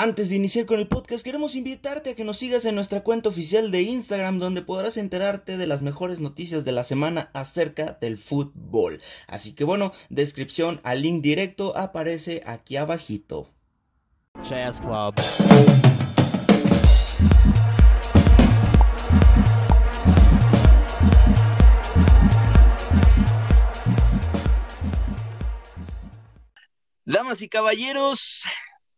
Antes de iniciar con el podcast, queremos invitarte a que nos sigas en nuestra cuenta oficial de Instagram, donde podrás enterarte de las mejores noticias de la semana acerca del fútbol. Así que bueno, descripción al link directo aparece aquí abajito. Jazz Club. Damas y caballeros,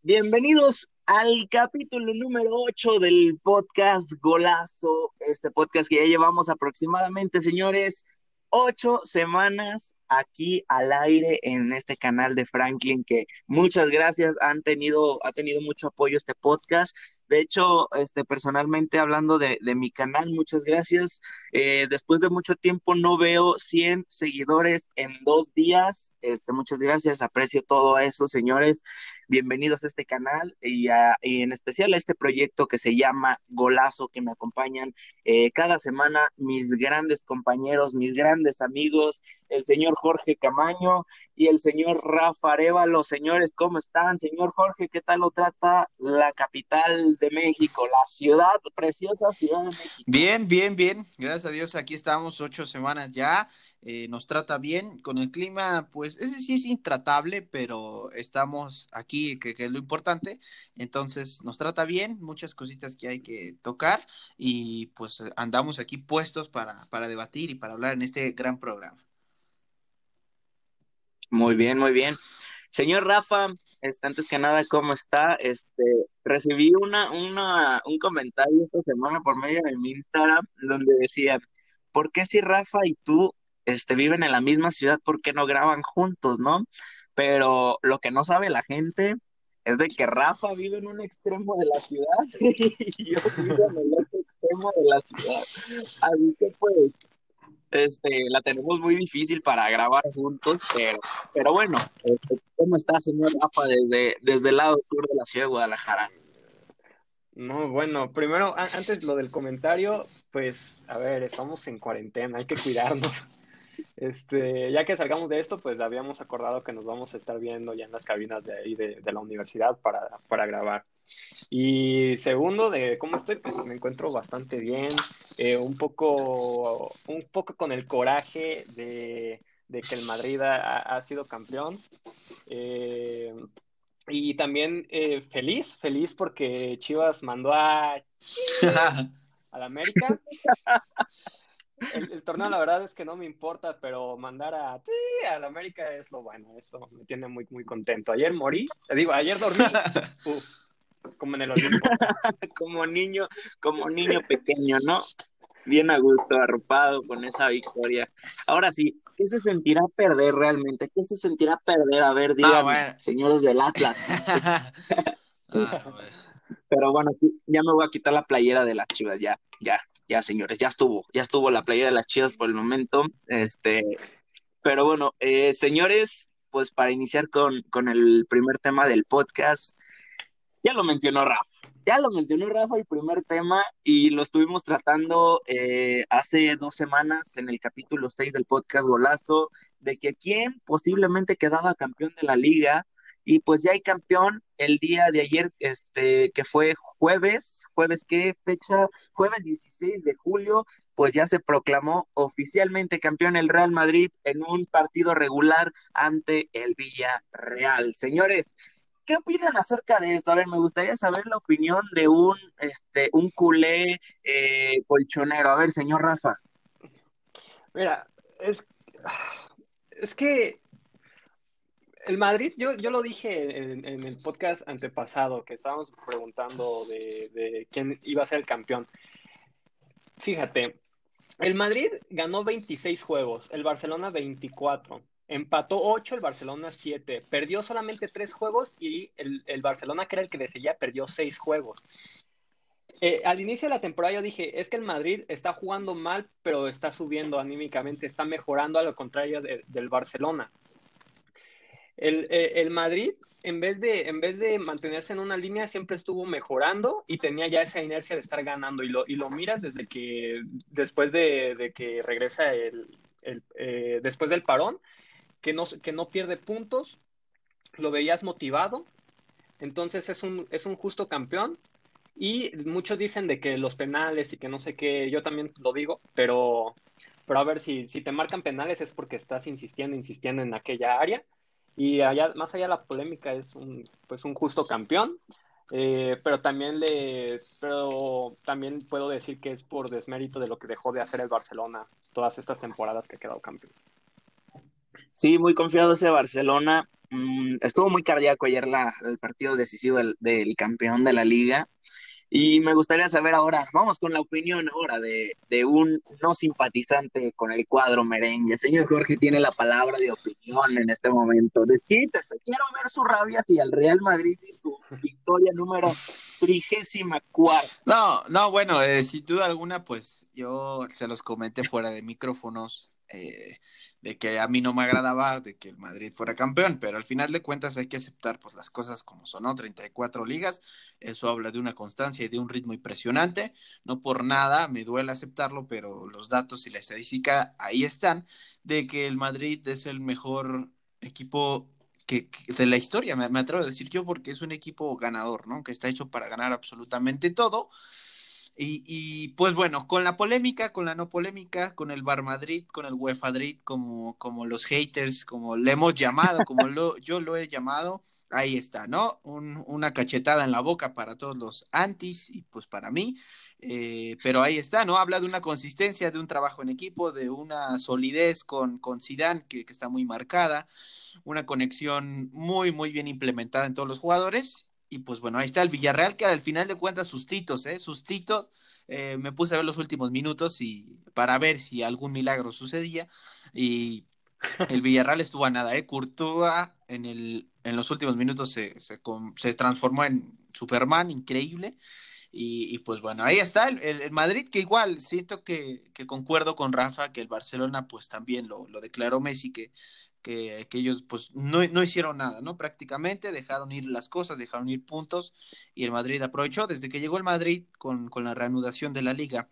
Bienvenidos al capítulo número 8 del podcast Golazo, este podcast que ya llevamos aproximadamente, señores, ocho semanas aquí al aire en este canal de Franklin, que muchas gracias, han tenido, ha tenido mucho apoyo este podcast. De hecho, este, personalmente hablando de, mi canal, muchas gracias. Eh, después de mucho tiempo no veo 100 seguidores en dos días. Este, muchas gracias, aprecio todo eso, señores. Bienvenidos a este canal y, en especial a este proyecto que se llama Golazo, que me acompañan eh, cada semana mis grandes compañeros, mis grandes amigos, el señor Jorge Camaño y el señor Rafa Arevalo. Señores, ¿cómo están? Señor Jorge, ¿qué tal lo trata la capital de México, la ciudad, preciosa ciudad de México? Bien, bien, bien. Gracias a Dios, aquí estamos ocho semanas ya. Eh, nos trata bien. Con el clima, pues ese sí es intratable, pero estamos aquí, que, es lo importante. Entonces, nos trata bien, muchas cositas que hay que tocar y pues andamos aquí puestos para, para debatir y para hablar en este gran programa. Muy bien, muy bien. Señor Rafa, este, antes que nada, ¿cómo está? Este, recibí una, una, un comentario esta semana por medio de mi Instagram donde decía, ¿por qué si Rafa y tú este, viven en la misma ciudad, por qué no graban juntos, no? Pero lo que no sabe la gente es de que Rafa vive en un extremo de la ciudad y yo vivo en el otro extremo de la ciudad. Así que pues este, la tenemos muy difícil para grabar juntos, pero, pero bueno, este, ¿cómo está, señor Rafa, desde, desde el lado sur de la ciudad de Guadalajara? No, bueno, primero, antes lo del comentario, pues, a ver, estamos en cuarentena, hay que cuidarnos. Este, ya que salgamos de esto, pues habíamos acordado que nos vamos a estar viendo ya en las cabinas de ahí de, la universidad para, para, grabar. Y segundo, de cómo estoy, pues me encuentro bastante bien, eh, un, poco, un poco con el coraje de, de que el Madrid ha, sido campeón. Eh, y también eh, feliz, feliz porque Chivas mandó a, a la América. el, torneo la verdad es que no me importa, pero mandar a sí, al América es lo bueno, eso me tiene muy, muy contento. Ayer morí, te digo, ayer dormí, como en el Olimpo. como niño, como niño pequeño, ¿no? Bien a gusto, arropado con esa victoria. Ahora sí, ¿qué se sentirá perder realmente? ¿Qué se sentirá perder? A ver, díganme, señores del Atlas. Ah, pero bueno, ya me voy a quitar la playera de las chivas, ya, ya ya señores, ya estuvo, ya estuvo la playera de las chivas por el momento. Este, pero bueno, eh, señores, pues para iniciar con, con el primer tema del podcast, ya lo mencionó Rafa, ya lo mencionó Rafa el primer tema y lo estuvimos tratando eh, hace dos semanas en el capítulo 6 del podcast Golazo, de que quién posiblemente quedaba campeón de la liga y pues ya hay campeón el día de ayer, este, que fue jueves, jueves qué fecha, jueves 16 de julio, pues ya se proclamó oficialmente campeón el Real Madrid en un partido regular ante el Villarreal. Señores, ¿qué opinan acerca de esto? A ver, me gustaría saber la opinión de un, este, un culé eh, colchonero. A ver, señor Rafa. Mira, es, es que el Madrid, yo, yo lo dije en, el podcast antepasado, que estábamos preguntando de, quién iba a ser el campeón. Fíjate, el Madrid ganó 26 juegos, el Barcelona 24, empató 8, el Barcelona 7, perdió solamente 3 juegos y el, Barcelona, que era el que le seguía, perdió 6 juegos. Eh, al inicio de la temporada yo dije, es que el Madrid está jugando mal, pero está subiendo anímicamente, está mejorando a lo contrario del Barcelona. Eh, el, Madrid, en vez, de, en vez de mantenerse en una línea, siempre estuvo mejorando y tenía ya esa inercia de estar ganando. Y lo, y lo miras desde que, después de, que regresa el, eh, después del parón, que no, que no pierde puntos, lo veías motivado, Entonces es un, es un justo campeón. Y muchos dicen de que los penales y que no sé qué, yo también lo digo, pero, pero a ver, si, si te marcan penales es porque estás insistiendo, insistiendo en aquella área. Y allá, más allá de la polémica, es un, pues un justo campeón. Eh, pero también le pero también puedo decir que es por desmérito de lo que dejó de hacer el Barcelona todas estas temporadas que ha quedado campeón. Sí, muy confiado ese Barcelona. Mm, estuvo muy cardíaco ayer la, el partido decisivo del, del, campeón de la liga. Y me gustaría saber ahora, vamos con la opinión ahora de, de, un no simpatizante con el cuadro merengue. Señor Jorge tiene la palabra de opinión en este momento. Desquítese, quiero ver su rabia hacia el Real Madrid y su victoria número trigésima cuarta. No, no, bueno, eh, sin duda alguna, pues yo se los comenté fuera de micrófonos. Eh, de que a mí no me agradaba de que el Madrid fuera campeón, pero al final de cuentas hay que aceptar pues las cosas como son, ¿no? 34 ligas, eso habla de una constancia y de un ritmo impresionante, no por nada me duele aceptarlo, pero los datos y la estadística ahí están, de que el Madrid es el mejor equipo que, de la historia, me, me atrevo a decir yo, porque es un equipo ganador, ¿no? Que está hecho para ganar absolutamente todo y, pues bueno, con la polémica, con la no polémica, con el Bar Madrid, con el UEFA Madrid, como, como los haters, como le hemos llamado, como lo, yo lo he llamado, ahí está, ¿no? Un, una cachetada en la boca para todos los antis y pues para mí. Eh, pero ahí está, ¿no? Habla de una consistencia, de un trabajo en equipo, de una solidez con, con Zidane que, que está muy marcada, una conexión muy, muy bien implementada en todos los jugadores y pues bueno, ahí está el Villarreal, que al final de cuentas sustitos, ¿eh? Sustitos. Eh, me puse a ver los últimos minutos y para ver si algún milagro sucedía. Y el Villarreal estuvo a nada, ¿eh? Courtois en, el, en los últimos minutos se, se, transformó en Superman, increíble. Y, pues bueno, ahí está el, el, Madrid, que igual siento que, que, concuerdo con Rafa, que el Barcelona pues también lo, lo declaró Messi, que que, ellos pues no, no, hicieron nada, ¿no? Prácticamente dejaron ir las cosas, dejaron ir puntos y el Madrid aprovechó. Desde que llegó el Madrid con, con la reanudación de la liga,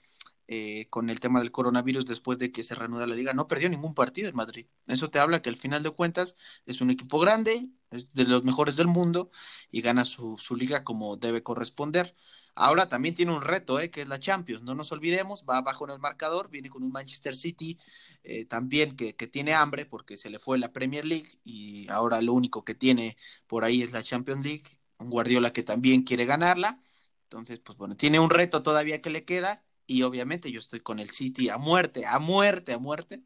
eh, con el tema del coronavirus, después de que se reanuda la liga, no perdió ningún partido el Madrid. Eso te habla que al final de cuentas es un equipo grande, es de los mejores del mundo y gana su, su liga como debe corresponder. Ahora también tiene un reto, ¿eh? que es la Champions. No nos olvidemos, va abajo en el marcador, viene con un Manchester City eh, también que, que, tiene hambre porque se le fue la Premier League y ahora lo único que tiene por ahí es la Champions League. Un Guardiola que también quiere ganarla. Entonces, pues bueno, tiene un reto todavía que le queda y obviamente yo estoy con el City a muerte, a muerte, a muerte.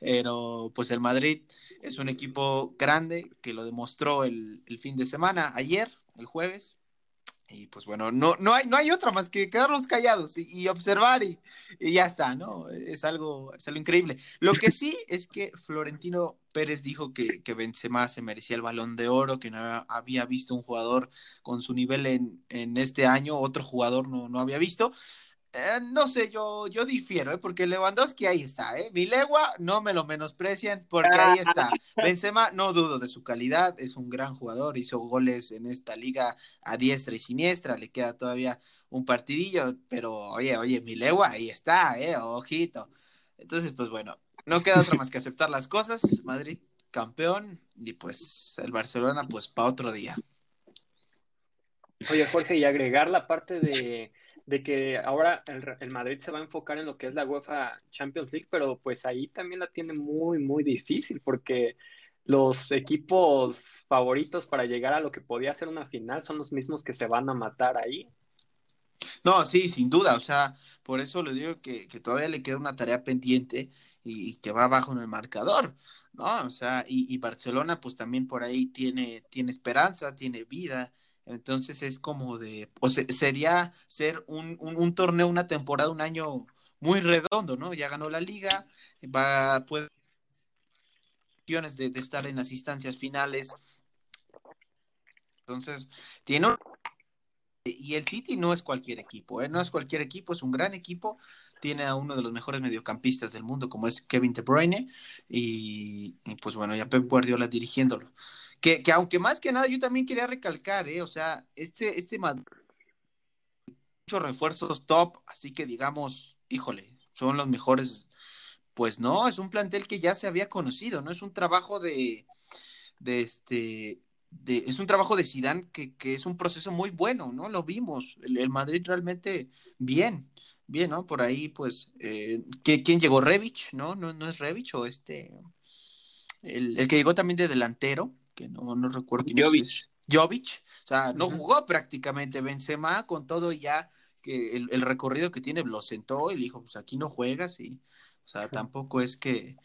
Pero pues el Madrid es un equipo grande que lo demostró el, el fin de semana, ayer, el jueves, y pues bueno, no, no, hay, no hay otra más que quedarnos callados y, observar y, ya está, ¿no? Es algo, es algo increíble. Lo que sí es que Florentino Pérez dijo que, que Benzema se merecía el balón de oro, que no había visto un jugador con su nivel en, en este año, otro jugador no, no había visto. Eh, no sé, yo, yo difiero, ¿eh? porque Lewandowski ahí está, ¿eh? Mi legua no me lo menosprecian porque ahí está. Benzema, no dudo de su calidad, es un gran jugador, hizo goles en esta liga a diestra y siniestra, le queda todavía un partidillo, pero oye, oye, mi legua ahí está, ¿eh? Ojito. Entonces, pues bueno, no queda otra más que aceptar las cosas. Madrid campeón y pues el Barcelona, pues para otro día. Oye, Jorge, y agregar la parte de de que ahora el, Madrid se va a enfocar en lo que es la UEFA Champions League, pero pues ahí también la tiene muy, muy difícil porque los equipos favoritos para llegar a lo que podía ser una final son los mismos que se van a matar ahí. No, sí, sin duda, o sea, por eso le digo que, que todavía le queda una tarea pendiente y, que va abajo en el marcador, ¿no? O sea, y, y Barcelona pues también por ahí tiene, tiene esperanza, tiene vida, entonces es como de, o sería ser un, un, torneo, una temporada, un año muy redondo, ¿no? Ya ganó la liga, va, puede de, de estar en las instancias finales. Entonces, tiene y el City no es cualquier equipo, ¿eh? no es cualquier equipo, es un gran equipo. Tiene a uno de los mejores mediocampistas del mundo, como es Kevin De Bruyne, y, y pues bueno, ya Pep Guardiola dirigiéndolo. Que, que, aunque más que nada yo también quería recalcar, ¿eh? o sea, este, este muchos refuerzos top, así que digamos, híjole, son los mejores. Pues no, es un plantel que ya se había conocido, no es un trabajo de, de este, es un trabajo de Zidane que, es un proceso muy bueno, ¿no? Lo vimos, el, Madrid realmente bien, bien, ¿no? Por ahí, pues, eh, ¿quién llegó? Revich, ¿no? ¿no? ¿No es Revich o este, el, que llegó también de delantero, que no, no recuerdo quién es. Jovic, o sea, no jugó prácticamente Benzema con todo ya que el, recorrido que tiene lo sentó y le dijo, pues aquí no juegas y, o sea, tampoco es que,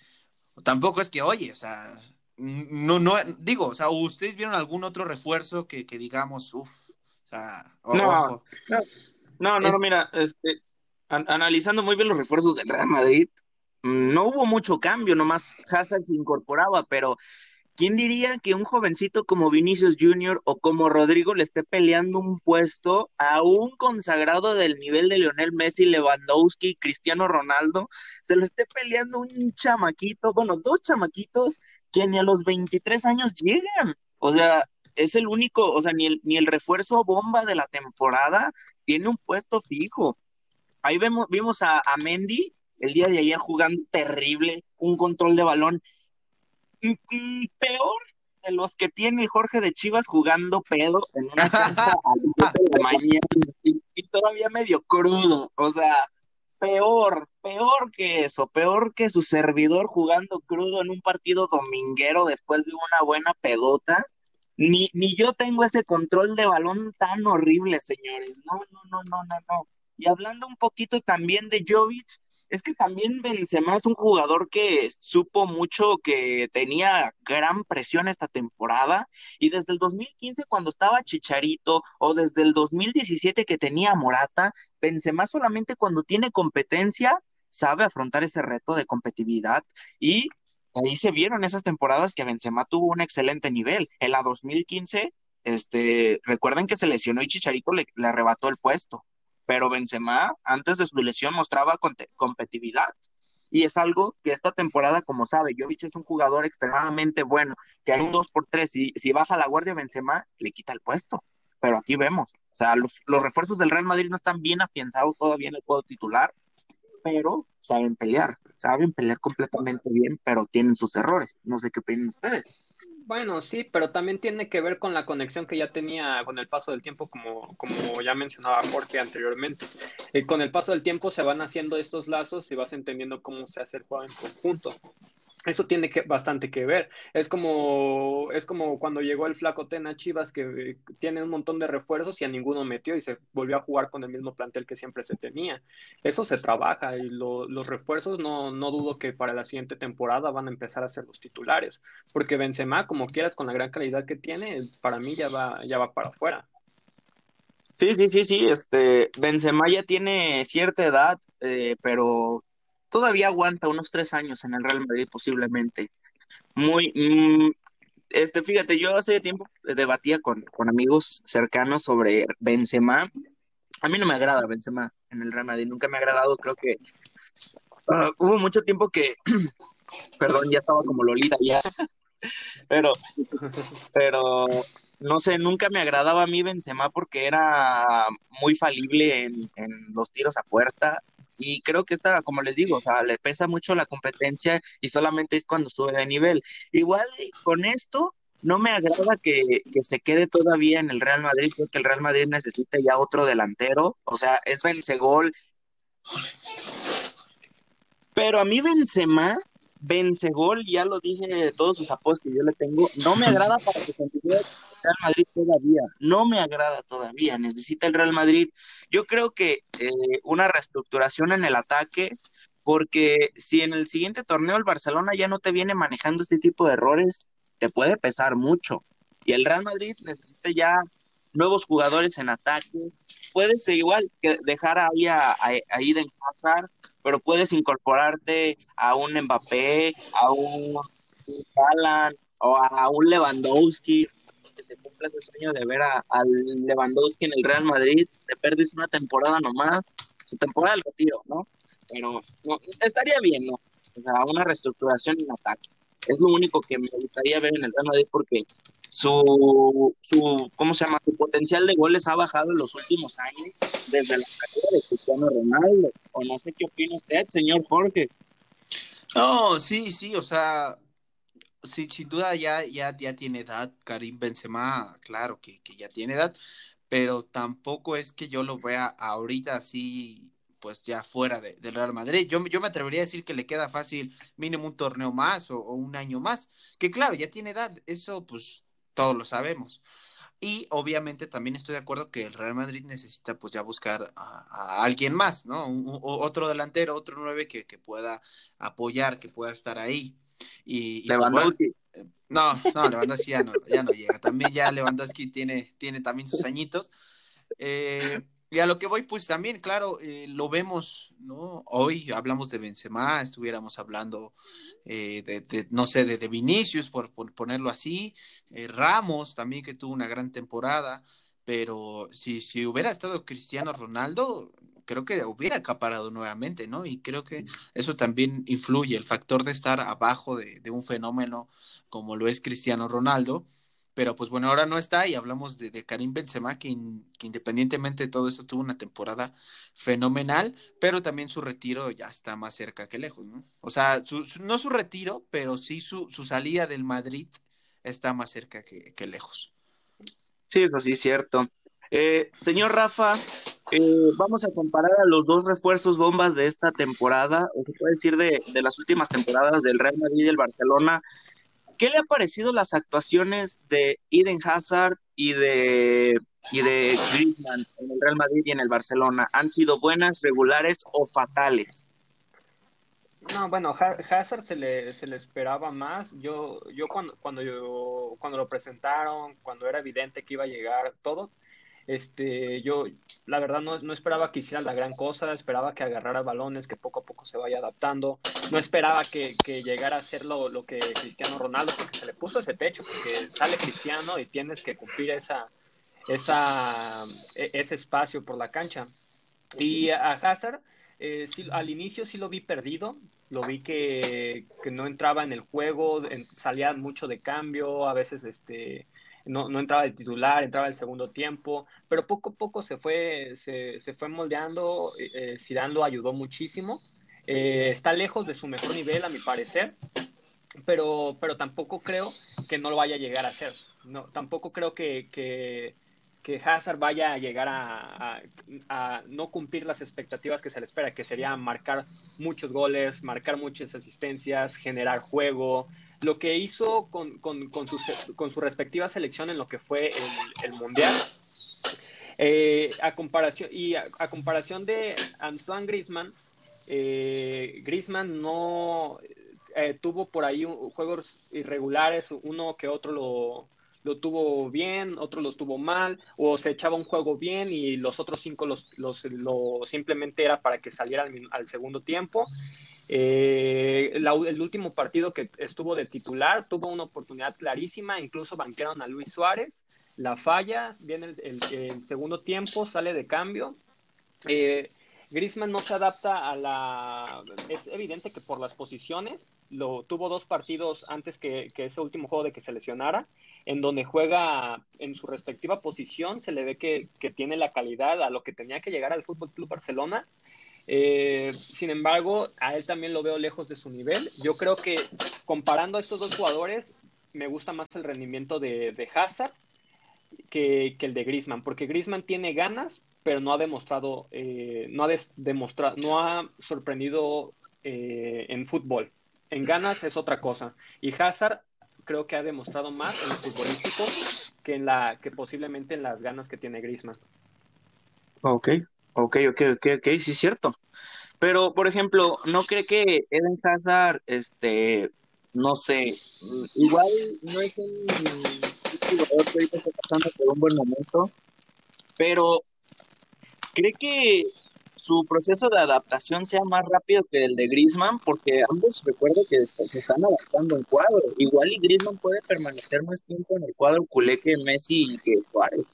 tampoco es que, oye, o sea, no, no, digo, o sea, ¿ustedes vieron algún otro refuerzo que, que digamos, uff, o sea, no, no, no, mira, este, analizando muy bien los refuerzos del Real Madrid, no hubo mucho cambio, nomás Hazard se incorporaba, pero ¿quién diría que un jovencito como Vinicius Jr. o como Rodrigo le esté peleando un puesto a un consagrado del nivel de Lionel Messi, Lewandowski, Cristiano Ronaldo? Se lo esté peleando un chamaquito, bueno, dos chamaquitos que ni a los 23 años llegan. O sea, es el único, o sea, ni el, ni el refuerzo bomba de la temporada tiene un puesto fijo. Ahí vemos, vimos a, a Mendy el día de ayer jugando terrible, un control de balón peor de los que tiene Jorge de Chivas jugando pedo en una cancha a las de la mañana y, y, todavía medio crudo. O sea, peor, peor que eso, peor que su servidor jugando crudo en un partido dominguero después de una buena pedota. Ni, ni yo tengo ese control de balón tan horrible, señores. No, no, no, no, no, no. Y hablando un poquito también de Jovic, es que también Benzema es un jugador que supo mucho que tenía gran presión esta temporada y desde el 2015 cuando estaba Chicharito o desde el 2017 que tenía Morata, Benzema solamente cuando tiene competencia sabe afrontar ese reto de competitividad y ahí se vieron esas temporadas que Benzema tuvo un excelente nivel. En la 2015, este, recuerden que se lesionó y Chicharito le arrebató el puesto pero Benzema antes de su lesión mostraba competitividad. Y es algo que esta temporada, como sabe, Jovic es un jugador extremadamente bueno, que hay un 2 por 3 y si vas la guardia Benzema, le quita el puesto, pero aquí vemos, o sea, los, los refuerzos del Real Madrid no están bien afianzados todavía en el juego titular, pero saben pelear, saben pelear completamente bien, pero tienen sus errores, no sé qué opinan ustedes. Bueno, sí, pero también tiene que ver con la conexión que ya tenía con el paso del tiempo, como, como ya mencionaba Jorge anteriormente. Eh, con el paso del tiempo se van haciendo estos lazos y vas entendiendo cómo se hace el juego en conjunto. Eso tiene que, bastante que ver. Es como, es como cuando llegó el flaco Tena Chivas, que tiene un montón de refuerzos y a ninguno metió y se volvió a jugar con el mismo plantel que siempre se tenía. Eso se trabaja y los refuerzos no, no dudo que para la siguiente temporada van a empezar a ser los titulares. Porque Benzema, como quieras, con la gran calidad que tiene, para mí ya va, ya va para afuera. Sí, sí, sí, sí. Este, Benzema ya tiene cierta edad, eh, pero todavía aguanta unos tres años en el Real Madrid posiblemente. Muy, mm, este, fíjate, yo hace tiempo debatía con, con amigos cercanos sobre Benzema. A mí no me agrada Benzema en el Real Madrid, nunca me ha agradado, creo que ah, hubo mucho tiempo que, perdón, ya estaba como Lolita ya, pero, pero, no sé, nunca me agradaba a mí Benzema porque era muy falible en, en los tiros a puerta, y creo que esta, como les digo, o sea, le pesa mucho la competencia y solamente es cuando sube de nivel. Igual con esto, no me agrada que, que, se quede todavía en el Real Madrid, porque el Real Madrid necesita ya otro delantero, o sea, es Benzegol. Pero a mí Benzema, Benzegol, ya lo dije todos sus apodos que yo le tengo, no me agrada para que continúe Real Madrid todavía. No me agrada todavía. Necesita el Real Madrid. Yo creo que eh, una reestructuración en el ataque, porque si en el siguiente torneo el Barcelona ya no te viene manejando este tipo de errores, te puede pesar mucho. Y el Real Madrid necesita ya nuevos jugadores en ataque. Puedes igual que dejar ahí a, a, pero puedes incorporarte a un Mbappé, a un Alan o a un Lewandowski se cumpla ese sueño de ver a, Lewandowski en el Real Madrid, te perdiste una temporada nomás, su temporada del retiro, ¿no? Pero estaría bien, ¿no? O sea, una reestructuración en ataque. Es lo único que me gustaría ver en el Real Madrid porque su, su, ¿cómo se llama? Su potencial de goles ha bajado en los últimos años desde la carrera de Cristiano Ronaldo. O no sé qué opina usted, señor Jorge. No, sí, sí, o sea, sí, sin duda ya, ya, ya tiene edad. Karim Benzema, claro que, que ya tiene edad, pero tampoco es que yo lo vea ahorita así, pues ya fuera de, del Real Madrid. Yo, yo me atrevería a decir que le queda fácil mínimo un torneo más o, un año más, que claro, ya tiene edad, eso pues todos lo sabemos. Y obviamente también estoy de acuerdo que el Real Madrid necesita pues ya buscar a, alguien más, ¿no? otro delantero, otro nueve que, que, pueda apoyar, que pueda estar ahí. Y, pues, Lewandowski. no, no, Lewandowski ya no, ya no llega. También ya Lewandowski tiene, tiene también sus añitos. Eh, y a lo que voy, pues también, claro, eh, lo vemos, ¿no? Hoy hablamos de Benzema, estuviéramos hablando eh, de, no sé, de, de Vinicius, por, ponerlo así, eh, Ramos también que tuvo una gran temporada, pero si, si hubiera estado Cristiano Ronaldo, creo que hubiera acaparado nuevamente, ¿no? Y creo que eso también influye, el factor de estar abajo de, de un fenómeno como lo es Cristiano Ronaldo pero pues bueno, ahora no está y hablamos de, de Karim Benzema, que, independientemente de todo esto tuvo una temporada fenomenal, pero también su retiro ya está más cerca que lejos, ¿no? O sea, no su retiro, pero sí su, su, salida del Madrid está más cerca que, que lejos. Sí, eso sí es cierto. Eh, señor Rafa, eh, vamos a comparar a los dos refuerzos bombas de esta temporada, o se puede decir de, de las últimas temporadas del Real Madrid y el Barcelona. ¿Qué le ha parecido las actuaciones de Eden Hazard y de, y de Griezmann en el Real Madrid y en el Barcelona? ¿Han sido buenas, regulares o fatales? No, bueno, Hazard se le, se le esperaba más. Yo, yo cuando, cuando yo cuando lo presentaron, cuando era evidente que iba a llegar todo, este, yo la verdad no, no, esperaba que hiciera la gran cosa, esperaba que agarrara balones, que poco a poco se vaya adaptando. No esperaba que, que llegara a ser lo, que Cristiano Ronaldo, porque se le puso ese techo, porque sale Cristiano y tienes que cumplir esa, esa, e, ese espacio por la cancha. Y a Hazard, eh, sí, al inicio sí lo vi perdido, lo vi que, que no entraba en el juego, salía mucho de cambio, a veces este no, entraba el titular, entraba el segundo tiempo, pero poco a poco se fue, se, se fue moldeando, eh, lo ayudó muchísimo, eh, está lejos de su mejor nivel a mi parecer, pero, pero tampoco creo que no lo vaya a llegar a hacer, no, tampoco creo que, que, que Hazard vaya a llegar a, a, a, no cumplir las expectativas que se le espera, que sería marcar muchos goles, marcar muchas asistencias, generar juego, lo que hizo con, con, con, su, con, su, respectiva selección en lo que fue el, Mundial. Eh, a comparación, y a, comparación de Antoine Griezmann, eh, Griezmann no eh, tuvo por ahí juegos irregulares, uno que otro lo, lo tuvo bien, otro los tuvo mal, o se echaba un juego bien y los otros cinco los, los, lo simplemente era para que saliera al, al segundo tiempo. Eh, el último partido que estuvo de titular tuvo una oportunidad clarísima, incluso banquearon a Luis Suárez, la falla, viene el, segundo tiempo, sale de cambio. Eh, Griezmann no se adapta a la... Es evidente que por las posiciones, lo tuvo dos partidos antes que, que ese último juego de que se lesionara, en donde juega en su respectiva posición, se le ve que, que tiene la calidad a lo que tenía que llegar al Fútbol Club Barcelona eh, sin embargo, a él también lo veo lejos de su nivel. Yo creo que comparando a estos dos jugadores, me gusta más el rendimiento de, de Hazard que, que, el de Griezmann, porque Griezmann tiene ganas, pero no ha demostrado, eh, no, ha demostrado, no ha sorprendido eh, en fútbol. En ganas es otra cosa. Y Hazard creo que ha demostrado más en el futbolístico que en la que posiblemente en las ganas que tiene Griezmann. Ok, Ok, ok, ok, ok, sí es cierto. Pero, por ejemplo, ¿no cree que Eden Hazard, este, no sé, igual no es un jugador que ahorita está pasando por un buen momento, pero ¿cree que su proceso de adaptación sea más rápido que el de Griezmann? Porque ambos recuerdo que se están adaptando en cuadro. Igual y Griezmann puede permanecer más tiempo en el cuadro culé que Messi y que Suárez.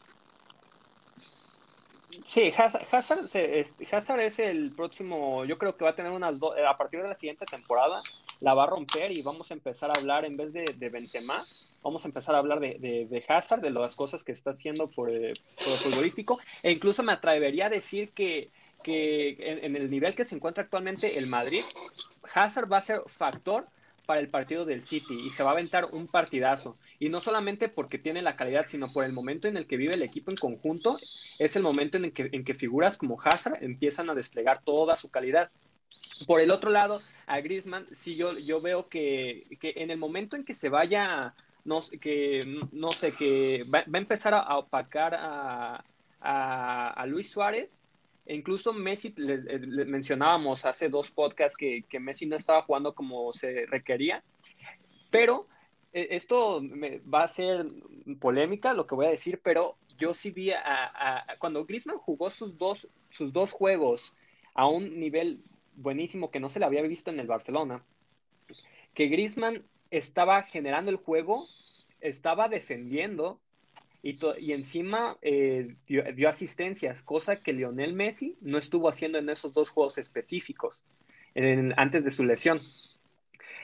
Sí, Hazard, Hazard, es el próximo, yo creo que va a tener unas dos, a partir de la siguiente temporada, la va a romper y vamos a empezar a hablar, en vez de, de Benzema, vamos a empezar a hablar de, de, de Hazard, de las cosas que está haciendo por, eh, por el futbolístico, e incluso me atrevería a decir que, que en, en, el nivel que se encuentra actualmente el Madrid, Hazard va a ser factor para el partido del City y se va a aventar un partidazo. Y no solamente porque tiene la calidad, sino por el momento en el que vive el equipo en conjunto, es el momento en que, en que figuras como Hazard empiezan a desplegar toda su calidad. Por el otro lado, a Griezmann, sí yo, yo veo que, que en el momento en que se vaya, no, que, no sé, que va, a empezar a, opacar a, a, Luis Suárez, e incluso Messi, le, mencionábamos hace dos podcasts que, que, Messi no estaba jugando como se requería, pero eh, esto va a ser polémica lo que voy a decir, pero yo sí vi a, cuando Griezmann jugó sus dos, sus dos juegos a un nivel buenísimo que no se le había visto en el Barcelona, que Griezmann estaba generando el juego, estaba defendiendo y, y encima eh, dio, asistencias, cosa que Lionel Messi no estuvo haciendo en esos dos juegos específicos antes de su lesión.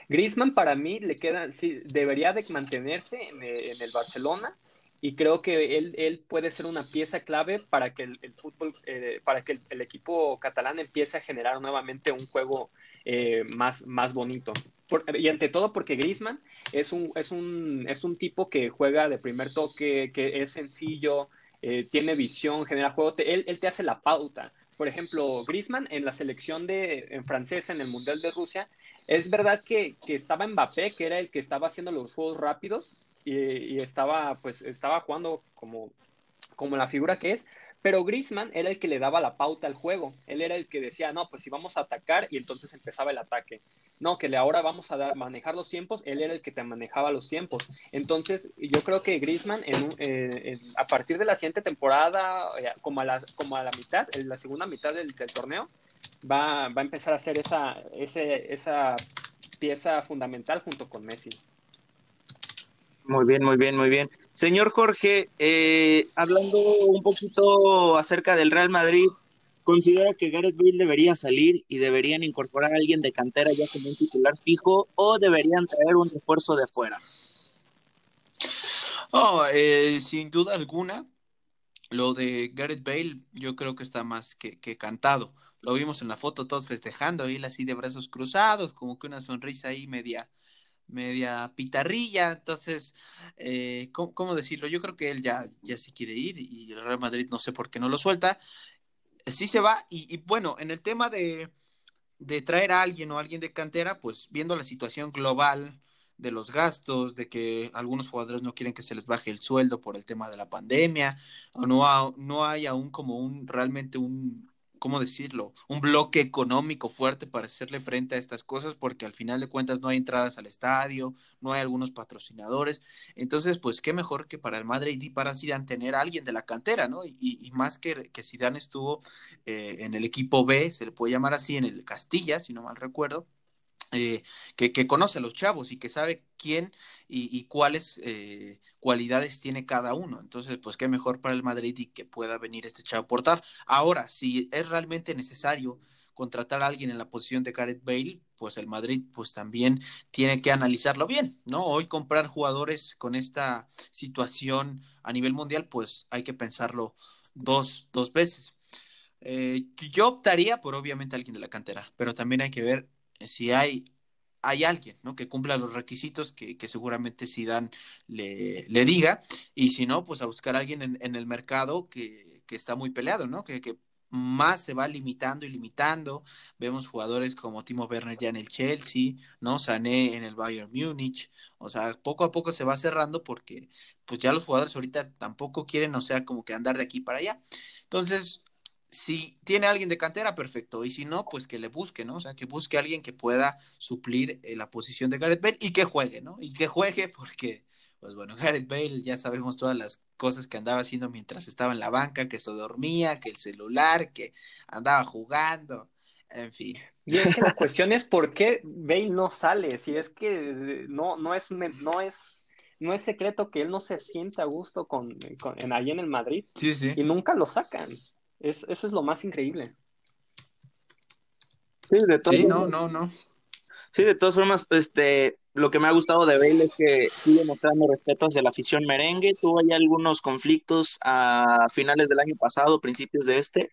Griezmann para mí le queda, sí, debería de mantenerse en, en el Barcelona y creo que él, él puede ser una pieza clave para que el, fútbol, eh, para que el, equipo catalán empiece a generar nuevamente un juego eh, más, más bonito. y ante todo porque Griezmann es un, es, un, es un tipo que juega de primer toque, que es sencillo, eh, tiene visión, genera juego, él, él te hace la pauta. Por ejemplo, Griezmann en la selección de, en francesa en el Mundial de Rusia, es verdad que, que estaba Mbappé, que era el que estaba haciendo los juegos rápidos, y, estaba, pues, estaba jugando como, como la figura que es, pero Griezmann era el que le daba la pauta al juego. Él era el que decía, no, pues si vamos a atacar y entonces empezaba el ataque. No, que le ahora vamos a dar, manejar los tiempos, él era el que te manejaba los tiempos. Entonces, yo creo que Griezmann en, eh, a partir de la siguiente temporada, eh, como, a la, mitad, en la segunda mitad del, torneo, va, a empezar a ser esa, esa pieza fundamental junto con Messi. Muy bien, muy bien, muy bien. Señor Jorge, eh, hablando un poquito acerca del Real Madrid, ¿considera que Gareth Bale debería salir y deberían incorporar a alguien de cantera ya como un titular fijo o deberían traer un refuerzo de fuera? Oh, eh, sin duda alguna, lo de Gareth Bale yo creo que está más que, que, cantado. Lo vimos en la foto todos festejando, él así de brazos cruzados, como que una sonrisa ahí media, media pitarrilla, entonces, eh, ¿cómo, decirlo? Yo creo que él ya, ya se quiere ir y el Real Madrid no sé por qué no lo suelta. Sí se va y, bueno, en el tema de, de, traer a alguien o alguien de cantera, pues viendo la situación global de los gastos, de que algunos jugadores no quieren que se les baje el sueldo por el tema de la pandemia, o no, no hay aún como un realmente un, ¿cómo decirlo? Un bloque económico fuerte para hacerle frente a estas cosas, porque al final de cuentas no hay entradas al estadio, no hay algunos patrocinadores. Entonces, pues qué mejor que para el Madrid y para Zidane tener a alguien de la cantera, ¿no? Y, más que, que Zidane estuvo eh, en el equipo B, se le puede llamar así, en el Castilla, si no mal recuerdo, eh, que, conoce a los chavos y que sabe quién y, cuáles eh, cualidades tiene cada uno. Entonces, pues qué mejor para el Madrid y que pueda venir este chavo a aportar. Ahora, si es realmente necesario contratar a alguien en la posición de Gareth Bale, pues el Madrid pues también tiene que analizarlo bien, ¿no? Hoy comprar jugadores con esta situación a nivel mundial, pues hay que pensarlo dos, dos veces. Eh, yo optaría por obviamente alguien de la cantera, pero también hay que ver si hay, hay alguien ¿no? que cumpla los requisitos que, que seguramente Zidane le, le, diga, y si no, pues a buscar a alguien en, en el mercado que, que, está muy peleado, ¿no? Que, que, más se va limitando y limitando. Vemos jugadores como Timo Werner ya en el Chelsea, ¿no? Sané en el Bayern Múnich. O sea, poco a poco se va cerrando porque pues ya los jugadores ahorita tampoco quieren, o sea, como que andar de aquí para allá. Entonces, si tiene alguien de cantera, perfecto. Y si no, pues que le busque, ¿no? O sea, que busque a alguien que pueda suplir eh, la posición de Gareth Bale y que juegue, ¿no? Y que juegue porque, pues bueno, Gareth Bale ya sabemos todas las cosas que andaba haciendo mientras estaba en la banca, que se dormía, que el celular, que andaba jugando, en fin. Y es que la cuestión es por qué Bale no sale, si es que no, no es, no es no es secreto que él no se siente a gusto con, con ahí en el Madrid. Sí, sí. Y nunca lo sacan. Es, eso es lo más increíble. Sí, de todo. Sí, no, no, no. Sí, de todas formas, este, lo que me ha gustado de Bale es que sigue mostrando respeto hacia la afición merengue. Tuvo ya algunos conflictos a finales del año pasado, principios de este,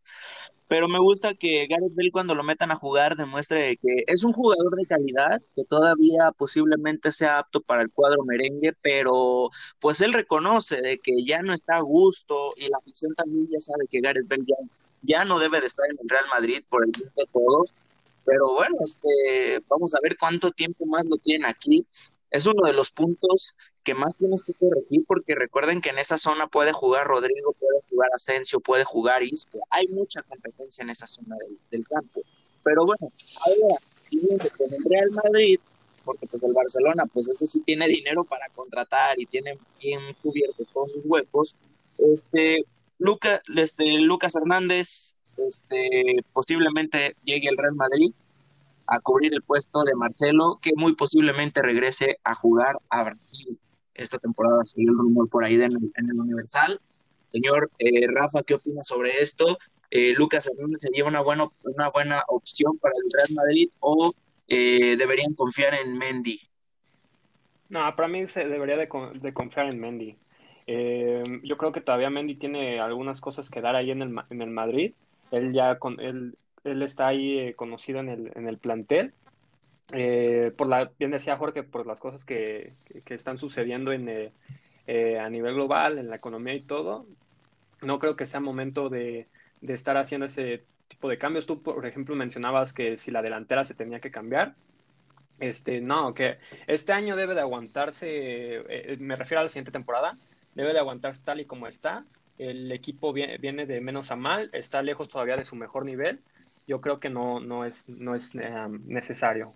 pero me gusta que Gareth Bale cuando lo metan a jugar demuestre que es un jugador de calidad, que todavía posiblemente sea apto para el cuadro merengue, pero pues él reconoce de que ya no está a gusto y la afición también ya sabe que Gareth Bale ya, ya no debe de estar en el Real Madrid por el bien de todos. Pero bueno, este, vamos a ver cuánto tiempo más lo tienen aquí. Es uno de los puntos que más tienes que corregir porque recuerden que en esa zona puede jugar Rodrigo, puede jugar Asensio, puede jugar Isco. Hay mucha competencia en esa zona del, campo. Pero bueno, ahora, siguiente con el Real Madrid, porque pues el Barcelona, pues ese sí tiene dinero para contratar y tiene bien cubiertos todos sus huecos. Este, Luca, este, Lucas Hernández, este, posiblemente llegue el Real Madrid a cubrir el puesto de Marcelo, que muy posiblemente regrese a jugar a Brasil esta temporada, salió el rumor por ahí en el Universal. Señor eh, Rafa, ¿qué opina sobre esto? Eh, ¿Lucas Hernández sería una buena, una buena opción para el Real Madrid o eh, deberían confiar en Mendy? No, para mí se debería de, confiar en Mendy. yo creo que todavía Mendy tiene algunas cosas que dar ahí en el, en el Madrid. Él ya con, él, él está ahí conocido en el, en el plantel eh, por la, bien decía Jorge, por las cosas que, están sucediendo en, eh, eh, a nivel global, en la economía y todo, no creo que sea momento de, estar haciendo ese tipo de cambios. Tú, por ejemplo, mencionabas que si la delantera se tenía que cambiar. Este, no, que este año debe de aguantarse, me refiero a la siguiente temporada, debe de aguantarse tal y como está. El equipo viene, de menos a mal, está lejos todavía de su mejor nivel. Yo creo que no, no es, no es necesario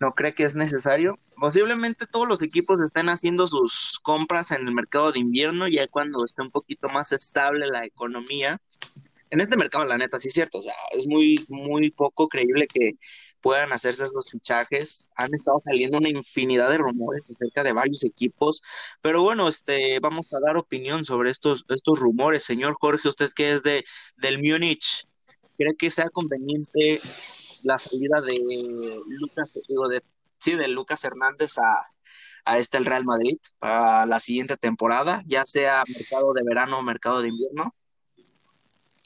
no cree que es necesario. Posiblemente todos los equipos estén haciendo sus compras en el mercado de invierno, ya cuando esté un poquito más estable la economía. En este mercado, la neta, sí es cierto, o sea, es muy, muy poco creíble que puedan hacerse esos fichajes. Han estado saliendo una infinidad de rumores acerca de varios equipos, pero bueno, este, vamos a dar opinión sobre estos, estos rumores. Señor Jorge, usted que es de, del Múnich, ¿cree que sea conveniente la salida de Lucas, digo, de, sí, de Lucas Hernández a, a este el Real Madrid para la siguiente temporada, ya sea mercado de verano o mercado de invierno.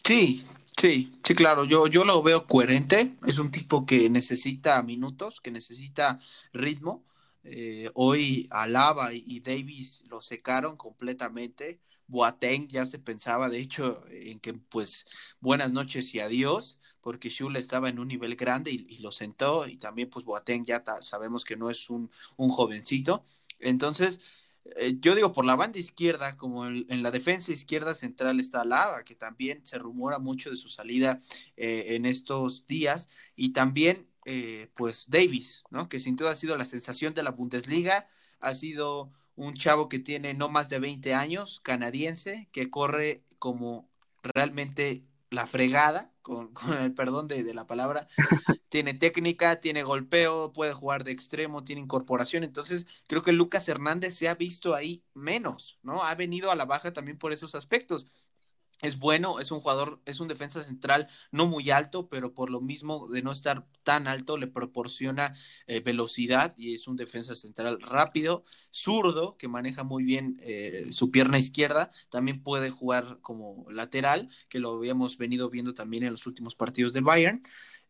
Sí, sí, sí, claro, yo, yo lo veo coherente, es un tipo que necesita minutos, que necesita ritmo. Eh, hoy Alaba y Davis lo secaron completamente. Boateng ya se pensaba, de hecho, en que pues buenas noches y adiós porque Shula estaba en un nivel grande y, lo sentó, y también pues Boateng ya sabemos que no es un, jovencito. Entonces, eh, yo digo, por la banda izquierda, como en la defensa izquierda central está Lava, que también se rumora mucho de su salida eh, en estos días, y también eh, pues Davis, ¿no? Que sin duda ha sido la sensación de la Bundesliga, ha sido un chavo que tiene no más de 20 años, canadiense, que corre como realmente la fregada, con, el perdón de, la palabra, tiene técnica, tiene golpeo, puede jugar de extremo, tiene incorporación. Entonces, creo que Lucas Hernández se ha visto ahí menos, ¿no? Ha venido a la baja también por esos aspectos es bueno, es un jugador, es un defensa central no muy alto, pero por lo mismo de no estar tan alto le proporciona eh, velocidad y es un defensa central rápido, zurdo, que maneja muy bien eh, su pierna izquierda, también puede jugar como lateral, que lo habíamos venido viendo también en los últimos partidos del Bayern.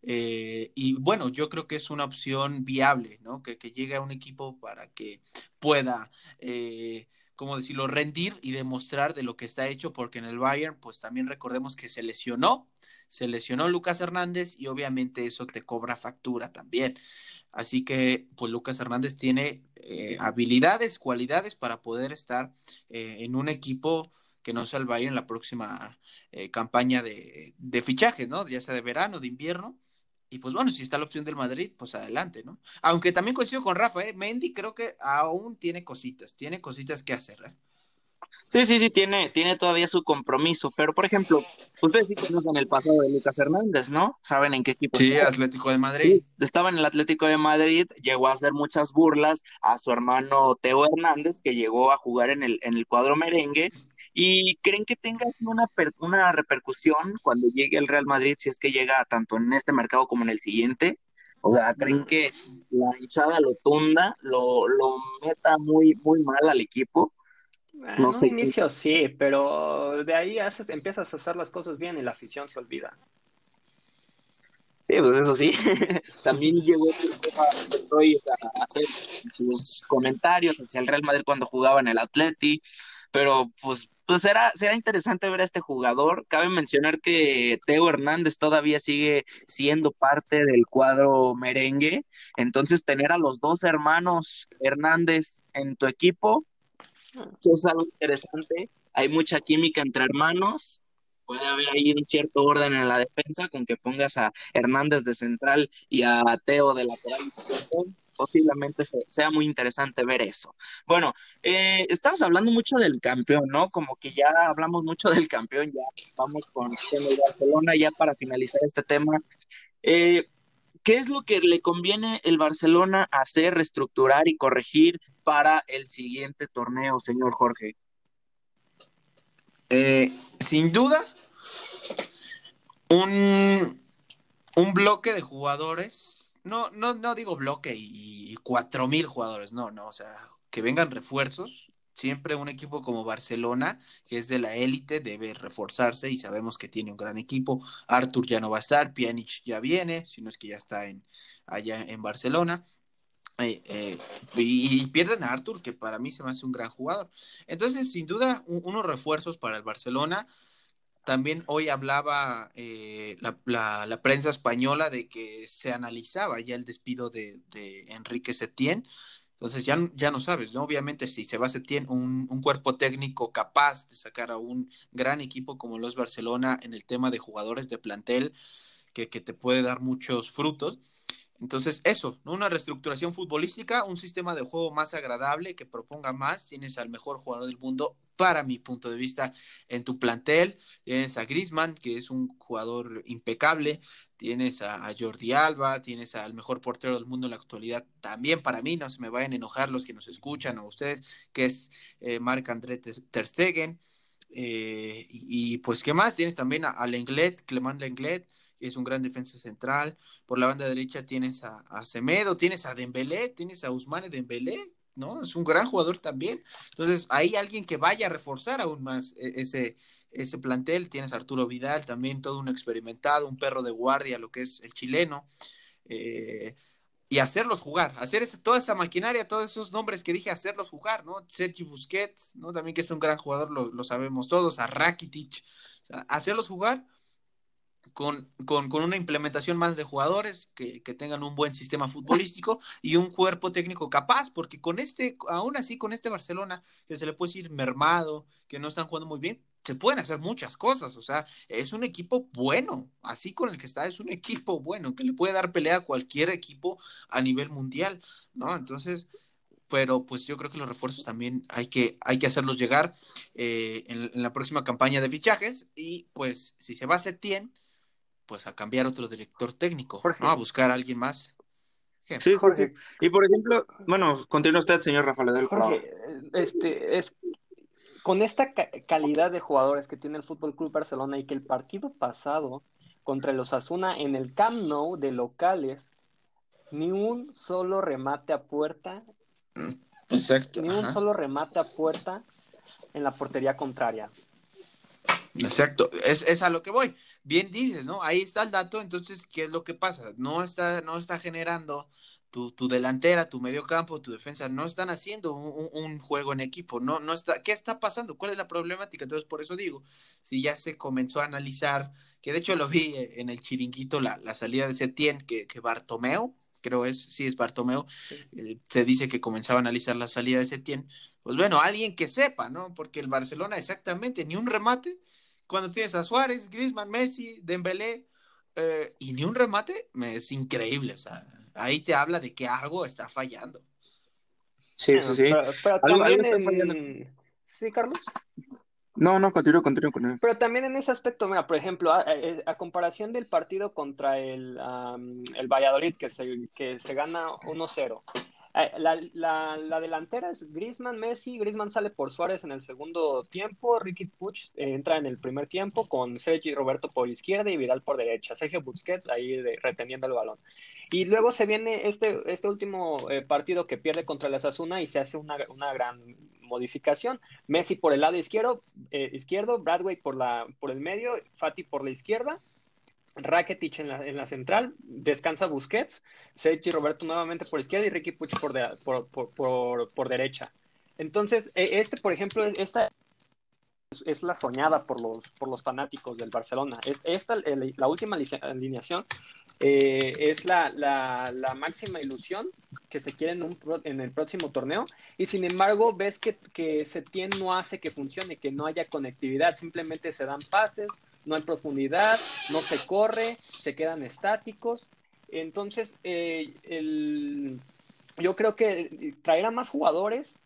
Eh, y bueno, yo creo que es una opción viable, ¿no? Que, que llegue a un equipo para que pueda ¿cómo decirlo?, rendir y demostrar de lo que está hecho, porque en el Bayern, pues también recordemos que se lesionó, se lesionó Lucas Hernández y obviamente eso te cobra factura también. Así que, pues Lucas Hernández tiene eh, habilidades, cualidades para poder estar eh, en un equipo que no sea el Bayern en la próxima eh, campaña de, de fichajes, ¿no? Ya sea de verano, de invierno. Y pues bueno, si está la opción del Madrid, pues adelante, ¿no? Aunque también coincido con Rafa, ¿eh? Mendy creo que aún tiene cositas, tiene cositas que hacer, ¿eh? Sí, sí, sí, tiene, tiene todavía su compromiso, pero por ejemplo, ustedes sí conocen el pasado de Lucas Hernández, ¿no? ¿Saben en qué equipo? Sí, Atlético de Madrid. estaba en el Atlético de Madrid, llegó a hacer muchas burlas a su hermano Teo Hernández, que llegó a jugar en el, en el cuadro merengue, ¿Y creen que tenga una, una repercusión cuando llegue el Real Madrid, si es que llega tanto en este mercado como en el siguiente? O sea, ¿creen que la hinchada lo tunda, lo, lo meta muy, muy mal al equipo? No en sé. inicio sí, pero de ahí haces, empiezas a hacer las cosas bien y la afición se olvida. Sí, pues eso sí. También llegó a hacer sus comentarios hacia el Real Madrid cuando jugaba en el Atleti, pero pues pues será, será interesante ver a este jugador. Cabe mencionar que Teo Hernández todavía sigue siendo parte del cuadro merengue. Entonces, tener a los dos hermanos Hernández en tu equipo, es algo interesante. Hay mucha química entre hermanos. Puede haber ahí un cierto orden en la defensa con que pongas a Hernández de central y a Teo de lateral posiblemente sea muy interesante ver eso. Bueno, eh, estamos hablando mucho del campeón, ¿no? Como que ya hablamos mucho del campeón, ya vamos con, el Barcelona ya para finalizar este tema. Eh, ¿Qué es lo que le conviene el Barcelona hacer, reestructurar y corregir para el siguiente torneo, señor Jorge? Eh, sin duda, un, un bloque de jugadores no, no, no digo bloque y cuatro mil jugadores, no, no, o sea, que vengan refuerzos. Siempre un equipo como Barcelona, que es de la élite, debe reforzarse y sabemos que tiene un gran equipo. Artur ya no va a estar, Pjanic ya viene, si no es que ya está en, allá en Barcelona. Eh, eh, y, pierden a Artur, que para mí se me hace un gran jugador. Entonces, sin duda, unos refuerzos para el Barcelona también hoy hablaba eh, la, prensa española de que se analizaba ya el despido de, Enrique Setién. Entonces ya, ya no sabes, ¿no? Obviamente si se va Setién, un, un cuerpo técnico capaz de sacar a un gran equipo como los Barcelona en el tema de jugadores de plantel, que, que te puede dar muchos frutos. Entonces, eso, una reestructuración futbolística, un sistema de juego más agradable que proponga más. Tienes al mejor jugador del mundo, para mi punto de vista, en tu plantel. Tienes a Grisman, que es un jugador impecable. Tienes a, Jordi Alba, tienes al mejor portero del mundo en la actualidad. También para mí, no se me vayan a enojar los que nos escuchan o ustedes, que es eh, Marc-André Ter Stegen. Eh, y, pues, ¿qué más? Tienes también a, a Lenglet, Clement Lenglet es un gran defensa central. Por la banda derecha tienes a, a Semedo, tienes a Dembélé, tienes a Usmane Dembélé, ¿no? Es un gran jugador también. Entonces, hay alguien que vaya a reforzar aún más e, ese, ese plantel. Tienes a Arturo Vidal, también todo un experimentado, un perro de guardia, lo que es el chileno. Eh, y hacerlos jugar, hacer toda esa maquinaria, todos esos nombres que dije, hacerlos jugar, ¿no? Sergi Busquets, ¿no? También que es un gran jugador, lo, sabemos todos, a Rakitic, hacerlos jugar con, con, con, una implementación más de jugadores que, que, tengan un buen sistema futbolístico y un cuerpo técnico capaz, porque con este, aún así, con este Barcelona, que se le puede decir mermado, que no están jugando muy bien, se pueden hacer muchas cosas, o sea, es un equipo bueno, así con el que está, es un equipo bueno, que le puede dar pelea a cualquier equipo a nivel mundial, ¿no? Entonces, pero pues yo creo que los refuerzos también hay que, hay que hacerlos llegar eh, en, en, la próxima campaña de fichajes y pues si se va a Setien, pues a cambiar otro director técnico, a buscar a alguien más. Sí, Jorge. Y por ejemplo, bueno, continúa usted, señor Rafael del Jorge, este, es, con esta calidad de jugadores que tiene el Fútbol Club Barcelona y que el partido pasado contra los Asuna en el Camp Nou de locales, ni un solo remate a puerta. Mm, exacto. Ni un solo remate a puerta en la portería contraria. Exacto, es, es, a lo que voy. Bien dices, ¿no? Ahí está el dato, entonces, ¿qué es lo que pasa? No está, no está generando tu, tu delantera, tu medio campo, tu defensa, no están haciendo un, juego en equipo, no, no está, ¿qué está pasando? ¿Cuál es la problemática? Entonces, por eso digo, si ya se comenzó a analizar, que de hecho lo vi en el chiringuito, la, la salida de Setien, que, que Bartomeu, creo es, sí es Bartomeu, eh, se dice que comenzaba a analizar la salida de Setien, pues bueno, alguien que sepa, ¿no? Porque el Barcelona exactamente ni un remate, cuando tienes a Suárez, Griezmann, Messi, Dembélé eh, y ni un remate, es increíble. O sea, ahí te habla de que algo está fallando. Sí, sí, sí. Pero, también Sí, Carlos. No, no, continúo, continúo con él. Pero también en ese aspecto, mira, por ejemplo, a, comparación del partido contra el, el Valladolid, que se, que se gana 1-0, eh, la, la, delantera es Griezmann, Messi, Griezmann sale por Suárez en el segundo tiempo, Ricky Puch eh, entra en el primer tiempo con Sergio Roberto por izquierda y Vidal por derecha, Sergio Busquets ahí reteniendo el balón. Y luego se viene este, este último eh, partido que pierde contra la Asuna y se hace una, una, gran modificación. Messi por el lado izquierdo, izquierdo Bradway por, la, por el medio, Fati por la izquierda Rakitic en la, en la central, descansa Busquets, Sergio Roberto nuevamente por izquierda y Ricky Puch por, por, por, derecha. Entonces, e, este, por ejemplo, esta es la soñada por los, por los fanáticos del Barcelona. Es, esta, la última alineación eh, es la, la, máxima ilusión que se quiere en, un, en el próximo torneo y sin embargo ves que, que Setien no hace que funcione, que no haya conectividad, simplemente se dan pases, no hay profundidad, no se corre, se quedan estáticos. Entonces, eh, el, yo creo que traerá más jugadores,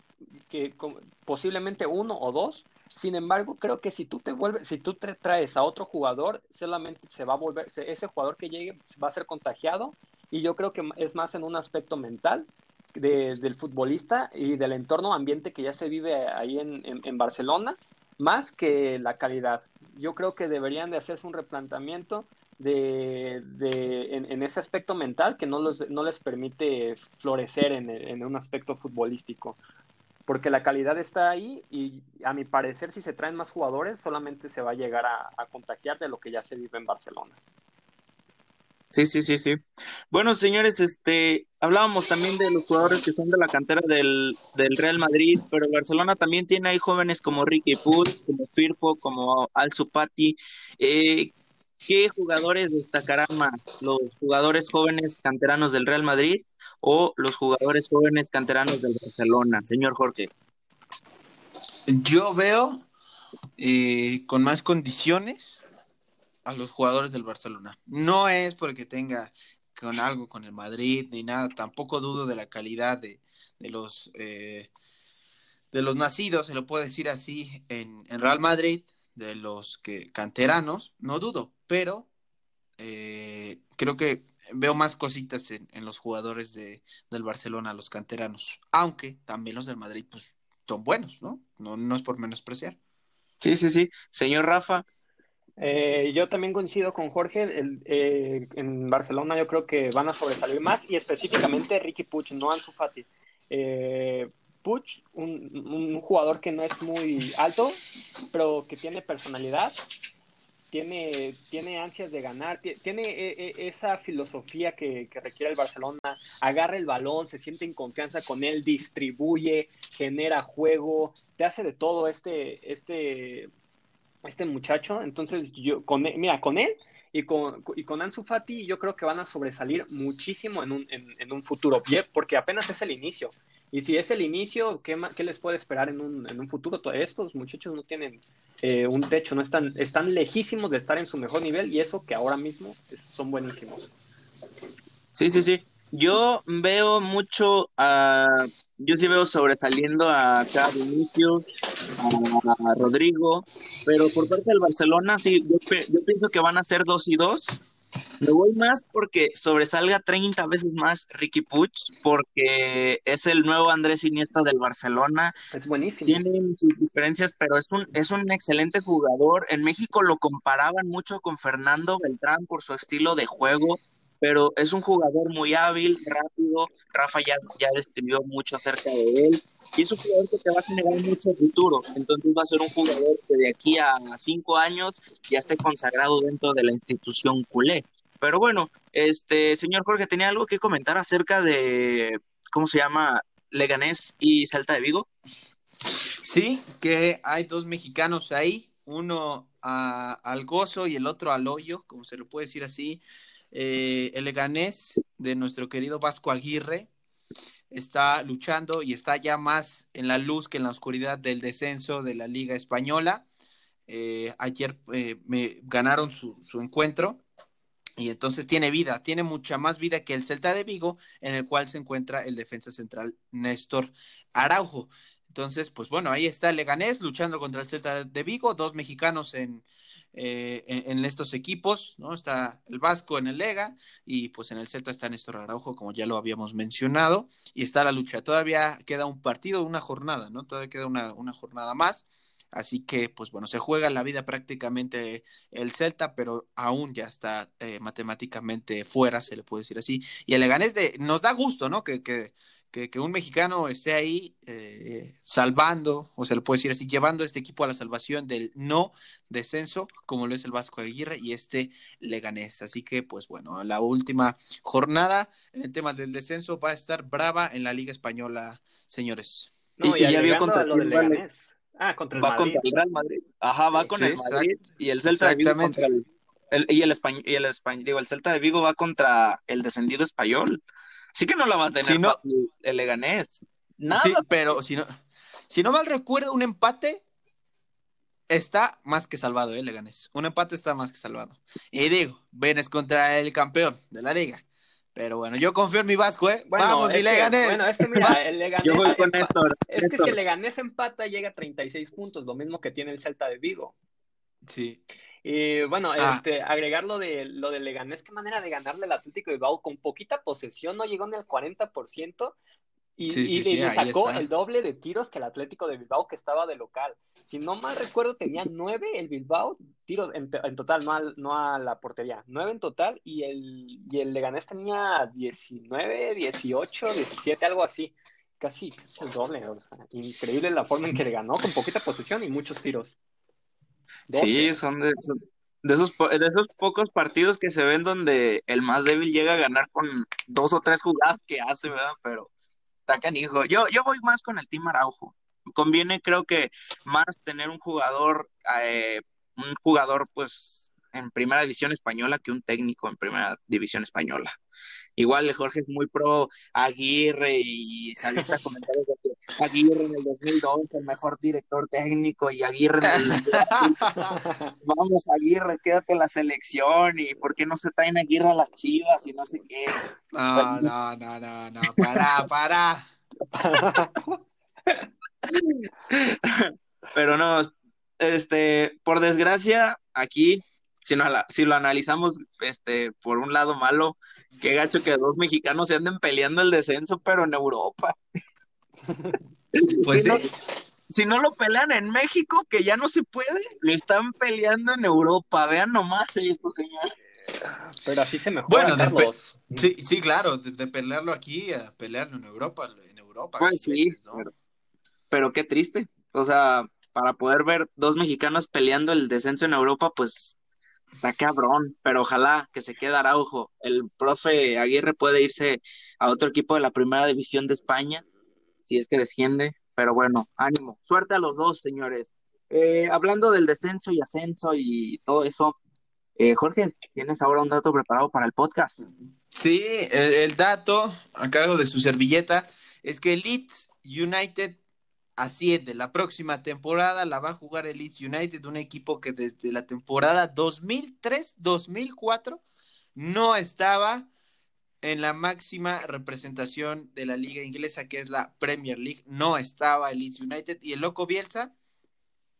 que posiblemente uno o dos. Sin embargo, creo que si tú te vuelves, si tú te traes a otro jugador, solamente se va a volver, ese jugador que llegue va a ser contagiado. Y yo creo que es más en un aspecto mental del futbolista y del entorno ambiente que ya se vive ahí en, en Barcelona, más que la calidad yo creo que deberían de hacerse un replanteamiento de, de en, ese aspecto mental que no, los, no les permite florecer en, en, un aspecto futbolístico. Porque la calidad está ahí y a mi parecer si se traen más jugadores solamente se va a llegar a contagiar de lo que ya se vive en Barcelona. Sí, sí, sí, sí. Bueno, señores, este, hablábamos también de los jugadores que son de la cantera del, Real Madrid, pero Barcelona también tiene ahí jóvenes como Ricky Puig, como Firpo, como Al Supati. Eh, ¿Qué jugadores destacarán más? ¿Los jugadores jóvenes canteranos del Real Madrid o los jugadores jóvenes canteranos del Barcelona? Señor Jorge. Yo veo eh, con más condiciones a los jugadores del Barcelona. No es porque tenga con algo con el Madrid ni nada, tampoco dudo de la calidad de, los eh, de los nacidos, se lo puedo decir así, en, Real Madrid, de los que canteranos, no dudo, pero eh, creo que veo más cositas en, los jugadores de, del Barcelona, los canteranos, aunque también los del Madrid, pues son buenos, ¿no? No, no es por menospreciar. Sí, sí, sí. Señor Rafa, eh, yo también coincido con Jorge. Eh, en Barcelona yo creo que van a sobresalir más y específicamente Ricky Puch, no Ansu Fati. Eh, Puch, un, jugador que no es muy alto, pero que tiene personalidad, tiene, tiene ansias de ganar, tiene esa filosofía que, que, requiere el Barcelona, agarra el balón, se siente en confianza con él, distribuye, genera juego, te hace de todo este, este este muchacho. Entonces, yo, con mira, con él y con, y con Ansu Fati, yo creo que van a sobresalir muchísimo en un, en, un futuro, porque apenas es el inicio. Y si es el inicio, ¿qué, qué les puede esperar en un, en un futuro? Estos muchachos no tienen eh, un techo, no están, están lejísimos de estar en su mejor nivel y eso que ahora mismo son buenísimos. Sí, sí, sí. Yo veo mucho, a, yo sí veo sobresaliendo a cada Vinicius, a, Rodrigo, pero por parte del Barcelona, sí, yo, yo pienso que van a ser dos y dos. Me voy más porque sobresalga 30 veces más Ricky Puig, porque es el nuevo Andrés Iniesta del Barcelona. Es buenísimo. Tiene sus diferencias, pero es un, es un excelente jugador. En México lo comparaban mucho con Fernando Beltrán por su estilo de juego pero es un jugador muy hábil, rápido. Rafa ya, ya describió mucho acerca de él. Y es un jugador que te va a generar mucho futuro. Entonces va a ser un jugador que de aquí a cinco años ya esté consagrado dentro de la institución culé. Pero bueno, este señor Jorge, ¿tenía algo que comentar acerca de, ¿cómo se llama? Leganés y Salta de Vigo. Sí, que hay dos mexicanos ahí, uno al gozo y el otro al hoyo, como se lo puede decir así. Eh, el Leganés de nuestro querido Vasco Aguirre está luchando y está ya más en la luz que en la oscuridad del descenso de la Liga Española. Eh, ayer eh, me ganaron su, encuentro y entonces tiene vida, tiene mucha más vida que el Celta de Vigo, en el cual se encuentra el defensa central Néstor Araujo. Entonces, pues bueno, ahí está el Leganés luchando contra el Celta de Vigo, dos mexicanos en, eh, en, estos equipos, ¿no? Está el Vasco en el Lega y pues en el Celta está Néstor Araujo, como ya lo habíamos mencionado, y está la lucha. Todavía queda un partido, una jornada, ¿no? Todavía queda una, una jornada más. Así que, pues bueno, se juega la vida prácticamente el Celta, pero aún ya está eh, matemáticamente fuera, se le puede decir así. Y el Leganés de, nos da gusto, ¿no? Que, que, que, un mexicano esté ahí eh, salvando, o se le puede decir así, llevando a este equipo a la salvación del no descenso, como lo es el Vasco Aguirre y este Leganés. Así que, pues bueno, la última jornada en el tema del descenso va a estar brava en la Liga Española, señores. No, y, ya vio contra lo del Leganés. Ah, contra el va contra el Real Madrid. Ajá, va con el Madrid y el Celta de Vigo contra el, y el español y el español, digo, el Celta de Vigo va contra el descendido español. Sí que no la va a tener el Leganés. Nada. Sí, pero si no, si no mal recuerdo, un empate está más que salvado, ¿eh, Leganés? Un empate está más que salvado. Y digo, Venes contra el campeón de la liga. Pero bueno, yo confío en mi Vasco, ¿eh? Vamos, mi Leganés. bueno, es que mira, el Leganés. Yo voy con esto. Es que si el Leganés empata, llega a 36 puntos, lo mismo que tiene el Celta de Vigo. Sí. Y bueno, ah. este, agregar lo de lo de Leganés, qué manera de ganarle al Atlético de Bilbao con poquita posesión, no llegó ni al 40%, y, le sacó el doble de tiros que el Atlético de Bilbao que estaba de local. Si no mal recuerdo, tenía nueve el Bilbao tiros en, total, no, no, a la portería. Nueve en total y el, y el Leganés tenía 19, 18, 17, algo así. Casi, casi el doble. increíble la forma en que le ganó con poquita posesión y muchos tiros. Sí, son de, de, esos, de esos pocos partidos que se ven donde el más débil llega a ganar con dos o tres jugadas que hace, ¿verdad? Pero está canijo. Yo, yo voy más con el Team Araujo. Conviene, creo que, más tener un jugador, eh, un jugador, pues, en primera división española que un técnico en primera división española. Igual Jorge es muy pro Aguirre y salió a comentarios de que Aguirre en el 2012 el mejor director técnico y Aguirre en el... Vamos Aguirre, quédate en la selección y ¿por qué no se traen Aguirre a las chivas y no sé qué? No, no, no, no, no, para, para. Pero no, este, por desgracia, aquí, si, no, si lo analizamos este, por un lado malo, Qué gacho que dos mexicanos se anden peleando el descenso, pero en Europa. Pues si, no, si no lo pelean en México, que ya no se puede, lo están peleando en Europa. Vean nomás esto, señores. Pero así se mejora, bueno, Sí, sí, claro, de, pelearlo aquí a pelearlo en Europa, en Europa. Pues sí, pero qué triste. O sea, para poder ver dos mexicanos peleando el descenso en Europa, pues Está cabrón, pero ojalá que se quede Araujo. El profe Aguirre puede irse a otro equipo de la primera división de España, si es que desciende. Pero bueno, ánimo. Suerte a los dos, señores. Eh, hablando del descenso y ascenso y todo eso, eh, Jorge, ¿tienes ahora un dato preparado para el podcast? Sí, el, dato a cargo de su servilleta es que Leeds United asciende. La próxima temporada la va a jugar el Leeds United, un equipo que desde la temporada 2003-2004 no estaba en la máxima representación de la liga inglesa, que es la Premier League. No estaba el Leeds United y el Loco Bielsa,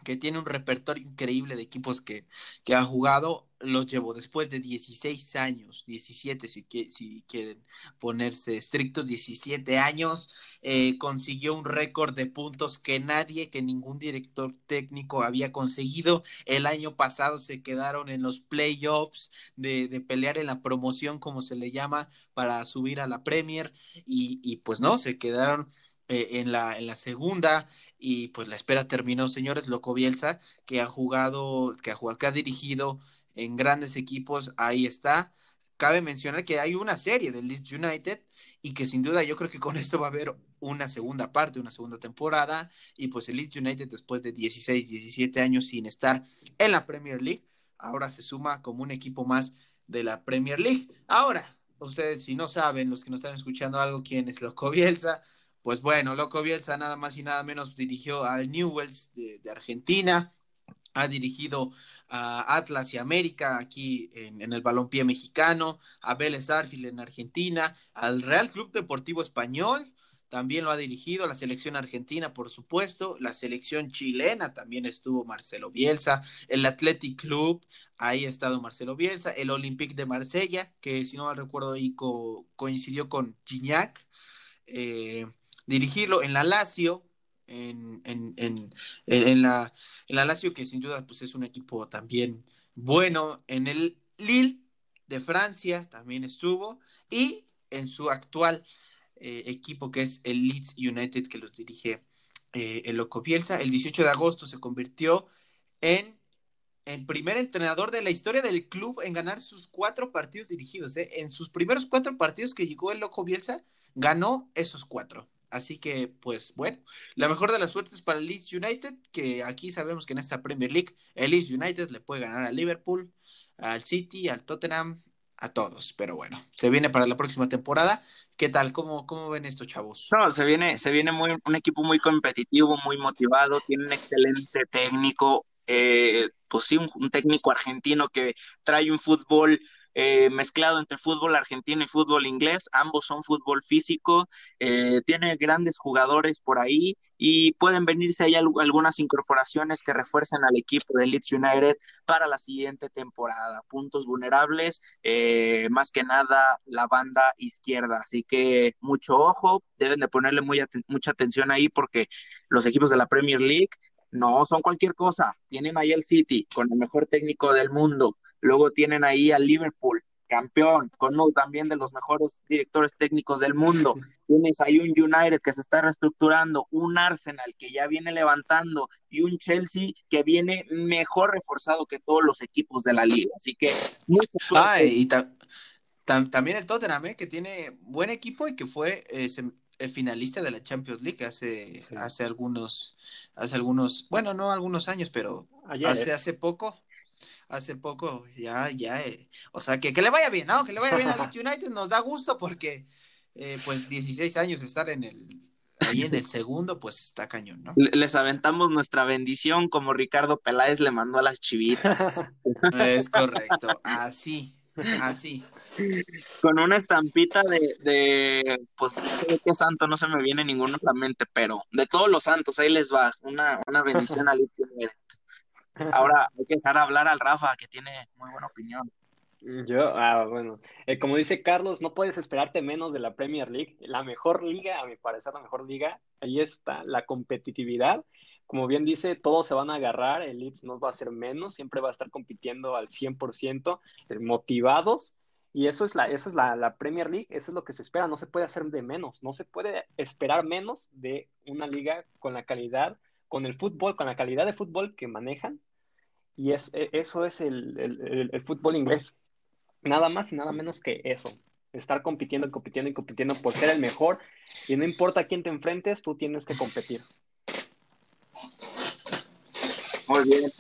que tiene un repertorio increíble de equipos que, que ha jugado, los llevó después de 16 años, 17 si, quieren ponerse estrictos, 17 años, eh, consiguió un récord de puntos que nadie, que ningún director técnico había conseguido. El año pasado se quedaron en los playoffs de, de pelear en la promoción, como se le llama, para subir a la Premier y, y pues no, se quedaron eh, en, la, en la segunda y pues la espera terminó, señores, Loco Bielsa, que ha jugado, que ha jugado, que ha dirigido en grandes equipos, ahí está. Cabe mencionar que hay una serie de Leeds United y que sin duda yo creo que con esto va a haber una segunda parte, una segunda temporada y pues el Leeds United después de 16, 17 años sin estar en la Premier League, ahora se suma como un equipo más de la Premier League. Ahora, ustedes si no saben, los que nos están escuchando algo, quién es Loco Bielsa, pues bueno, Loco Bielsa nada más y nada menos dirigió al Newells de, de Argentina, ha dirigido a Atlas y América aquí en, el balompié mexicano, a Vélez Arfil en Argentina, al Real Club Deportivo Español, también lo ha dirigido, la selección argentina, por supuesto, la selección chilena también estuvo Marcelo Bielsa, el Athletic Club, ahí ha estado Marcelo Bielsa, el Olympique de Marsella, que si no mal recuerdo ahí coincidió con Gignac, eh, dirigirlo en la Lazio, en, en, en, en, la, la Lazio, que sin duda pues, es un equipo también bueno, en el Lille de Francia también estuvo, y en su actual eh, equipo que es el Leeds United que los dirige eh, el Loco Bielsa. El 18 de agosto se convirtió en el primer entrenador de la historia del club en ganar sus cuatro partidos dirigidos. En sus primeros cuatro partidos que llegó el Loco Bielsa, ganó esos cuatro. Así que, pues bueno, la mejor de las suertes para el Leeds United, que aquí sabemos que en esta Premier League el Leeds United le puede ganar al Liverpool, al City, al Tottenham, a todos. Pero bueno, se viene para la próxima temporada. ¿Qué tal? ¿Cómo, cómo ven estos chavos? No, se viene, se viene muy, un equipo muy competitivo, muy motivado, tiene un excelente técnico, eh, pues sí, un, técnico argentino que trae un fútbol eh, mezclado entre fútbol argentino y fútbol inglés, ambos son fútbol físico, eh, tiene grandes jugadores por ahí y pueden venirse ahí algunas incorporaciones que refuercen al equipo de Leeds United para la siguiente temporada. Puntos vulnerables, eh, más que nada la banda izquierda, así que mucho ojo, deben de ponerle muy mucha atención ahí porque los equipos de la Premier League no son cualquier cosa. Tienen ahí el City con el mejor técnico del mundo. Luego tienen ahí al Liverpool, campeón, con uno también de los mejores directores técnicos del mundo. Tienes ahí un United que se está reestructurando, un Arsenal que ya viene levantando y un Chelsea que viene mejor reforzado que todos los equipos de la liga. Así que mucho ah, y también el Tottenham, ¿eh? que tiene buen equipo y que fue eh, el finalista de la Champions League hace, hace algunos, hace algunos, bueno, no algunos años, pero hace, hace poco, hace poco, ya, ya, eh, o sea, que, que le vaya bien, ¿no? Que le vaya bien al United, nos da gusto porque, eh, pues, 16 años estar en el, ahí en el segundo, pues, está cañón, ¿no? Les aventamos nuestra bendición como Ricardo Peláez le mandó a las chivitas. es correcto, así, así. Con una estampita de, de pues, qué santo no se me viene ninguno a la mente, pero de todos los santos, ahí les va, una, una bendición al United. Ahora hay que dejar hablar al Rafa, que tiene muy buena opinión. Yo, ah, bueno, eh, como dice Carlos, no puedes esperarte menos de la Premier League, la mejor liga, a mi parecer, la mejor liga, ahí está la competitividad. Como bien dice, todos se van a agarrar, el Leeds no va a ser menos, siempre va a estar compitiendo al 100%, eh, motivados, y eso es, la, eso es la, la Premier League, eso es lo que se espera, no se puede hacer de menos, no se puede esperar menos de una liga con la calidad, con el fútbol, con la calidad de fútbol que manejan y es, e, eso es el, fútbol inglés. Nada más y nada menos que eso. Estar compitiendo, compitiendo y compitiendo por ser el mejor. Y no importa quién te enfrentes, tú tienes que competir. Muy bien.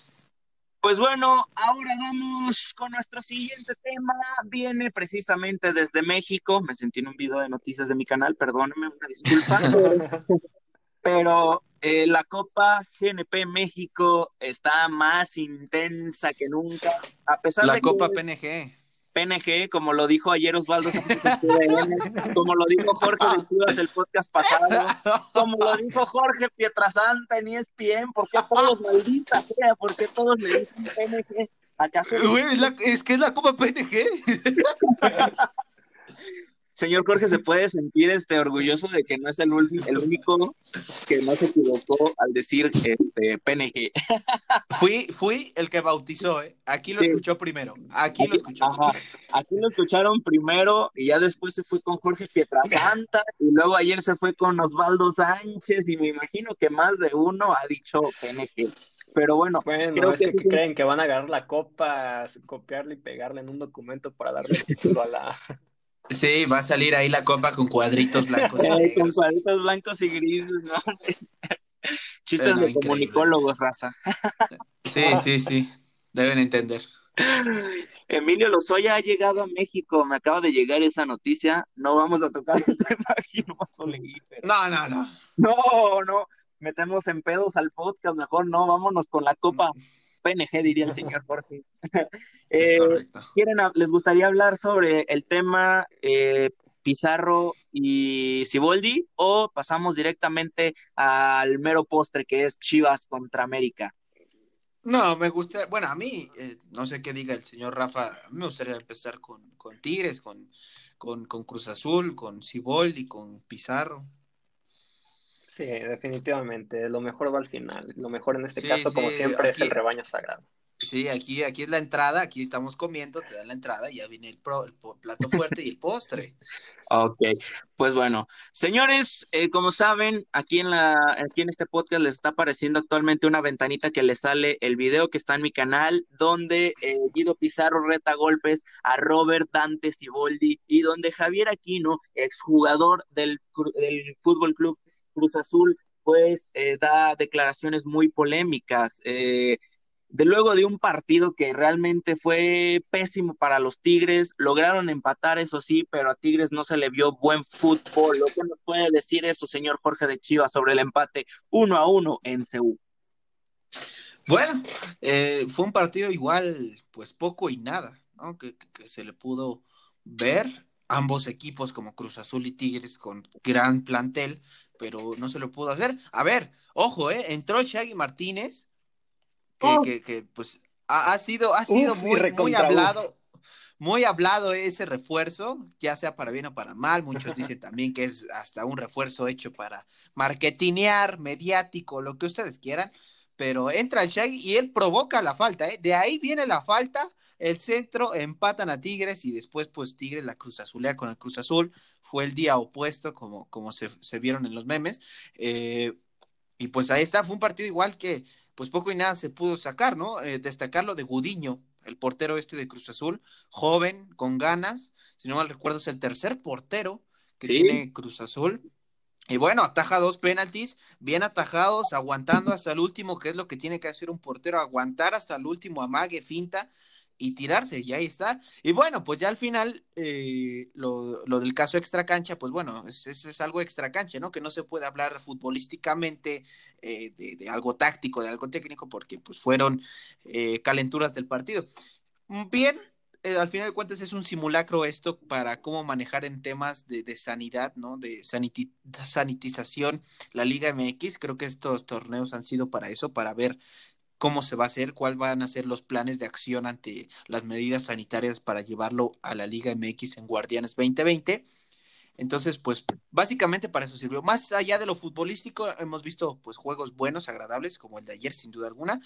Pues bueno, ahora vamos con nuestro siguiente tema. Viene precisamente desde México. Me sentí en un video de noticias de mi canal, perdónenme, una disculpa. pero eh, la Copa GNP México está más intensa que nunca, a pesar la de Copa PNG. PNG, como lo dijo ayer Osvaldo como lo dijo Jorge de Chivas el podcast pasado, como lo dijo Jorge Pietrasanta en ESPN, ¿por qué todos malditas sea? ¿Por qué todos le dicen PNG? ¿Acaso? es, es que es la Copa PNG. señor Jorge se puede sentir este orgulloso de que no es el, el único que no se equivocó al decir este, PNG. Fui, fui el que bautizó, ¿eh? Aquí lo escuchó primero. Aquí, lo escuchó. Aquí lo escucharon primero y ya después se fue con Jorge Pietrasanta y luego ayer se fue con Osvaldo Sánchez y me imagino que más de uno ha dicho PNG. Pero bueno, creo que, creen que van a agarrar la copa, copiarle y pegarle en un documento para darle título a la Sí, va a salir ahí la copa con cuadritos blancos. Y con cuadritos blancos y grises, ¿no? Chistes de comunicólogos, raza. Sí, sí, sí. Deben entender. Emilio Lozoya ha llegado a México. Me acaba de llegar esa noticia. No vamos a tocar el tema aquí, no, no, no, no. No, no. Metemos en pedos al podcast. Mejor no, vámonos con la copa. PNG, diría el señor Jorge. eh, ¿quieren, ¿Les gustaría hablar sobre el tema? Eh, Pizarro y Ciboldi o pasamos directamente al mero postre que es Chivas contra América? No, me gusta, bueno, a mí, eh, no sé qué diga el señor Rafa, a mí me gustaría empezar con, con Tigres, con, con, con Cruz Azul, con Ciboldi, con Pizarro. Sí, definitivamente, lo mejor va al final, lo mejor en este caso, como siempre, es el rebaño sagrado. Sí, aquí, aquí es la entrada, aquí estamos comiendo, te dan la entrada y ya viene el, pro, el plato fuerte y el postre. Ok, pues bueno, señores, eh, como saben, aquí en la, aquí en este podcast les está apareciendo actualmente una ventanita que les sale el video que está en mi canal, donde eh, Guido Pizarro reta golpes a Robert Dante Siboldi y donde Javier Aquino, exjugador del, del Fútbol Club Cruz Azul, pues eh, da declaraciones muy polémicas. Eh, de luego de un partido que realmente fue pésimo para los Tigres, lograron empatar, eso sí, pero a Tigres no se le vio buen fútbol. ¿Lo que nos puede decir eso, señor Jorge de Chivas, sobre el empate uno a uno en Seúl? Bueno, eh, fue un partido igual, pues poco y nada, ¿no? Que, se le pudo ver ambos equipos como Cruz Azul y Tigres con gran plantel, pero no se lo pudo hacer. A ver, ojo, ¿eh? Entró Shaggy Martínez que, pues ha, sido, ha sido muy, muy hablado. Muy hablado ese refuerzo, ya sea para bien o para mal. Muchos dicen también que es hasta un refuerzo hecho para marketinear, mediático, lo que ustedes quieran. Pero entra el Shaggy y él provoca la falta. ¿eh? De ahí viene la falta. El centro empatan a Tigres y después, pues Tigres la Cruz Azulea con el Cruz Azul. Fue el día opuesto, como, como se, vieron en los memes. Eh, y pues ahí está, fue un partido igual que pues poco y nada se pudo sacar, ¿no? Eh, destacar lo de Gudiño, el portero este de Cruz Azul, joven, con ganas, si no mal recuerdo es el tercer portero que tiene Cruz Azul. Y bueno, ataja dos penaltis, bien atajados, aguantando hasta el último, que es lo que tiene que hacer un portero, aguantar hasta el último, amague, finta, y tirarse, y ahí está. Y bueno, pues ya al final, eh, lo, lo, del caso extra cancha, pues bueno, es, es, algo extra cancha, ¿no? Que no se puede hablar futbolísticamente eh, de, algo táctico, de algo técnico, porque pues fueron eh, calenturas del partido. Mm, bien, al final de cuentas es un simulacro esto para cómo manejar en temas de, de sanidad, ¿no? De sanitización la Liga MX. Creo que estos torneos han sido para eso, para ver cómo se va a hacer, cuáles van a ser los planes de acción ante las medidas sanitarias para llevarlo a la Liga MX en Guardianes 2020. Entonces, pues básicamente para eso sirvió. Más allá de lo futbolístico, hemos visto pues juegos buenos, agradables, como el de ayer, sin duda alguna.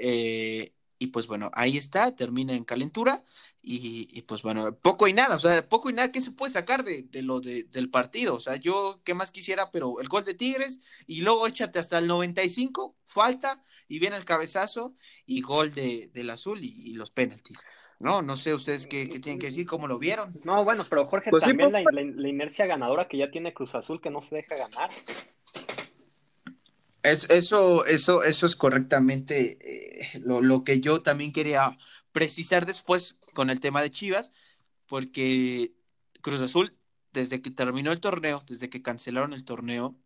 Eh, y pues bueno, ahí está, termina en calentura. Y, pues bueno, poco y nada, o sea, poco y nada, ¿qué se puede sacar de, de lo de, del partido? O sea, yo qué más quisiera, pero el gol de Tigres y luego échate hasta el 95, falta, y viene el cabezazo y gol de, del azul y, los penaltis. No, no sé ustedes qué, tienen que decir, cómo lo vieron. No, bueno, pero Jorge, pues también la, inercia ganadora que ya tiene Cruz Azul que no se deja ganar. Es, eso, eso, eso es correctamente eh, lo, lo que yo también quería precisar después con el tema de Chivas, porque Cruz Azul, desde que terminó el torneo, desde que cancelaron el torneo,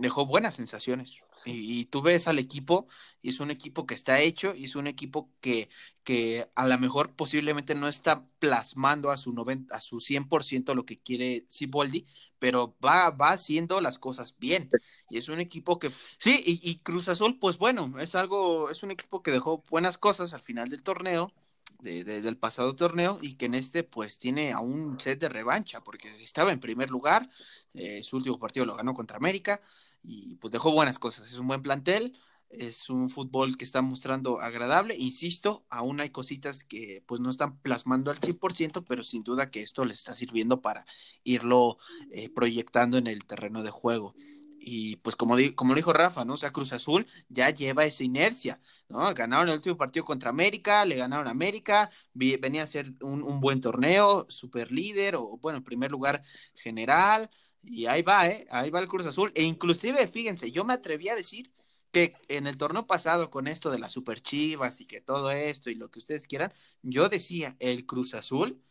dejó buenas sensaciones. Y, tú ves al equipo, y es un equipo que está hecho, y es un equipo que, que a lo mejor posiblemente no está plasmando a su, 90, a su 100% lo que quiere Ciboldi, pero va, va haciendo las cosas bien. Y es un equipo que, sí, y, y Cruz Azul, pues bueno, es algo, es un equipo que dejó buenas cosas al final del torneo, de, del pasado torneo y que en este pues tiene a un set de revancha porque estaba en primer lugar, eh, su último partido lo ganó contra América, y pues dejó buenas cosas. Es un buen plantel, es un fútbol que está mostrando agradable. Insisto, aún hay cositas que pues no están plasmando al 100%, pero sin duda que esto le está sirviendo para irlo eh, proyectando en el terreno de juego. Y pues como, como dijo Rafa, ¿no? O sea, Cruz Azul ya lleva esa inercia, ¿no? Ganaron el último partido contra América, le ganaron a América, venía a ser un, un buen torneo, super líder, o bueno, en primer lugar general, y ahí va, ¿eh? Ahí va el Cruz Azul. E inclusive, fíjense, yo me atreví a decir que en el torneo pasado con esto de las super chivas y que todo esto y lo que ustedes quieran, yo decía, el Cruz Azul,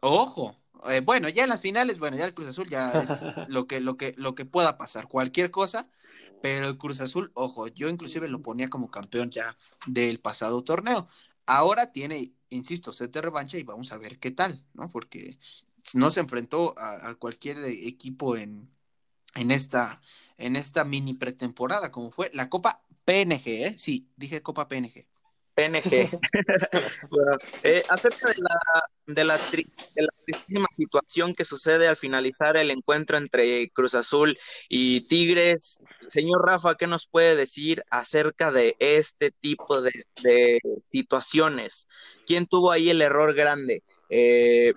ojo, eh, bueno, ya en las finales, bueno, ya el Cruz Azul ya es lo que, lo que, lo que pueda pasar, cualquier cosa, pero el Cruz Azul, ojo, yo inclusive lo ponía como campeón ya del pasado torneo. Ahora tiene, insisto, set de revancha y vamos a ver qué tal, ¿no? Porque no se enfrentó a, cualquier equipo en, en, esta, en esta mini pretemporada, como fue la Copa PNG, ¿eh? Sí, dije Copa PNG. PNG. Eh, acerca de la, de, la tristísima situación que sucede al finalizar el encuentro entre Cruz Azul y Tigres, señor Rafa, ¿qué nos puede decir acerca de este tipo de, situaciones? ¿Quién tuvo ahí el error grande? Eh,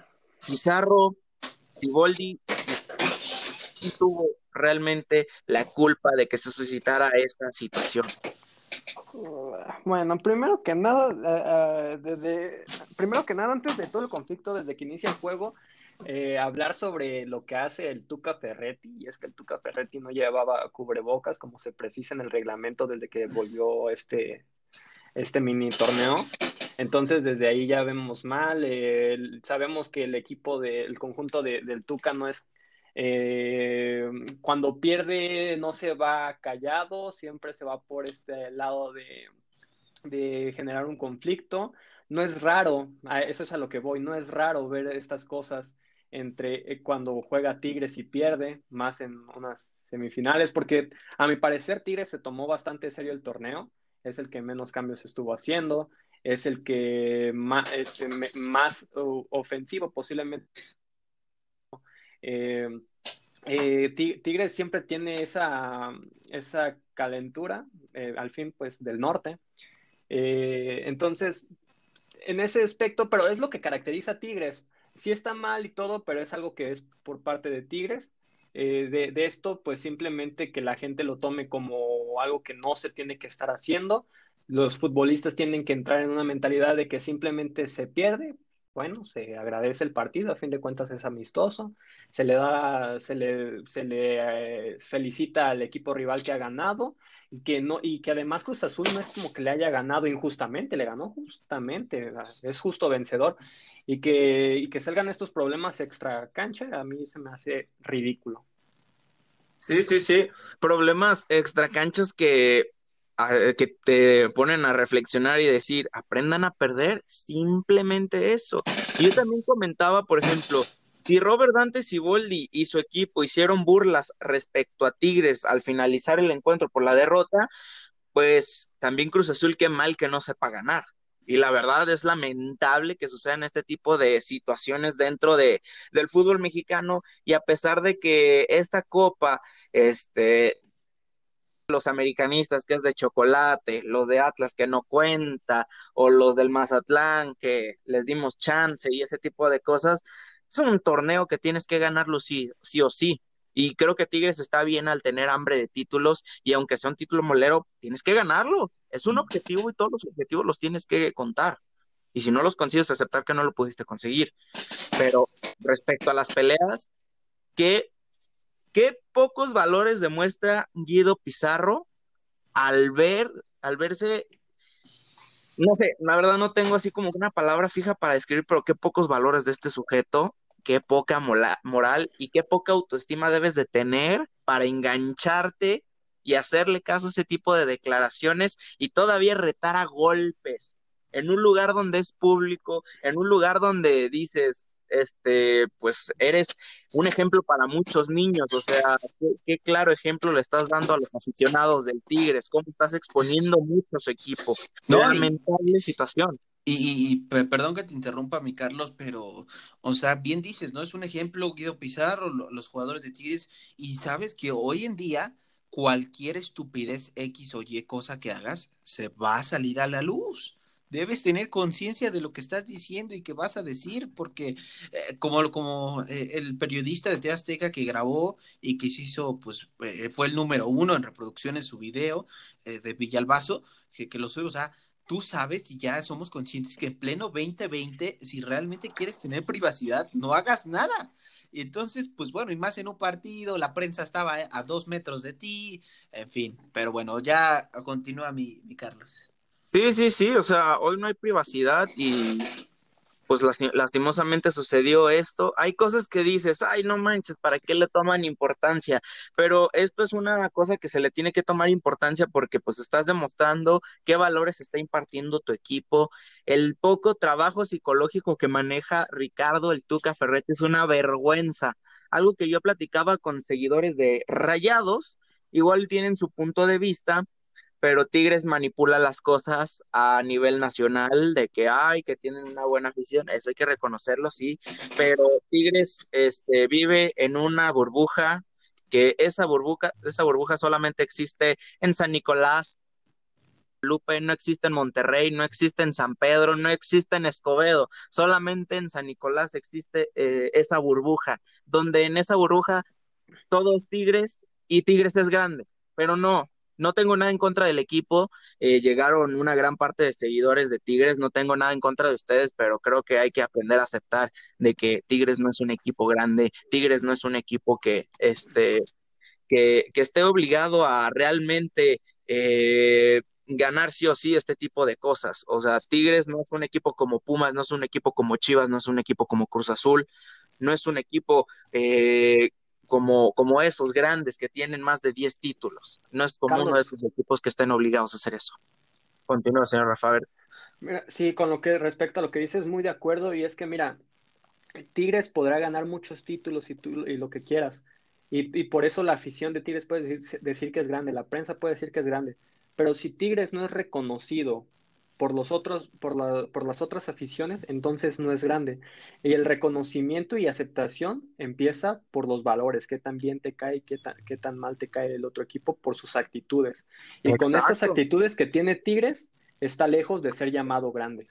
Pizarro, Tiboldi, ¿quién tuvo realmente la culpa de que se suscitara esta situación? Bueno, primero que nada, eh, eh, desde primero que nada, antes de todo el conflicto, desde que inicia el juego, eh, hablar sobre lo que hace el Tuca Ferretti, y es que el Tuca Ferretti no llevaba cubrebocas, como se precisa en el reglamento desde que volvió este, este mini torneo. Entonces, desde ahí ya vemos mal. sabemos que el equipo del conjunto del Tuca no es eh, cuando pierde no se va callado, siempre se va por este lado de, generar un conflicto. No es raro, eso es a lo que voy, no es raro ver estas cosas entre eh, cuando juega Tigres y pierde, más en unas semifinales, porque a mi parecer Tigres se tomó bastante serio el torneo, es el que menos cambios estuvo haciendo, es el que más, este, más ofensivo posiblemente eh, eh, Tigres siempre tiene esa, esa calentura, eh, al fin, pues, del norte. entonces, en ese aspecto, pero es lo que caracteriza a Tigres. Sí está mal y todo, pero es algo que es por parte de Tigres. de, esto, pues simplemente que la gente lo tome como algo que no se tiene que estar haciendo. Los futbolistas tienen que entrar en una mentalidad de que simplemente se pierde, bueno, se agradece el partido, a fin de cuentas es amistoso, se le da, se le, se le eh, felicita al equipo rival que ha ganado y que no, y que además Cruz Azul no es como que le haya ganado injustamente, le ganó justamente, es justo vencedor, y que, y que salgan estos problemas extra cancha, a mí se me hace ridículo. Sí, sí, sí, problemas extra canchas que que te ponen a reflexionar y decir, aprendan a perder, simplemente eso. Y yo también comentaba, por ejemplo, si Robert Dante Siboldi y su equipo hicieron burlas respecto a Tigres al finalizar el encuentro por la derrota, pues también Cruz Azul, qué mal que no sepa ganar. Y la verdad es lamentable que sucedan este tipo de situaciones dentro de, del fútbol mexicano. Y a pesar de que esta copa este, los americanistas que es de chocolate, los de Atlas que no cuenta, o los del Mazatlán que les dimos chance y ese tipo de cosas, es un torneo que tienes que ganarlo sí, sí o sí. Y creo que Tigres está bien al tener hambre de títulos y aunque sea un título molero, tienes que ganarlo. Es un objetivo y todos los objetivos los tienes que contar. Y si no los consigues, aceptar que no lo pudiste conseguir. Pero respecto a las peleas, ¿qué qué pocos valores demuestra Guido Pizarro al ver, al verse, no sé, la verdad no tengo así como una palabra fija para describir, pero qué pocos valores de este sujeto, qué poca moral y qué poca autoestima debes de tener para engancharte y hacerle caso a ese tipo de declaraciones y todavía retar a golpes en un lugar donde es público, en un lugar donde dices, este, pues eres un ejemplo para muchos niños, o sea, qué, claro ejemplo le estás dando a los aficionados del Tigres, cómo estás exponiendo mucho a su equipo. No, lamentable situación. Y, perdón que te interrumpa, mi Carlos, pero, o sea, bien dices, ¿no? Es un ejemplo Guido Pizarro, los jugadores de Tigres, y sabes que hoy en día cualquier estupidez X o Y cosa que hagas se va a salir a la luz debes tener conciencia de lo que estás diciendo y que vas a decir, porque eh, como, como eh, el periodista de Teazteca que grabó y que se hizo, pues eh, fue el número uno en reproducción en su video de Villalbazo, que, que lo sube, o sea, tú sabes y ya somos conscientes que en pleno 2020, si realmente quieres tener privacidad, no hagas nada. Y entonces, pues bueno, y más en un partido, la prensa estaba a dos metros de ti, en fin, pero bueno, ya continúa mi, mi Carlos. Sí, sí, sí, o sea, hoy no hay privacidad y pues lastimosamente sucedió esto. Hay cosas que dices, ay, no manches, ¿para qué le toman importancia? Pero esto es una cosa que se le tiene que tomar importancia porque pues estás demostrando qué valores está impartiendo tu equipo. El poco trabajo psicológico que maneja Ricardo el Tuca Ferretti es una vergüenza. Algo que yo platicaba con seguidores de Rayados, igual tienen su punto de vista, pero Tigres manipula las cosas a nivel nacional, de que hay, que tienen una buena afición, eso hay que reconocerlo, sí, pero Tigres este, vive en una burbuja, que esa burbuja, esa burbuja solamente existe en San Nicolás, Lupe, no existe en Monterrey, no existe en San Pedro, no existe en Escobedo, solamente en San Nicolás existe eh, esa burbuja, donde en esa burbuja todo es Tigres y Tigres es grande, pero no, no tengo nada en contra del equipo, eh, llegaron una gran parte de seguidores de Tigres, no tengo nada en contra de ustedes, pero creo que hay que aprender a aceptar de que Tigres no es un equipo grande, Tigres no es un equipo que, este, que, esté obligado a realmente eh, ganar sí o sí este tipo de cosas. O sea, Tigres no es un equipo como Pumas, no es un equipo como Chivas, no es un equipo como Cruz Azul, no es un equipo eh, como, como esos grandes que tienen más de 10 títulos. No es como uno de esos equipos que estén obligados a hacer eso. Continúa, señor Rafael. sí, con lo que respecto a lo que dices, muy de acuerdo. Y es que, mira, Tigres podrá ganar muchos títulos y, tú, y lo que quieras. Y, y, por eso la afición de Tigres puede decir, decir que es grande, la prensa puede decir que es grande. Pero si Tigres no es reconocido por los otros, por, la, por las otras aficiones, entonces no es grande. Y el reconocimiento y aceptación empieza por los valores, qué tan bien te cae, qué tan, qué tan mal te cae el otro equipo por sus actitudes. Y con esas actitudes que tiene Tigres, está lejos de ser llamado grande.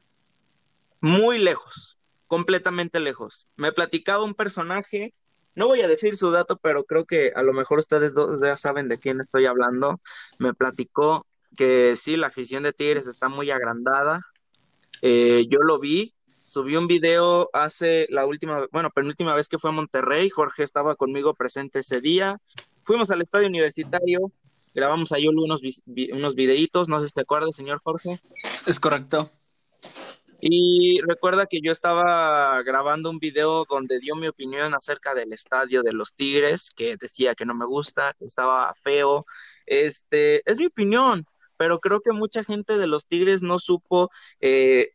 Muy lejos, completamente lejos. Me platicaba un personaje, no voy a decir su dato, pero creo que a lo mejor ustedes dos ya saben de quién estoy hablando. Me platicó que sí, la afición de Tigres está muy agrandada. Eh, yo lo vi, subí un video hace la última, bueno, penúltima vez que fue a Monterrey, Jorge estaba conmigo presente ese día. Fuimos al estadio universitario, grabamos ahí unos, unos videitos, no sé si se acuerda, señor Jorge. Es correcto. Y recuerda que yo estaba grabando un video donde dio mi opinión acerca del estadio de los Tigres, que decía que no me gusta, que estaba feo. Este, es mi opinión pero creo que mucha gente de los Tigres no supo eh,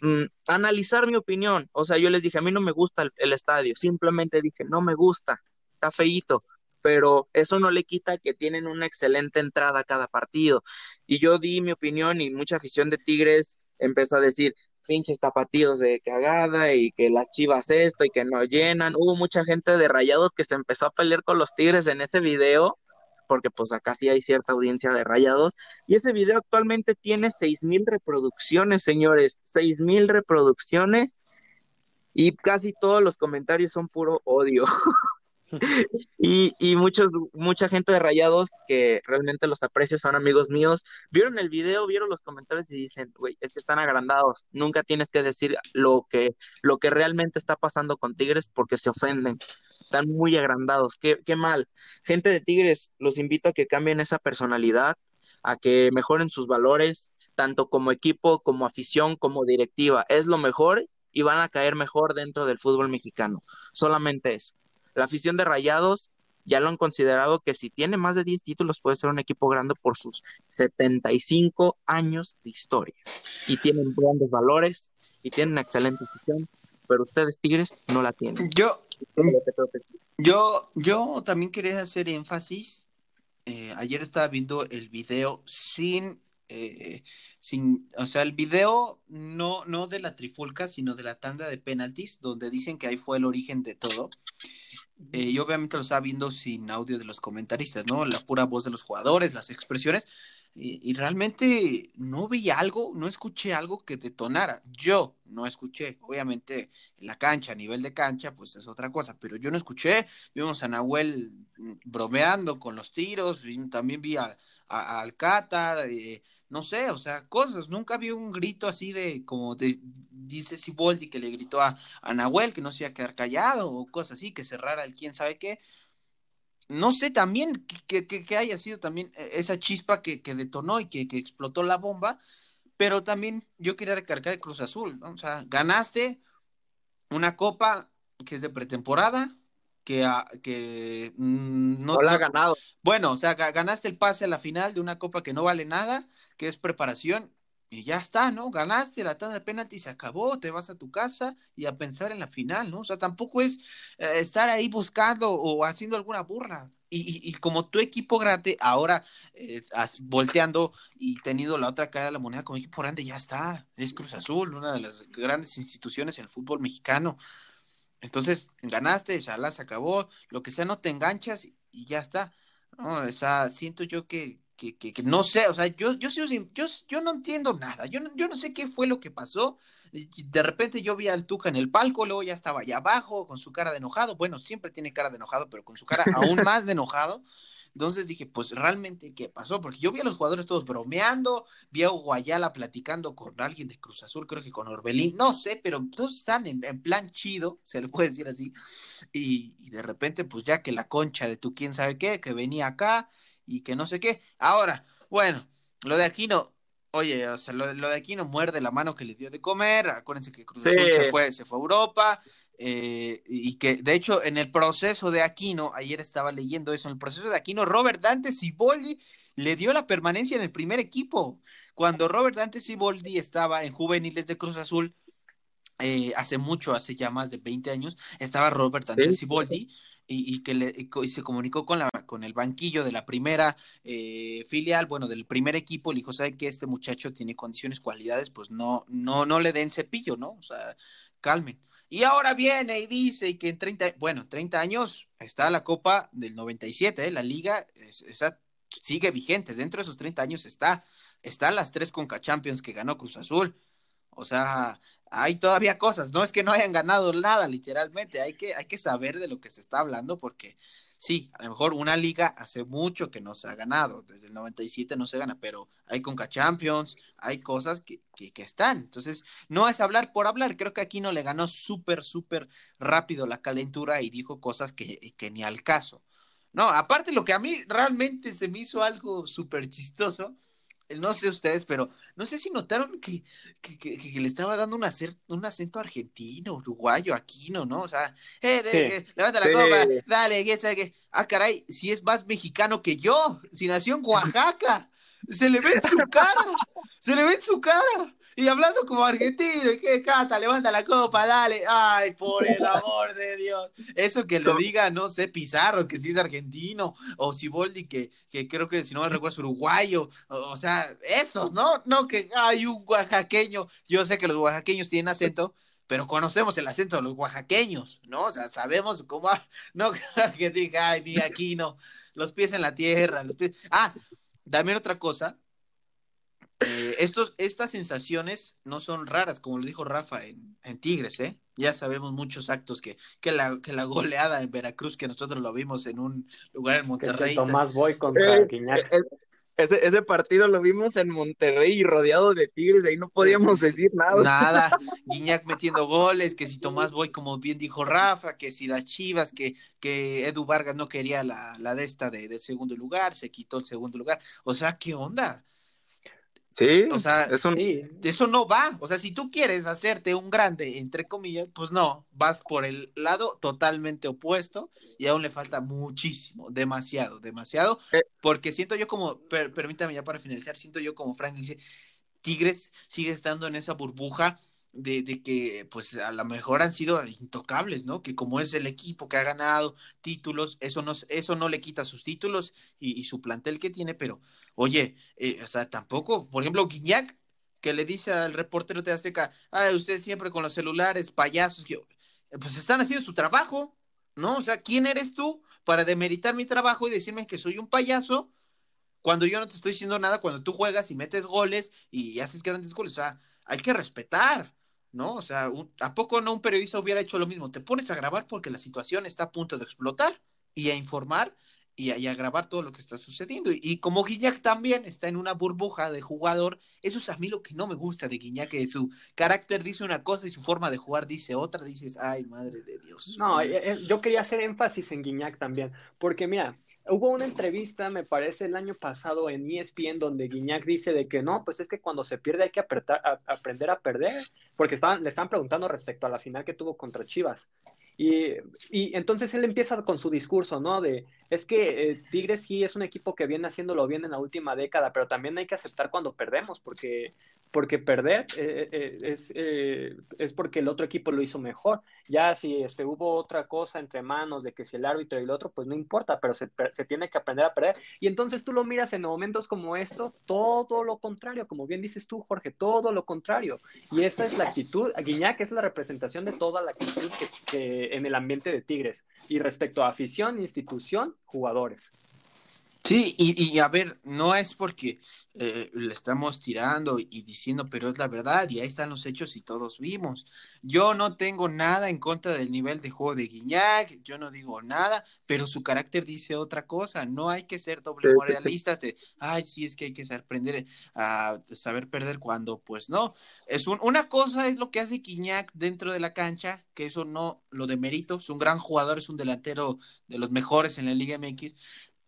mm, analizar mi opinión. O sea, yo les dije, a mí no me gusta el, estadio, simplemente dije, no me gusta, está feíto, pero eso no le quita que tienen una excelente entrada a cada partido. Y yo di mi opinión y mucha afición de Tigres empezó a decir, pinches tapatíos de cagada y que las chivas esto y que no llenan. Hubo mucha gente de rayados que se empezó a pelear con los Tigres en ese video porque pues acá sí hay cierta audiencia de rayados. Y ese video actualmente tiene seis mil reproducciones, señores, seis mil reproducciones y casi todos los comentarios son puro odio. y, y muchos, mucha gente de Rayados que realmente los aprecio, son amigos míos, vieron el video, vieron los comentarios y dicen, güey, es que están agrandados, nunca tienes que decir lo que, lo que realmente está pasando con Tigres porque se ofenden están muy agrandados, qué, qué mal. Gente de Tigres, los invito a que cambien esa personalidad, a que mejoren sus valores, tanto como equipo, como afición, como directiva. Es lo mejor y van a caer mejor dentro del fútbol mexicano. Solamente eso. La afición de Rayados ya lo han considerado que si tiene más de 10 títulos puede ser un equipo grande por sus 75 años de historia. Y tienen grandes valores y tienen excelente afición pero ustedes Tigres no la tienen. Yo, yo, yo también quería hacer énfasis. Eh, ayer estaba viendo el video sin, eh, sin, o sea, el video no, no de la trifulca, sino de la tanda de penaltis, donde dicen que ahí fue el origen de todo. Eh, y obviamente lo estaba viendo sin audio de los comentaristas, ¿no? La pura voz de los jugadores, las expresiones y, realmente no vi algo, no escuché algo que detonara. Yo no escuché, obviamente en la cancha, a nivel de cancha, pues es otra cosa, pero yo no escuché. Vimos a Nahuel mm, bromeando con los tiros, también vi a, a, Alcata, eh, no sé, o sea, cosas. Nunca vi un grito así de, como dice Siboldi, que le gritó a, a Nahuel que no se iba a quedar callado o cosas así, que cerrara el quién sabe qué no sé también que, que, haya sido también eh, esa chispa que, que detonó y que, explotó la bomba, pero también yo quería recargar el Cruz Azul, ¿no? O sea, ganaste una copa que es de pretemporada, que, que mm, no, la ha ganado. Bueno, o sea, ganaste el pase a la final de una copa que no vale nada, que es preparación, y ya está, ¿no? Ganaste la tanda de penalti se acabó, te vas a tu casa y a pensar en la final, ¿no? O sea, tampoco es eh, estar ahí buscando o haciendo alguna burla. Y, y, como tu equipo grande, ahora eh, volteando y teniendo la otra cara de la moneda como equipo grande, ya está, es Cruz Azul, una de las grandes instituciones en el fútbol mexicano. Entonces, ganaste, ya se acabó, lo que sea, no te enganchas y ya está. O sea, siento yo que, que, que, no sé, o sea, yo, yo, yo, yo no entiendo nada, yo no, yo no sé qué fue lo que pasó, de repente yo vi al Tuca en el palco, luego ya estaba allá abajo con su cara de enojado, bueno, siempre tiene cara de enojado, pero con su cara aún más de enojado, entonces dije, pues realmente, ¿qué pasó? Porque yo vi a los jugadores todos bromeando, vi a Guayala platicando con alguien de Cruz Azul, creo que con Orbelín, no sé, pero todos están en, plan chido, se le puede decir así, y, y, de repente, pues ya que la concha de tú quién sabe qué, que venía acá y que no sé qué. Ahora, bueno, lo de Aquino, oye, o sea, lo, de Aquino muerde la mano que le dio de comer, acuérdense que Cruz Azul se fue, se fue a Europa, eh, y que de hecho en el proceso de Aquino, ayer estaba leyendo eso, en el proceso de Aquino, Robert Dante Siboldi le dio la permanencia en el primer equipo. Cuando Robert Dante Siboldi estaba en juveniles de Cruz Azul, eh, hace mucho, hace ya más de 20 años, estaba Robert Dante Siboldi y, que le, se comunicó con, la, con el banquillo de la primera eh, filial, bueno, del primer equipo, le dijo, ¿sabe que este muchacho tiene condiciones, cualidades? Pues no, no, no le den cepillo, ¿no? O sea, calmen. Y ahora viene y dice que en 30, bueno, 30 años está la Copa del 97, ¿eh? la liga esa sigue vigente, dentro de esos 30 años está, están las tres Conca Champions que ganó Cruz Azul. O sea, hay todavía cosas, no es que no hayan ganado nada, literalmente, hay que, hay que saber de lo que se está hablando porque sí, a lo mejor una liga hace mucho que no se ha ganado, desde el 97 no se gana, pero hay Conca Champions, hay cosas que, que, están. Entonces, no es hablar por hablar, creo que aquí no le ganó súper, súper rápido la calentura y dijo cosas que, que ni al caso. No, aparte lo que a mí realmente se me hizo algo súper chistoso no sé ustedes, pero no sé si notaron que, que, le estaba dando un, un acento argentino, uruguayo, aquino, ¿no? O sea, eh, levanta la copa, dale, ¿qué sabe qué? Ah, caray, si es más mexicano que yo, si nació en Oaxaca, se le ve en su cara, se le ve en su cara. Y hablando como argentino, ¿qué cata? Levanta la copa, dale. Ay, por el amor de Dios. Eso que lo diga, no sé, Pizarro, que sí es argentino, o Siboldi, que, que creo que si no me recuerdo es uruguayo. O, sea, esos, ¿no? No que hay un oaxaqueño. Yo sé que los oaxaqueños tienen acento, pero conocemos el acento de los oaxaqueños, ¿no? O sea, sabemos cómo. No que diga, ay, mi aquí no. Los pies en la tierra, los pies. Ah, también otra cosa eh, estos, estas sensaciones no son raras, como lo dijo Rafa en, Tigres, ¿eh? Ya sabemos muchos actos que, que, la, que la goleada en Veracruz, que nosotros lo vimos en un lugar en Monterrey. Tomás Boy contra eh, ese, ese, partido lo vimos en Monterrey y rodeado de Tigres, ahí no podíamos decir nada. Nada, Guiñac metiendo goles, que si Tomás Boy, como bien dijo Rafa, que si las Chivas, que, que Edu Vargas no quería la, la de esta de, del segundo lugar, se quitó el segundo lugar. O sea, ¿qué onda? Sí, o sea, eso, eso no va. O sea, si tú quieres hacerte un grande, entre comillas, pues no, vas por el lado totalmente opuesto y aún le falta muchísimo, demasiado, demasiado, eh. porque siento yo como, permítame ya para finalizar, siento yo como Frank dice, Tigres sigue estando en esa burbuja de, de, que pues a lo mejor han sido intocables, ¿no? Que como es el equipo que ha ganado títulos, eso no, eso no le quita sus títulos y, su plantel que tiene, pero oye, eh, o sea, tampoco, por ejemplo, Guiñac, que le dice al reportero de Azteca, ay, usted siempre con los celulares, payasos, que, pues están haciendo su trabajo, ¿no? O sea, ¿quién eres tú para demeritar mi trabajo y decirme que soy un payaso cuando yo no te estoy diciendo nada, cuando tú juegas y metes goles y haces grandes goles? O sea, hay que respetar. ¿No? O sea, ¿a poco no un periodista hubiera hecho lo mismo? Te pones a grabar porque la situación está a punto de explotar y a informar y, y, agravar todo lo que está sucediendo. Y, como Guiñac también está en una burbuja de jugador, eso es a mí lo que no me gusta de Guiñac, que su carácter dice una cosa y su forma de jugar dice otra, dices, ay, madre de Dios. No, eh, eh, yo quería hacer énfasis en Guiñac también, porque mira, hubo una entrevista, me parece, el año pasado en ESPN, donde Guiñac dice de que no, pues es que cuando se pierde hay que aprender a perder, porque estaban, le están preguntando respecto a la final que tuvo contra Chivas. Y, entonces él empieza con su discurso, ¿no? De, es que eh, Tigres sí es un equipo que viene haciéndolo bien en la última década, pero también hay que aceptar cuando perdemos, porque, porque perder eh, eh, es, es porque el otro equipo lo hizo mejor. Ya si este, hubo otra cosa entre manos de que si el árbitro y el otro, pues no importa, pero se, se tiene que aprender a perder. Y entonces tú lo miras en momentos como esto, todo lo contrario, como bien dices tú, Jorge, todo lo contrario. Y esa es la actitud, Guiñac es la representación de toda la actitud que en el ambiente de Tigres. Y respecto a afición, institución, jugadores. Sí, y, a ver, no es porque eh, le estamos tirando y diciendo, pero es la verdad, y ahí están los hechos y todos vimos. Yo no tengo nada en contra del nivel de juego de Guiñac, yo no digo nada, pero su carácter dice otra cosa. No hay que ser doble moralistas de, ay, sí, es que hay que saber, aprender a saber perder cuando, pues no. Es una cosa es lo que hace Guiñac dentro de la cancha, que eso no lo de mérito, es un gran jugador, es un delantero de los mejores en la Liga MX,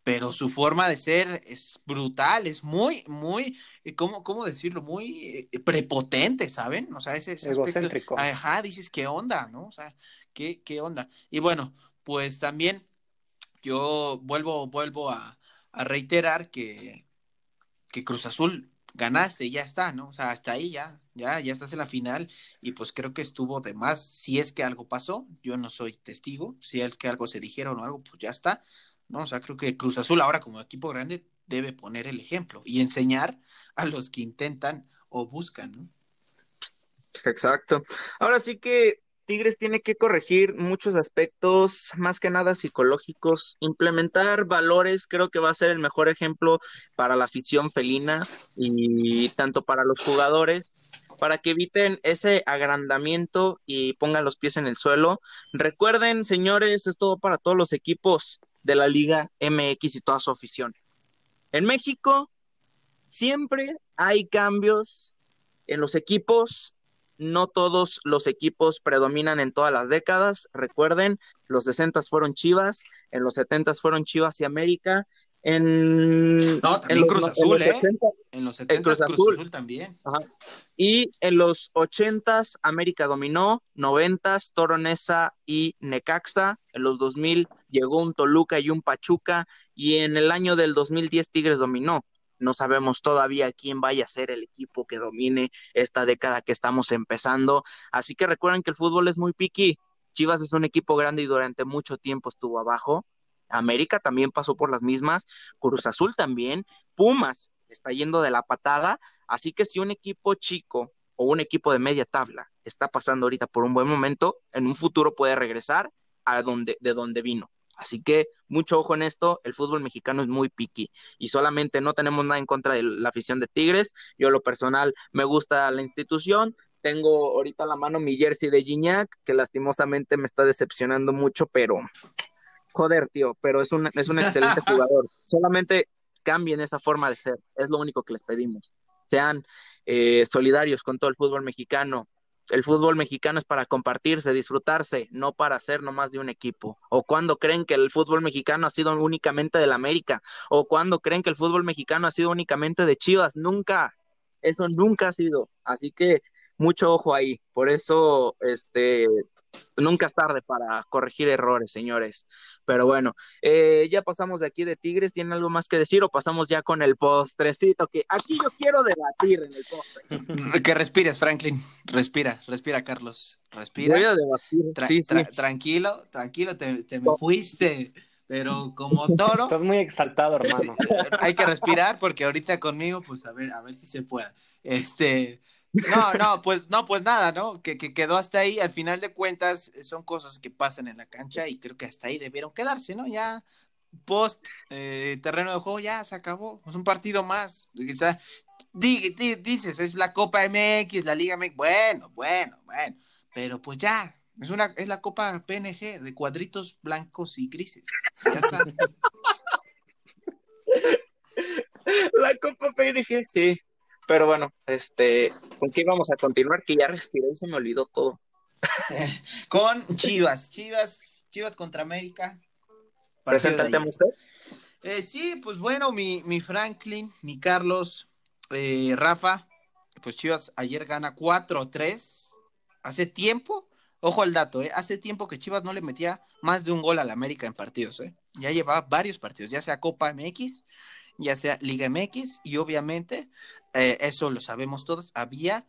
pero su forma de ser es brutal, es muy, muy, eh, ¿cómo, cómo decirlo? Muy eh, prepotente, ¿saben? O sea, ese, Egocéntrico. ajá, dices, ¿qué onda, no? O sea, ¿qué, qué onda? Y bueno, pues también yo vuelvo, vuelvo a, a reiterar que, que Cruz Azul ganaste y ya está, ¿no? O sea, hasta ahí ya, ya, ya estás en la final y pues creo que estuvo de más, si es que algo pasó, yo no soy testigo, si es que algo se dijeron o algo, pues ya está, O sea, creo que Cruz Azul ahora como equipo grande debe poner el ejemplo y enseñar a los que intentan o buscan, ¿no? Exacto. Ahora sí que Tigres tiene que corregir muchos aspectos, más que nada psicológicos, implementar valores, creo que va a ser el mejor ejemplo para la afición felina y tanto para los jugadores, para que eviten ese agrandamiento y pongan los pies en el suelo. Recuerden, señores, es todo para todos los equipos de la Liga MX y toda su afición. En México siempre hay cambios en los equipos, no todos los equipos predominan en todas las décadas. Recuerden, los 60 fueron Chivas, en los 70 fueron Chivas y América. En, no, también Cruz Azul, ¿eh? en los 70 Cruz, Azul, también. Y en los 80 América dominó, 90 Toronesa y Necaxa. En los 2000 llegó un Toluca y un Pachuca y en el año del 2010 Tigres dominó. No sabemos todavía quién vaya a ser el equipo que domine esta década que estamos empezando. Así que recuerden que el fútbol es muy piqui. Chivas es un equipo grande y durante mucho tiempo estuvo abajo. América también pasó por las mismas. Cruz Azul también. Pumas está yendo de la patada. Así que si un equipo chico o un equipo de media tabla está pasando ahorita por un buen momento, en un futuro puede regresar a donde, de donde vino. Así que mucho ojo en esto, el fútbol mexicano es muy piqui y solamente no tenemos nada en contra de la afición de Tigres. Yo lo personal me gusta la institución. Tengo ahorita la mano mi jersey de Gignac, que lastimosamente me está decepcionando mucho, pero joder, tío, pero es un, es un excelente jugador. Solamente cambien esa forma de ser, es lo único que les pedimos. Sean eh, solidarios con todo el fútbol mexicano, el fútbol mexicano es para compartirse, disfrutarse, no para ser nomás de un equipo. O cuando creen que el fútbol mexicano ha sido únicamente del América, o cuando creen que el fútbol mexicano ha sido únicamente de Chivas, nunca, eso nunca ha sido. Así que mucho ojo ahí. Por eso, este, nunca es tarde para corregir errores, señores. Pero bueno, eh, ya pasamos de aquí de Tigres. ¿Tienen algo más que decir o pasamos ya con el postrecito? Que aquí yo quiero debatir en el postre. Que respires, Franklin. Respira, respira, Carlos. Respira. Voy a debatir. Tranquilo, tranquilo, te, te me fuiste pero como toro. Estás muy exaltado, hermano. hay que respirar porque ahorita conmigo, pues a ver, a ver si se puede. Este, no, no, pues no, pues nada, ¿no? Que, que, quedó hasta ahí. Al final de cuentas, eh, son cosas que pasan en la cancha y creo que hasta ahí debieron quedarse, ¿no? Ya post eh, terreno de juego ya se acabó. Es un partido más. Sea, dices, es la Copa MX, la Liga MX. Bueno, bueno, bueno. Pero pues ya, es una, es la Copa PNG de cuadritos blancos y grises. Ya está. la Copa PNG, sí. Pero bueno, este, ¿con qué vamos a continuar? Que ya respiré y se me olvidó todo. Con Chivas, Chivas, Chivas contra América. Preséntate usted. Eh, sí, pues bueno, mi, mi Franklin, mi Carlos, eh, Rafa, pues Chivas ayer gana 4-3. Hace tiempo, ojo al dato, eh, hace tiempo que Chivas no le metía más de un gol al América en partidos. Eh. Ya llevaba varios partidos, ya sea Copa MX, ya sea Liga MX, y obviamente, eh, eso lo sabemos todos, había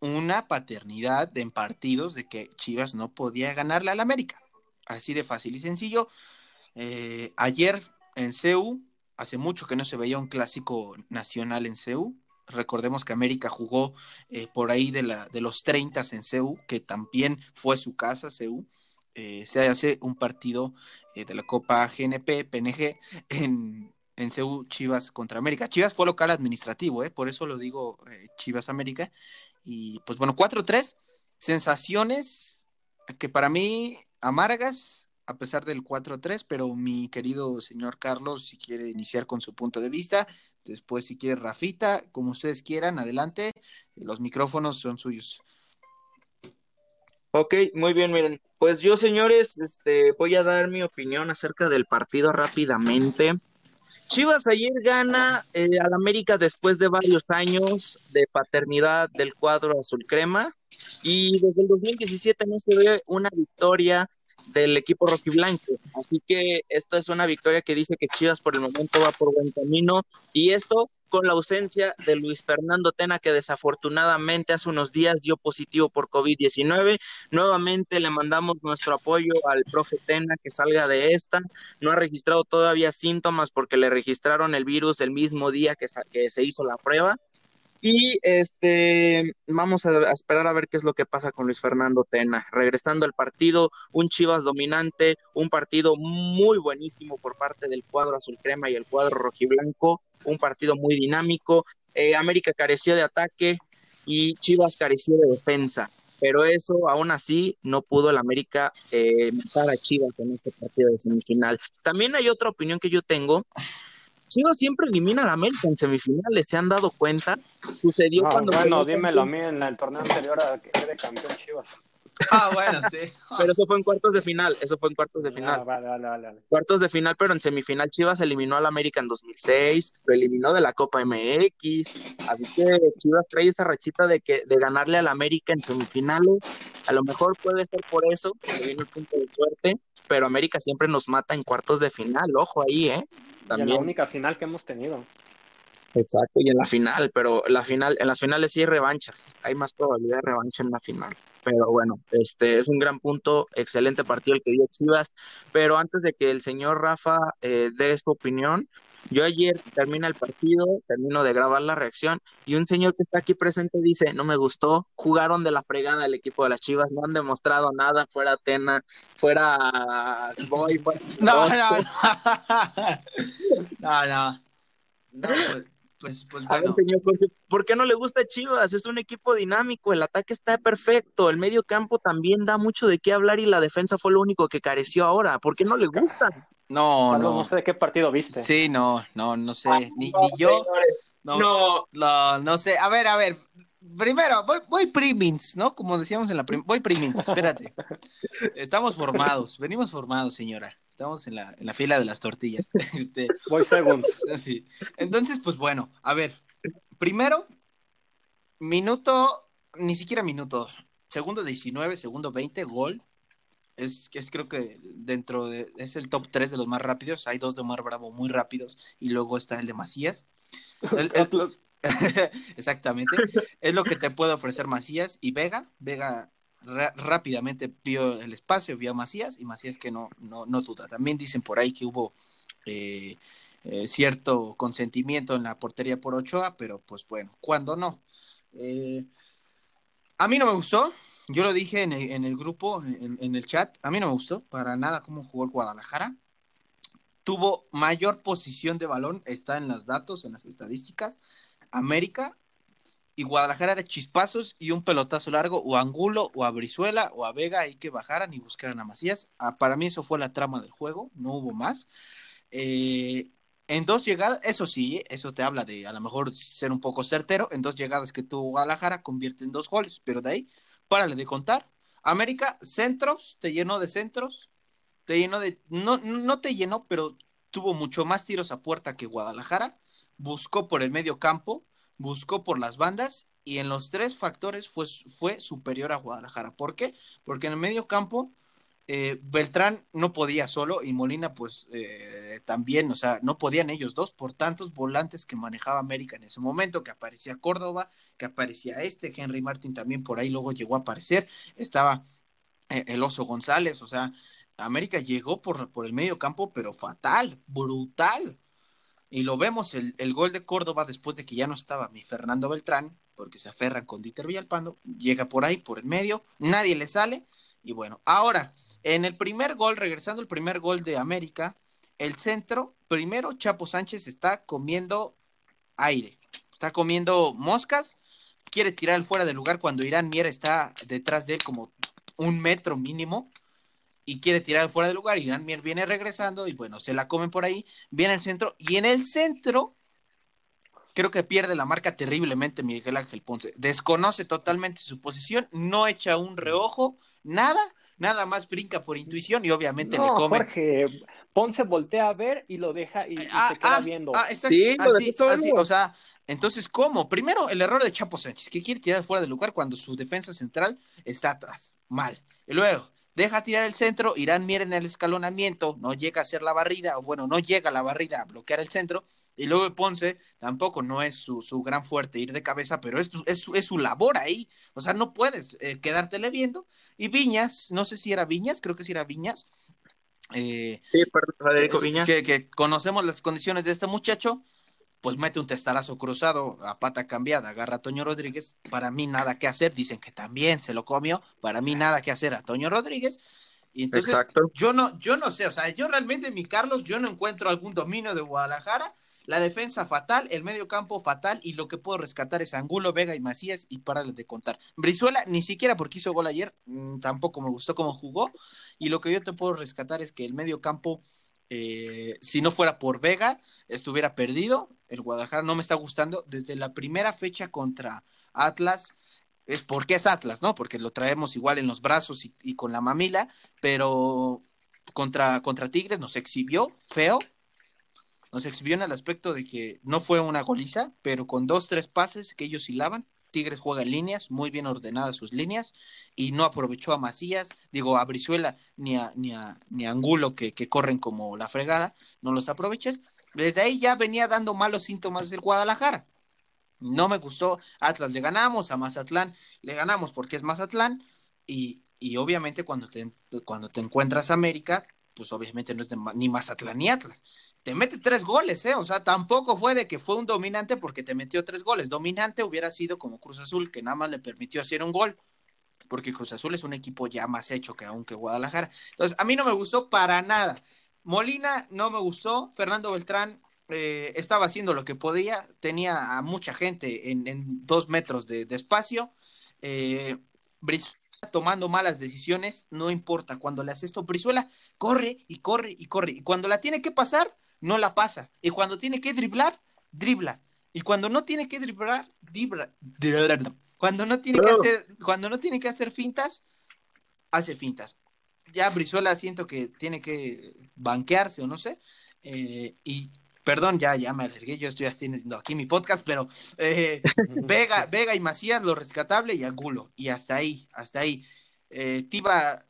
una paternidad en partidos de que Chivas no podía ganarle al América. Así de fácil y sencillo. Eh, ayer en CEU, hace mucho que no se veía un clásico nacional en CEU. Recordemos que América jugó eh, por ahí de, la, de los 30 en CEU, que también fue su casa, CEU. Eh, se hace un partido de la Copa GNP, PNG, en, en CEU Chivas contra América. Chivas fue local administrativo, por eso lo digo Chivas América. Y pues bueno, 4-3, sensaciones que para mí amargas, a pesar del 4-3, pero mi querido señor Carlos, si quiere iniciar con su punto de vista, después si quiere Rafita, como ustedes quieran, adelante, los micrófonos son suyos. Ok, muy bien, miren, pues yo señores, este, voy a dar mi opinión acerca del partido rápidamente. Chivas ayer gana eh, al América después de varios años de paternidad del cuadro azul crema y desde el 2017 no se ve una victoria del equipo rojiblanco. Así que esta es una victoria que dice que Chivas por el momento va por buen camino y esto con la ausencia de Luis Fernando Tena, que desafortunadamente hace unos días dio positivo por COVID-19. Nuevamente le mandamos nuestro apoyo al profe Tena que salga de esta. No ha registrado todavía síntomas porque le registraron el virus el mismo día que, que se hizo la prueba. Y este, vamos a, esperar a ver qué es lo que pasa con Luis Fernando Tena. Regresando al partido, un Chivas dominante, un partido muy buenísimo por parte del cuadro azul crema y el cuadro rojiblanco, un partido muy dinámico. Eh, América careció de ataque y Chivas careció de defensa, pero eso aún así no pudo el América eh, matar a Chivas en este partido de semifinal. También hay otra opinión que yo tengo Chivas siempre elimina a la América en semifinales, ¿se han dado cuenta? Sucedió cuando... Bueno, dímelo a mí en el torneo anterior a que quede campeón Chivas. Ah, bueno, sí. pero eso fue en cuartos de final, eso fue en cuartos de final. Ah, vale, vale, vale. Cuartos de final, pero en semifinal Chivas eliminó al América en 2006, lo eliminó de la Copa MX, así que Chivas trae esa rachita de que de ganarle al América en semifinales. A lo mejor puede ser por eso, que viene el punto de suerte, pero América siempre nos mata en cuartos de final, ojo ahí, ¿eh? También. Y la única final que hemos tenido. Exacto, y en la final, pero la final, en las finales sí hay revanchas, hay más probabilidad de revancha en la final. Pero bueno, este es un gran punto, excelente partido el que dio Chivas. Pero antes de que el señor Rafa eh, dé su opinión, yo ayer termina el partido, termino de grabar la reacción y un señor que está aquí presente dice, no me gustó, jugaron de la fregada el equipo de las Chivas, no han demostrado nada, fuera Atena, fuera Boy, fuera... No, no, no, no, no. no pues, pues, pues bueno. señor ¿por qué no le gusta Chivas? Es un equipo dinámico, el ataque está perfecto, el medio campo también da mucho de qué hablar y la defensa fue lo único que careció ahora. ¿Por qué no le gusta? No, no. No sé de qué partido viste. Sí, no, no, no sé. ni, ni yo. No, no, no, sé. A ver, a ver. Primero, voy, voy primins, ¿no? Como decíamos en la prim voy primins, espérate. Estamos formados, venimos formados, señora estamos en la, en la fila de las tortillas. Este, Voy segundos. Sí. Entonces, pues bueno, a ver, primero, minuto, ni siquiera minuto, segundo 19, segundo 20, gol. Es, es creo que dentro de, es el top 3 de los más rápidos. Hay dos de Omar Bravo muy rápidos y luego está el de Macías. exactamente. es lo que te puede ofrecer Macías y Vega. Vega rápidamente vio el espacio, vio Macías y Macías que no, no, no duda. También dicen por ahí que hubo eh, eh, cierto consentimiento en la portería por Ochoa, pero pues bueno, cuando no. Eh, a mí no me gustó, yo lo dije en el, en el grupo, en, en, el chat, a mí no me gustó para nada cómo jugó el Guadalajara. Tuvo mayor posición de balón, está en los datos, en las estadísticas. América y Guadalajara era chispazos y un pelotazo largo o Angulo o a Brizuela o a Vega ahí que bajaran y buscaran a Macías. Ah, para mí eso fue la trama del juego, no hubo más. Eh, en dos llegadas, eso sí, eso te habla de a lo mejor ser un poco certero, en dos llegadas que tuvo Guadalajara convierte en dos goles, pero de ahí, párale de contar. América, centros, te llenó de centros, te llenó de, no, no te llenó, pero tuvo mucho más tiros a puerta que Guadalajara, buscó por el medio campo, buscó por las bandas y en los tres factores fue, fue superior a Guadalajara. ¿Por qué? Porque en el medio campo eh, Beltrán no podía solo y Molina pues eh, también, o sea, no podían ellos dos por tantos volantes que manejaba América en ese momento, que aparecía Córdoba, que aparecía este, Henry Martin también por ahí luego llegó a aparecer, estaba eh, el Oso González, o sea, América llegó por, por el medio campo, pero fatal, brutal. Y lo vemos, el, el, gol de Córdoba después de que ya no estaba mi Fernando Beltrán, porque se aferran con Dieter Villalpando, llega por ahí, por el medio, nadie le sale, y bueno, ahora, en el primer gol, regresando al primer gol de América, el centro, primero Chapo Sánchez está comiendo aire, está comiendo moscas, quiere tirar fuera del lugar cuando Irán Mier está detrás de él como un metro mínimo y quiere tirar fuera del lugar. Irán Mier viene regresando y bueno, se la comen por ahí, viene el centro y en el centro creo que pierde la marca terriblemente Miguel Ángel Ponce. Desconoce totalmente su posición, no echa un reojo, nada, nada más brinca por intuición y obviamente le come. Jorge, Ponce voltea a ver y lo deja y, ah, se queda ah, viendo. Ah, sí, así, así, o sea, entonces, ¿cómo? Primero, el error de Chapo Sánchez, que quiere tirar fuera del lugar cuando su defensa central está atrás. Mal. Y luego, deja tirar el centro, Irán mira en el escalonamiento, no llega a hacer la barrida, o bueno, no llega a la barrida a bloquear el centro, y luego Ponce tampoco no es su, su gran fuerte ir de cabeza, pero es, es, es su labor ahí. O sea, no puedes eh, quedártele viendo. Y Viñas, no sé si era Viñas, creo que sí era Viñas. Eh, sí, Federico Viñas. Que, que, conocemos las condiciones de este muchacho, pues mete un testarazo cruzado a pata cambiada, agarra a Toño Rodríguez. Para mí nada que hacer, dicen que también se lo comió. Para mí nada que hacer a Toño Rodríguez. Y entonces, Exacto. yo no, yo no sé, o sea, yo realmente, mi Carlos, yo no encuentro algún dominio de Guadalajara la defensa fatal, el medio campo fatal y lo que puedo rescatar es Angulo, Vega y Macías y para de contar. Brizuela ni siquiera porque hizo gol ayer, mmm, tampoco me gustó cómo jugó y lo que yo te puedo rescatar es que el medio campo, eh, si no fuera por Vega, estuviera perdido. El Guadalajara no me está gustando desde la primera fecha contra Atlas. Es porque es Atlas, ¿no? Porque lo traemos igual en los brazos y, y con la mamila, pero contra, contra Tigres nos exhibió feo, nos exhibió en el aspecto de que no fue una goliza, pero con dos, tres pases que ellos hilaban. Tigres juega en líneas, muy bien ordenadas sus líneas, y no aprovechó a Macías, digo, a Brizuela ni a, ni a, ni a Angulo que, que corren como la fregada, no los aproveches. Desde ahí ya venía dando malos síntomas el Guadalajara. No me gustó, Atlas le ganamos, a Mazatlán le ganamos porque es Mazatlán, y, y obviamente cuando te, cuando te encuentras América, pues obviamente no es de, ni Mazatlán ni Atlas te mete tres goles, ¿eh? O sea, tampoco fue de que fue un dominante porque te metió tres goles. Dominante hubiera sido como Cruz Azul, que nada más le permitió hacer un gol, porque Cruz Azul es un equipo ya más hecho que aún que Guadalajara. Entonces, a mí no me gustó para nada. Molina no me gustó, Fernando Beltrán eh, estaba haciendo lo que podía, tenía a mucha gente en, en dos metros de, espacio. Eh, Brizuela tomando malas decisiones, no importa. Cuando le hace esto, Brizuela corre y corre y corre. Y cuando la tiene que pasar, no la pasa. Y cuando tiene que driblar, dribla. Y cuando no tiene que driblar, dribla. Cuando no tiene que hacer, cuando no tiene que hacer fintas, hace fintas. Ya Brizuela siento que tiene que banquearse o no sé. Eh, y perdón, ya, ya me alergué, yo estoy haciendo aquí mi podcast, pero eh, Vega, Vega y Macías, lo rescatable y Angulo. Y hasta ahí, hasta ahí. Eh, Tiba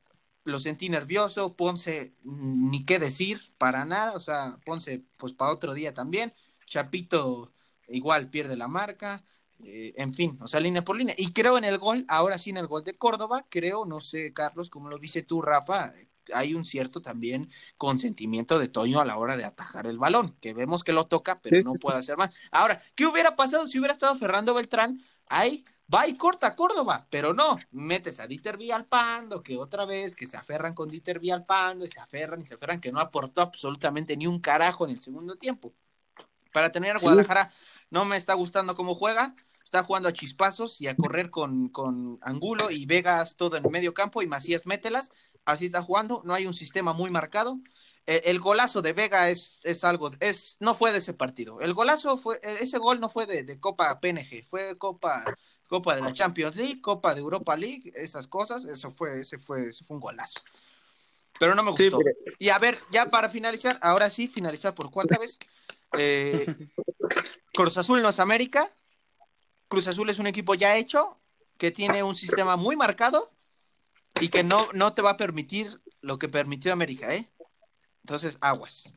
lo sentí nervioso, Ponce ni qué decir, para nada, o sea, Ponce pues para otro día también, Chapito igual pierde la marca, eh, en fin, o sea, línea por línea. Y creo en el gol, ahora sí en el gol de Córdoba, creo, no sé, Carlos, como lo dice tú, Rafa, hay un cierto también consentimiento de Toño a la hora de atajar el balón, que vemos que lo toca, pero sí, no sí, puede hacer más. Ahora, ¿qué hubiera pasado si hubiera estado Fernando Beltrán ahí va y corta Córdoba, pero no, metes a Dieter Villalpando, que otra vez, que se aferran con Dieter Villalpando, y se aferran y se aferran, que no aportó absolutamente ni un carajo en el segundo tiempo. Para tener a Guadalajara, no me está gustando cómo juega, está jugando a chispazos y a correr con, con Angulo y Vegas todo en el medio campo y Macías mételas, así está jugando, no hay un sistema muy marcado. e, el, golazo de Vega es, es, algo, es, no fue de ese partido. El golazo fue, e, ese gol no fue de, de Copa PNG, fue Copa, Copa de la Champions League, Copa de Europa League, esas cosas, eso fue, ese fue, ese fue un golazo. Pero no me gustó. Y a ver, ya para finalizar, ahora sí, finalizar por cuarta vez. Eh, Cruz Azul no es América. Cruz Azul es un equipo ya hecho, que tiene un sistema muy marcado y que no, no te va a permitir lo que permitió América, ¿eh? Entonces, aguas.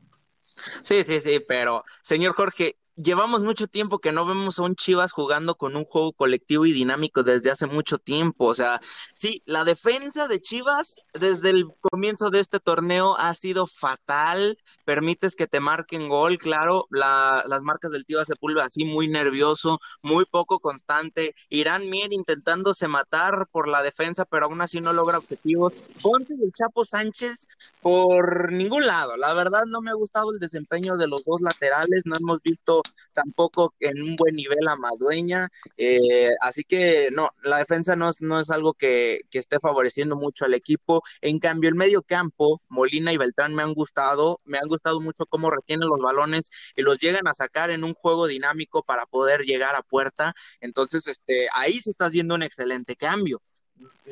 Sí, sí, sí, pero señor Jorge, llevamos mucho tiempo que no vemos a un Chivas jugando con un juego colectivo y dinámico desde hace mucho tiempo. O sea, sí, la defensa de Chivas desde el comienzo de este torneo ha sido fatal. Permites que te marquen gol, claro. las marcas del Tío Sepúlveda así muy nervioso, muy poco constante. Irán Mier intentándose matar por la defensa, pero aún así no logra objetivos. Ponce y el Chapo Sánchez por ningún lado. La verdad no me ha gustado el desempeño de los dos laterales. No hemos visto tampoco en un buen nivel a Madueña, eh, así que no, la defensa no es, no es algo que, que, esté favoreciendo mucho al equipo, en cambio el medio campo, Molina y Beltrán me han gustado, me han gustado mucho cómo retienen los balones y los llegan a sacar en un juego dinámico para poder llegar a puerta, entonces este, ahí se está viendo un excelente cambio.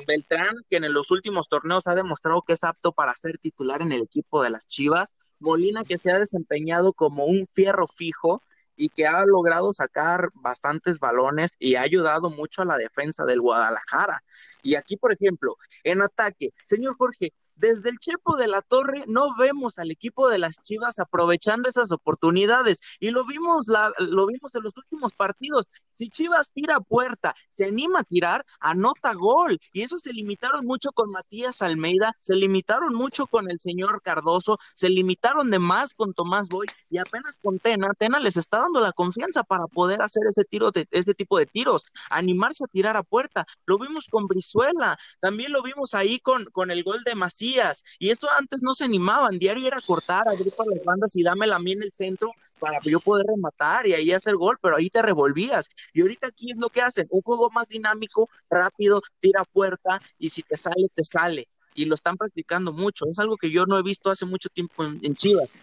Beltrán, que en los últimos torneos ha demostrado que es apto para ser titular en el equipo de las Chivas. Molina, que se ha desempeñado como un fierro fijo y que ha logrado sacar bastantes balones y ha ayudado mucho a la defensa del Guadalajara. Y aquí, por ejemplo, en ataque, señor Jorge, desde el Chepo de la Torre no vemos al equipo de las Chivas aprovechando esas oportunidades y lo vimos la, lo vimos en los últimos partidos. Si Chivas tira puerta, se anima a tirar, anota gol y eso se limitaron mucho con Matías Almeida, se limitaron mucho con el señor Cardoso, se limitaron de más con Tomás Boy y apenas con Tena, Tena les está dando la confianza para poder hacer ese tiro de ese tipo de tiros, animarse a tirar a puerta. Lo vimos con Brizuela, también lo vimos ahí con, con el gol de Macías y eso antes no se animaban, diario era cortar, abrir para las bandas y dame la mía en el centro para yo poder rematar y ahí hacer gol, pero ahí te revolvías. Y ahorita aquí es lo que hacen, un juego más dinámico, rápido, tira puerta y si te sale, te sale y lo están practicando mucho. Es algo que yo no he visto hace mucho tiempo en, Chivas.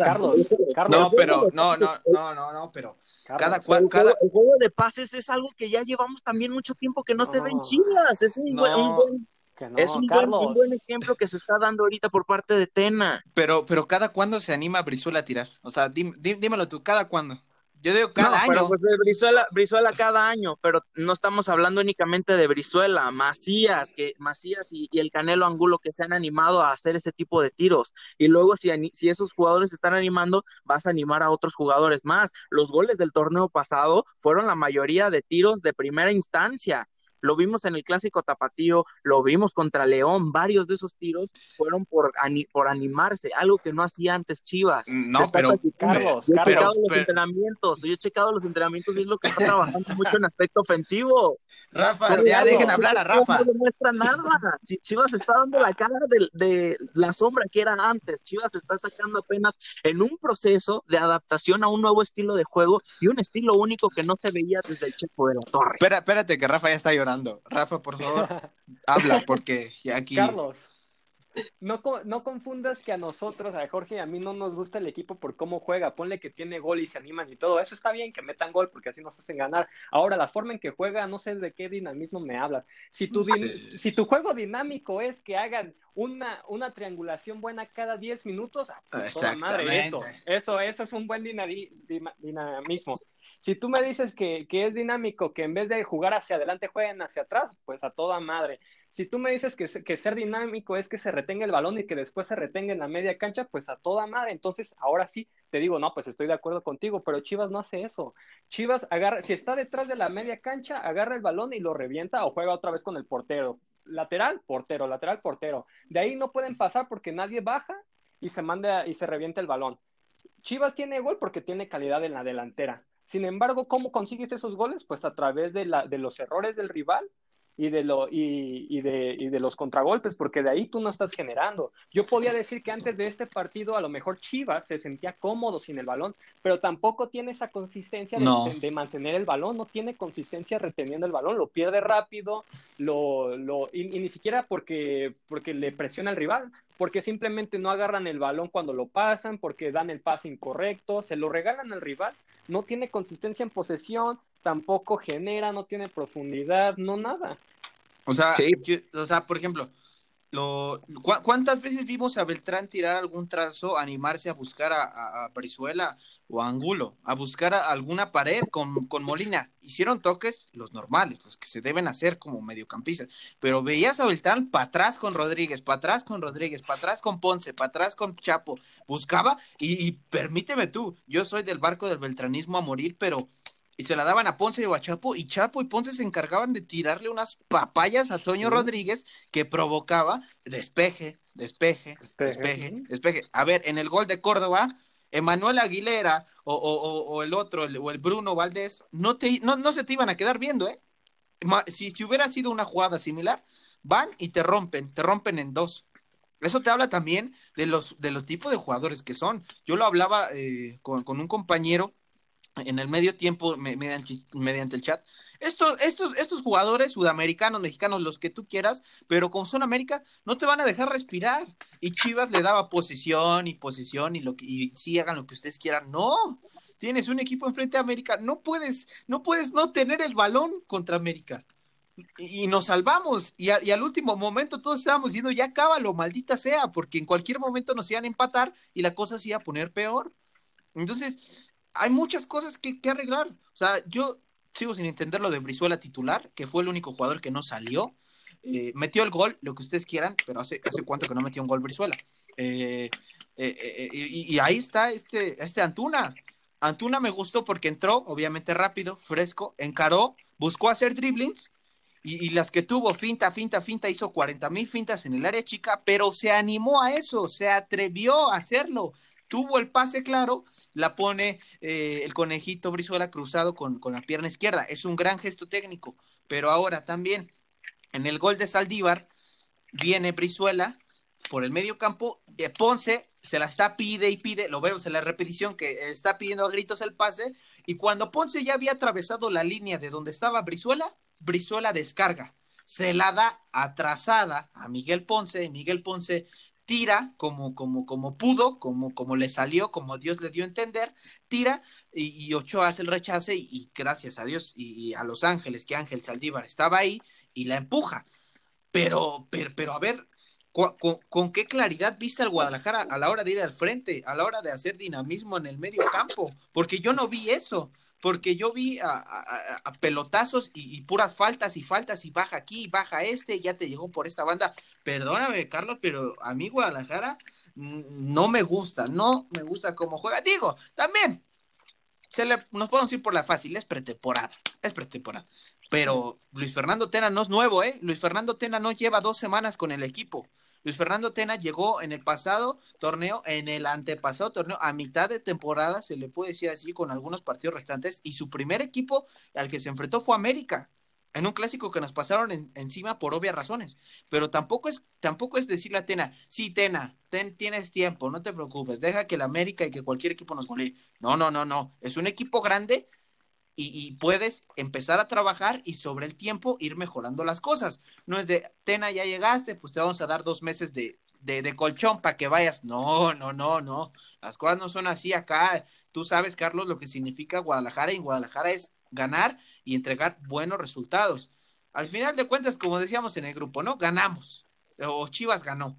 Carlos, Carlos, no, pero no, no, no, no, no, pero cada, el, juego, de pases es algo que ya llevamos también mucho tiempo que no, se ve en Chivas. Es un, buen, un buen es un buen, ejemplo que se está dando ahorita por parte de Tena. Pero, pero ¿cada cuándo se anima Brizuela a tirar? O sea, dímelo tú, ¿cada cuándo? Yo digo cada año. Pero pues Brizuela, cada año, pero no estamos hablando únicamente de Brizuela, Macías, que Macías y, el Canelo Angulo que se han animado a hacer ese tipo de tiros. Y luego si, si esos jugadores se están animando, vas a animar a otros jugadores más. Los goles del torneo pasado fueron la mayoría de tiros de primera instancia lo vimos en el clásico tapatío, lo vimos contra León, varios de esos tiros fueron por, por animarse, algo que no hacía antes Chivas. No, pero Carlos, yo he checado los entrenamientos, yo he checado los entrenamientos y es lo que está trabajando mucho en aspecto ofensivo. Rafa, ya dejen hablar a Rafa. No demuestra nada. Si Chivas está dando la cara de, de la sombra que era antes, Chivas está sacando apenas en un proceso de adaptación a un nuevo estilo de juego y un estilo único que no se veía desde el Chepo de la Torre. Espera, espérate que Rafa ya está llorando. Rafa, por favor, habla, porque aquí. Carlos, no, no confundas que a nosotros, a Jorge y a mí no nos gusta el equipo por cómo juega. Ponle que tiene gol y se animan y todo. Eso está bien, que metan gol porque así nos hacen ganar. Ahora, la forma en que juega, no sé de qué dinamismo me hablas. Si tu, si tu juego dinámico es que hagan una, una triangulación buena cada 10 minutos, madre, eso, eso, eso es un buen dinamismo. Si tú me dices que, es dinámico, que en vez de jugar hacia adelante jueguen hacia atrás, pues a toda madre. Si tú me dices que, que ser dinámico es que se retenga el balón y que después se retenga en la media cancha, pues a toda madre. Entonces, ahora sí, te digo, no, pues estoy de acuerdo contigo, pero Chivas no hace eso. Chivas agarra, si está detrás de la media cancha, agarra el balón y lo revienta o juega otra vez con el portero. Lateral, portero, lateral, portero. De ahí no pueden pasar porque nadie baja y se manda y se revienta el balón. Chivas tiene gol porque tiene calidad en la delantera. Sin embargo, ¿cómo consigues esos goles? Pues a través de, la, de los errores del rival y de, lo, y, y, de, y de los contragolpes, porque de ahí tú no estás generando. Yo podía decir que antes de este partido a lo mejor Chivas se sentía cómodo sin el balón, pero tampoco tiene esa consistencia de, de mantener el balón, no tiene consistencia reteniendo el balón, lo pierde rápido, lo, lo, y, ni siquiera porque, porque le presiona al rival, porque simplemente no agarran el balón cuando lo pasan, porque dan el pase incorrecto, se lo regalan al rival, no tiene consistencia en posesión, tampoco genera, no tiene profundidad, no nada. O sea, o sea por ejemplo, lo, ¿cuántas veces vimos a Beltrán tirar algún trazo, animarse a buscar a, a, Brizuela o a Angulo, a buscar alguna pared con, con, Molina? Hicieron toques los normales, los que se deben hacer como mediocampistas, pero veías a Beltrán para atrás con Rodríguez, para atrás con Rodríguez, para atrás con Ponce, para atrás con Chapo, buscaba y, y permíteme tú, yo soy del barco del beltranismo a morir, pero y se la daban a Ponce y a Chapo, y Chapo y Ponce se encargaban de tirarle unas papayas a Toño Rodríguez que provocaba despeje, despeje, despeje, despeje, A ver, en el gol de Córdoba, Emanuel Aguilera o, el otro, o el Bruno Valdés, no, te, no, no se te iban a quedar viendo, ¿eh? Si, si hubiera sido una jugada similar, van y te rompen, te rompen en dos. Eso te habla también de los, de los tipos de jugadores que son. Yo lo hablaba eh, con, con un compañero en el medio tiempo mediante, mediante el chat. Estos, estos, estos jugadores sudamericanos, mexicanos, los que tú quieras, pero como son América, no te van a dejar respirar. Y Chivas le daba posesión y posesión y lo que, y sí hagan lo que ustedes quieran. No, tienes un equipo enfrente de América, no puedes, no puedes no tener el balón contra América. Y, nos salvamos, y, al último momento todos estábamos diciendo, ya cábalo, maldita sea, porque en cualquier momento nos iban a empatar y la cosa se iba a poner peor. Entonces, hay muchas cosas que, arreglar. O sea, yo sigo sin entender lo de Brizuela titular, que fue el único jugador que no salió. Eh, metió el gol, lo que ustedes quieran, pero hace, hace cuánto que no metió un gol Brizuela. Eh, eh, y, ahí está este, este Antuna. Antuna me gustó porque entró, obviamente rápido, fresco, encaró, buscó hacer dribblings y, las que tuvo, finta, finta, finta, hizo 40 mil fintas en el área chica, pero se animó a eso, se atrevió a hacerlo, tuvo el pase claro la pone eh, el conejito Brizuela cruzado con, la pierna izquierda. Es un gran gesto técnico, pero ahora también en el gol de Saldívar viene Brizuela por el medio campo, de Ponce se la está pide y pide, lo vemos en la repetición que está pidiendo a gritos el pase, y cuando Ponce ya había atravesado la línea de donde estaba Brizuela, Brizuela descarga, se la da atrasada a Miguel Ponce, Miguel Ponce tira como, como, como pudo, como, como le salió, como Dios le dio a entender, tira y, Ochoa hace el rechace y, gracias a Dios y, a Los Ángeles, que Ángel Saldívar estaba ahí y la empuja. Pero, pero, pero a ver, ¿con, qué claridad viste al Guadalajara a la hora de ir al frente, a la hora de hacer dinamismo en el medio campo? Porque yo no vi eso porque yo vi a, pelotazos y, puras faltas y faltas y baja aquí, baja este, ya te llegó por esta banda. Perdóname, Carlos, pero a mí Guadalajara no me gusta, no me gusta cómo juega. Digo, también se le, nos podemos ir por la fácil, es pretemporada, es pretemporada. Pero Luis Fernando Tena no es nuevo, ¿eh? Luis Fernando Tena no lleva dos semanas con el equipo. Luis Fernando Tena llegó en el pasado torneo, en el antepasado torneo, a mitad de temporada, se le puede decir así, con algunos partidos restantes, y su primer equipo al que se enfrentó fue América, en un clásico que nos pasaron encima por obvias razones. Pero tampoco es, tampoco es decirle a Tena, sí, Tena, ten, tienes tiempo, no te preocupes, deja que el América y que cualquier equipo nos golee. No, no, no, no. Es un equipo grande y, puedes empezar a trabajar y sobre el tiempo ir mejorando las cosas. No es de, Tena, ya llegaste, pues te vamos a dar dos meses de, de, colchón para que vayas. No, no, no, no. Las cosas no son así acá. Tú sabes, Carlos, lo que significa Guadalajara y Guadalajara es ganar y entregar buenos resultados. Al final de cuentas, como decíamos en el grupo, ¿no? Ganamos. O Chivas ganó.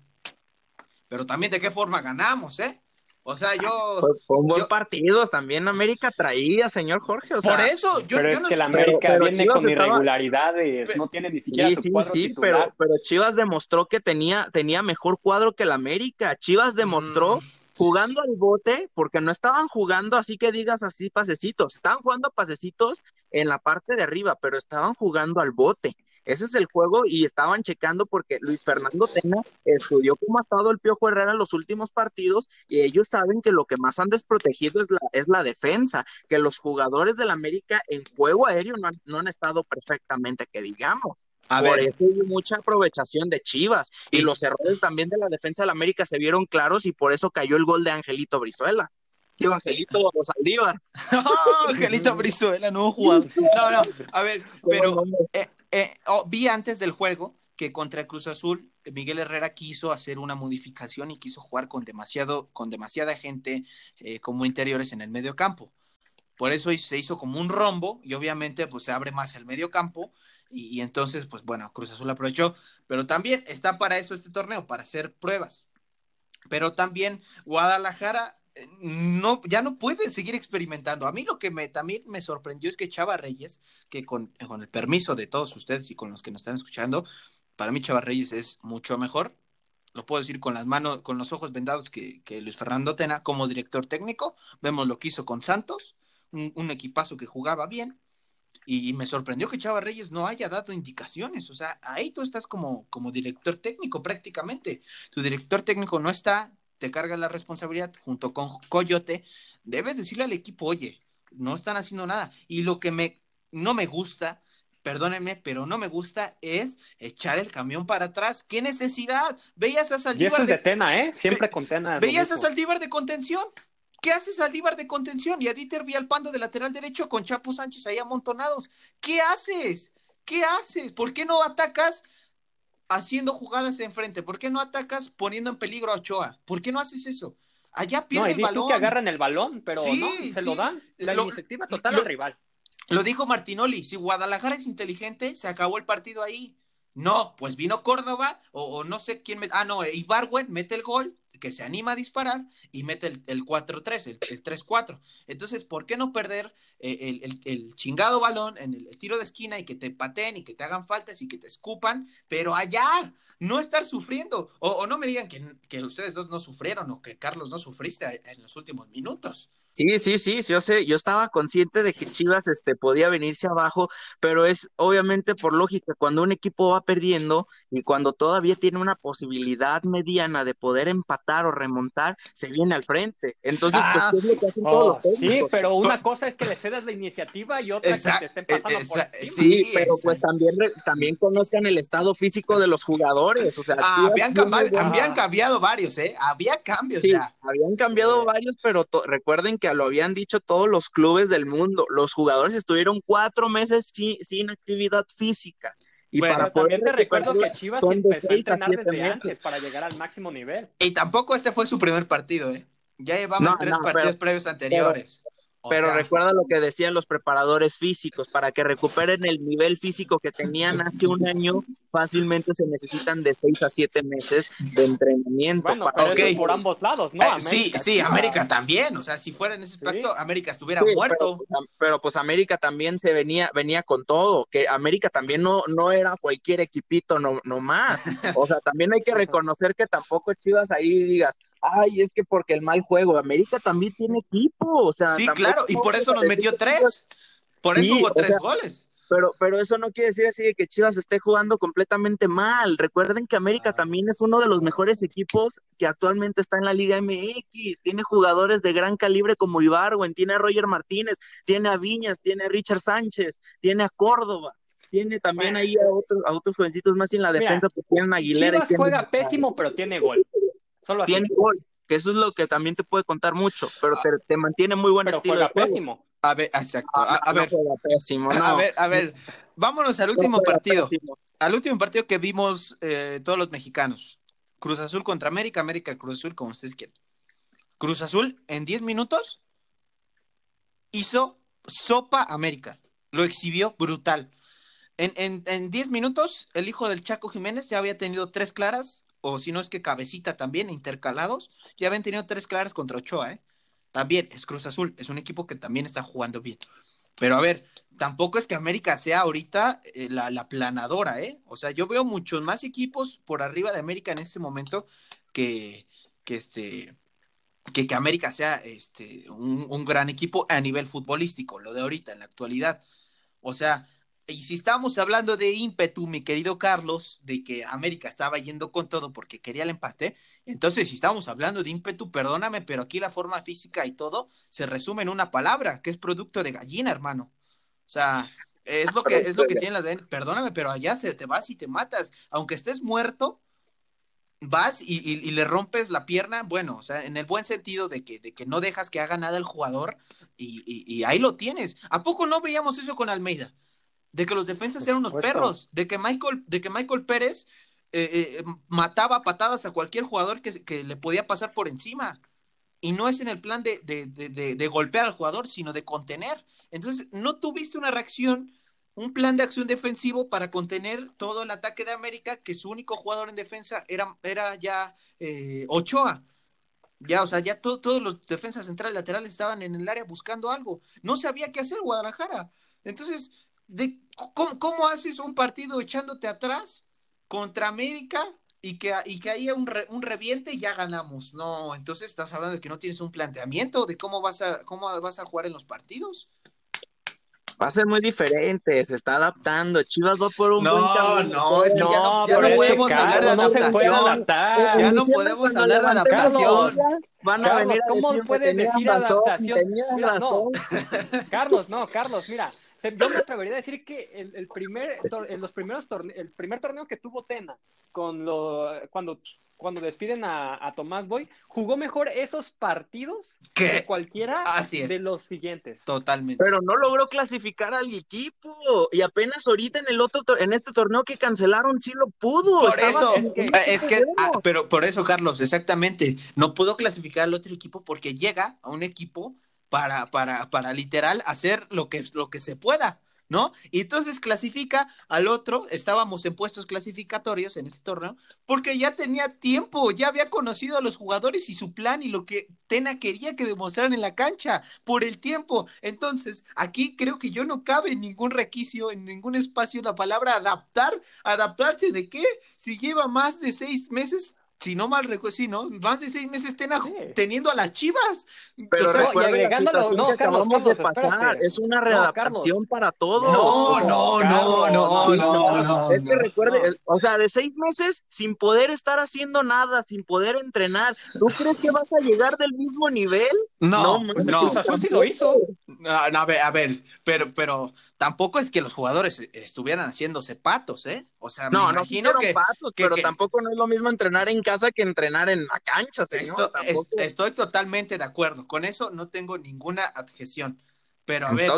Pero también de qué forma ganamos, ¿eh? O sea, yo. Fue, un buen partido. También América traía, señor Jorge. O por eso, yo, pero es que la América viene con irregularidades. no tiene ni siquiera. Sí, su sí, sí, pero, pero Chivas demostró que tenía, tenía mejor cuadro que la América. Chivas demostró. Mm. Jugando al bote, porque no estaban jugando así que digas así pasecitos, estaban jugando pasecitos en la parte de arriba, pero estaban jugando al bote. Ese es el juego y estaban checando porque Luis Fernando Tena estudió cómo ha estado el Piojo Herrera en los últimos partidos y ellos saben que lo que más han desprotegido es la, es la defensa, que los jugadores del América en juego aéreo no han, estado perfectamente, que digamos. A por eso hubo mucha aprovechación de Chivas y, los errores también de la defensa de la América se vieron claros y por eso cayó el gol de Angelito Brizuela. Digo, Angelito Saldívar. Angelito Brizuela, no jugador. No, no, a ver, pero eh, eh, oh, vi antes del juego que contra Cruz Azul Miguel Herrera quiso hacer una modificación y quiso jugar con demasiado, con demasiada gente eh, como interiores en el medio campo. Por eso se hizo como un rombo y obviamente pues se abre más el medio campo y, entonces pues bueno, Cruz Azul aprovechó, pero también está para eso este torneo, para hacer pruebas. Pero también Guadalajara no, ya no puede seguir experimentando. A mí lo que me, también me sorprendió es que Chava Reyes, que con, con el permiso de todos ustedes y con los que nos están escuchando, para mí Chava Reyes es mucho mejor. Lo puedo decir con las manos, con los ojos vendados que, Luis Fernando Tena como director técnico. Vemos lo que hizo con Santos, un, equipazo que jugaba bien. Y, me sorprendió que Chava Reyes no haya dado indicaciones. O sea, ahí tú estás como, como director técnico prácticamente. Tu director técnico no está, te carga la responsabilidad junto con Coyote. Debes decirle al equipo, oye, no están haciendo nada. Y lo que me, no me gusta perdónenme, pero no me gusta, es echar el camión para atrás. ¿Qué necesidad? Veías a Saldívar. Y eso es de, Tena, ¿eh? Siempre con Tena. Veías a Saldívar de contención. ¿Qué hace Saldívar de contención? Y a Dieter Villalpando de lateral derecho con Chapo Sánchez ahí amontonados. ¿Qué haces? ¿Qué haces? ¿Por qué no atacas haciendo jugadas enfrente? ¿Por qué no atacas poniendo en peligro a Ochoa? ¿Por qué no haces eso? Allá pierde el balón. que agarran el balón, pero no, se lo dan. La iniciativa total al rival. Lo dijo Martinoli, si Guadalajara es inteligente, se acabó el partido ahí. No, pues vino Córdoba, o, no sé quién, ah, no, Ibarwen mete el gol, que se anima a disparar y mete el, el 4-3, el, 3-4. Entonces, ¿por qué no perder eh, el, chingado balón en el, tiro de esquina y que te pateen y que te hagan faltas y que te escupan, pero allá, no estar sufriendo? O, no me digan que, que, ustedes dos no sufrieron o que Carlos no sufriste en los últimos minutos. Sí, sí, sí, yo sé, yo estaba consciente de que Chivas este, podía venirse abajo, pero es obviamente por lógica, cuando un equipo va perdiendo y cuando todavía tiene una posibilidad mediana de poder empatar o remontar, se viene al frente. Entonces, pues, ah, es lo que hacen todos oh, Sí, pero una cosa es que le cedas la iniciativa y otra es que te estén pasando por Sí, pero pues también, también conozcan el estado físico de los jugadores, o sea, ah, habían, cambiado, varios, ¿eh? Había cambios sí, habían cambiado varios, pero recuerden que lo habían dicho todos los clubes del mundo. Los jugadores estuvieron cuatro meses sin, actividad física. Y para también te recuerdo que Chivas empezó a entrenar desde antes para llegar al máximo nivel. Y tampoco este fue su primer partido, ¿eh? Ya llevamos tres partidos previos anteriores. Pero recuerda lo que decían los preparadores físicos, para que recuperen el nivel físico que tenían hace un año, fácilmente se necesitan de seis a siete meses de entrenamiento. Bueno, por ambos lados, ¿no? Eh, sí, sí, América también, o sea, si fuera en ese aspecto, América estuviera muerto. Pero, pues América también se venía, venía con todo, que América también no, no era cualquier equipito no, no más. O sea, también hay que reconocer que tampoco Chivas ahí digas, ay, es que porque el mal juego, América también tiene equipo, o sea, sí, claro, y por eso nos metió tres, por eso hubo tres goles. Pero, pero eso no quiere decir así que Chivas esté jugando completamente mal. Recuerden que América también es uno de los mejores equipos que actualmente está en la Liga MX. Tiene jugadores de gran calibre como Ibarwen, tiene a Roger Martínez, tiene a Viñas, tiene a Richard Sánchez, tiene a Córdoba tiene también ahí a otros, a otros jovencitos más en la defensa, porque tienen Aguilera. Chivas juega pésimo, pero tiene gol. Solo tiene gol, que eso es lo que también te puede contar mucho, pero ah. te, mantiene muy buen pero estilo juega pésimo. A ver, exacto. Ah, a, ver, a ver, a ver, vámonos al último partido. Al último partido que vimos eh, todos los mexicanos. Cruz Azul contra América, América Cruz Azul, como ustedes quieran. Cruz Azul en 10 minutos hizo sopa América. Lo exhibió brutal. En 10 en, en minutos, el hijo del Chaco Jiménez ya había tenido tres claras, o si no es que cabecita también, intercalados, ya habían tenido tres claras contra Ochoa, ¿eh? También es Cruz Azul, es un equipo que también está jugando bien. Pero a ver, tampoco es que América sea ahorita eh, la, planadora, ¿eh? O sea, yo veo muchos más equipos por arriba de América en este momento que, que este, que, que América sea este, un, un, gran equipo a nivel futbolístico, lo de ahorita, en la actualidad. O sea, y si estamos hablando de ímpetu, mi querido Carlos, de que América estaba yendo con todo porque quería el empate, entonces si estamos hablando de ímpetu, perdóname, pero aquí la forma física y todo se resume en una palabra, que es producto de gallina, hermano. O sea, es lo que, es lo que tienen las Perdóname, pero allá se te vas y te matas. Aunque estés muerto, vas y, le rompes la pierna, bueno, o sea, en el buen sentido de que, de que no dejas que haga nada el jugador y, ahí lo tienes. ¿A poco no veíamos eso con Almeida? De que los defensas eran unos perros, de que Michael, de que Michael Pérez eh, eh, mataba patadas a cualquier jugador que, que, le podía pasar por encima. Y no es en el plan de, de, de, de golpear al jugador, sino de contener. Entonces, no tuviste una reacción un plan de acción defensivo para contener todo el ataque de América, que su único jugador en defensa era, era ya eh, Ochoa. Ya, o sea, ya todos los defensas centrales laterales estaban en el área buscando algo. No sabía qué hacer Guadalajara. Entonces, de, ¿cómo, haces un partido echándote atrás contra América y que, y que haya un, un reviente y ya ganamos? No, entonces estás hablando de que no tienes un planteamiento de cómo vas a, cómo vas a jugar en los partidos. Va a ser muy diferente, se está adaptando. Chivas va por un no, buen camino. No, es que ya no, ya no podemos hablar de adaptación. ya no podemos hablar de adaptación. Van a venir a ¿cómo puedes decir adaptación? Mira, no. Carlos, no, Carlos, mira, yo me atrevería a decir que el, el primer, en los primeros el primer torneo que tuvo Tena, con lo, cuando cuando despiden a, Tomás Boy, jugó mejor esos partidos que cualquiera de los siguientes. Totalmente. Pero no logró clasificar al equipo. Y apenas ahorita en el otro en este torneo que cancelaron sí lo pudo. Por eso, es que, ah, pero por eso, Carlos, exactamente. No pudo clasificar al otro equipo porque llega a un equipo para, para, para literal hacer lo que, lo que se pueda. ¿no? Y entonces clasifica al otro, estábamos en puestos clasificatorios en este torneo, porque ya tenía tiempo, ya había conocido a los jugadores y su plan y lo que Tena quería que demostraran en la cancha por el tiempo. Entonces, aquí creo que yo no cabe en ningún requisito, en ningún espacio la palabra adaptar. ¿Adaptarse de qué? Si lleva más de seis meses si no mal recuerdo, sí, ¿no? Más de seis meses teniendo a las chivas. Pero o no, acabamos de pasar, es una readaptación para todos. No, no, no, no, no, no, Es que recuerde, o sea, de seis meses sin poder estar haciendo nada, sin poder entrenar, ¿tú crees que vas a llegar del mismo nivel? No, no. no. sí lo hizo. No, a ver, a ver, pero, pero tampoco es que los jugadores estuvieran haciéndose patos, ¿eh? O sea, no, me imagino que, patos, pero tampoco no es lo mismo entrenar en casa que entrenar en la cancha, señor. estoy totalmente de acuerdo. Con eso no tengo ninguna adjeción. Pero a ver,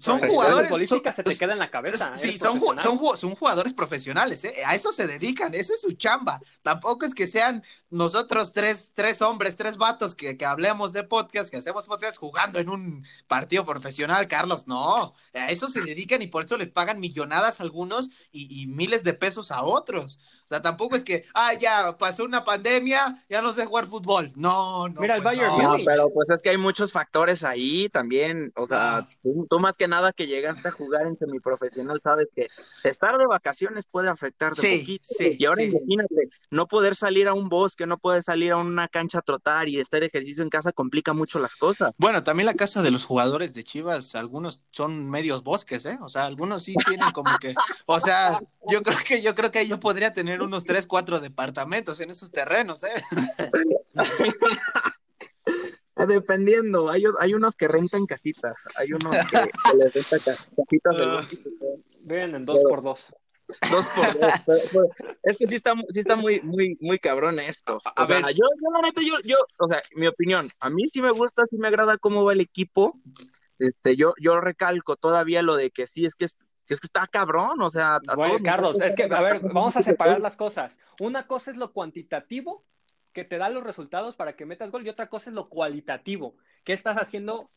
son jugadores. política se te queda en la cabeza. Sí, son, son, son, jugadores profesionales, ¿eh? A eso se dedican, eso es su chamba. Tampoco es que sean nosotros tres, tres hombres, tres vatos que, que hablemos de podcast, que hacemos podcast jugando en un partido profesional, Carlos. No, a eso se dedican y por eso le pagan millonadas a algunos y, miles de pesos a otros. O sea, tampoco es que, ah, ya pasó una pandemia, ya no sé jugar fútbol. No, no. Mira, el pues Bayern no. pero pues es que hay muchos factores ahí también. O sea, ah. tú más que nada que llegaste a jugar en semiprofesional, sabes que estar de vacaciones puede afectar de poquito. y ahora imagínate, no poder salir a un bosque, no poder salir a una cancha a trotar y estar ejercicio en casa complica mucho las cosas. Bueno, también la casa de los jugadores de Chivas, algunos son medios bosques, ¿eh? O sea, algunos sí tienen como que, o sea, yo creo que yo creo que yo podría tener unos tres, cuatro departamentos en esos terrenos, ¿eh? Dependiendo, hay, hay unos que rentan casitas, hay unos que, les rentan casitas ah. Ven en dos por dos. Dos por dos. es que sí está, sí está muy, muy, muy cabrón esto. A ver, yo, yo la neta, yo, yo, o sea, mi opinión, a mí sí me gusta, sí me agrada cómo va el equipo. Este, yo, yo recalco todavía lo de que sí, es que es, es que está cabrón, o sea. bueno, Carlos, es que, a ver, vamos a separar las cosas. Una cosa es lo cuantitativo que te da los resultados para que metas gol y otra cosa es lo cualitativo. ¿Qué estás haciendo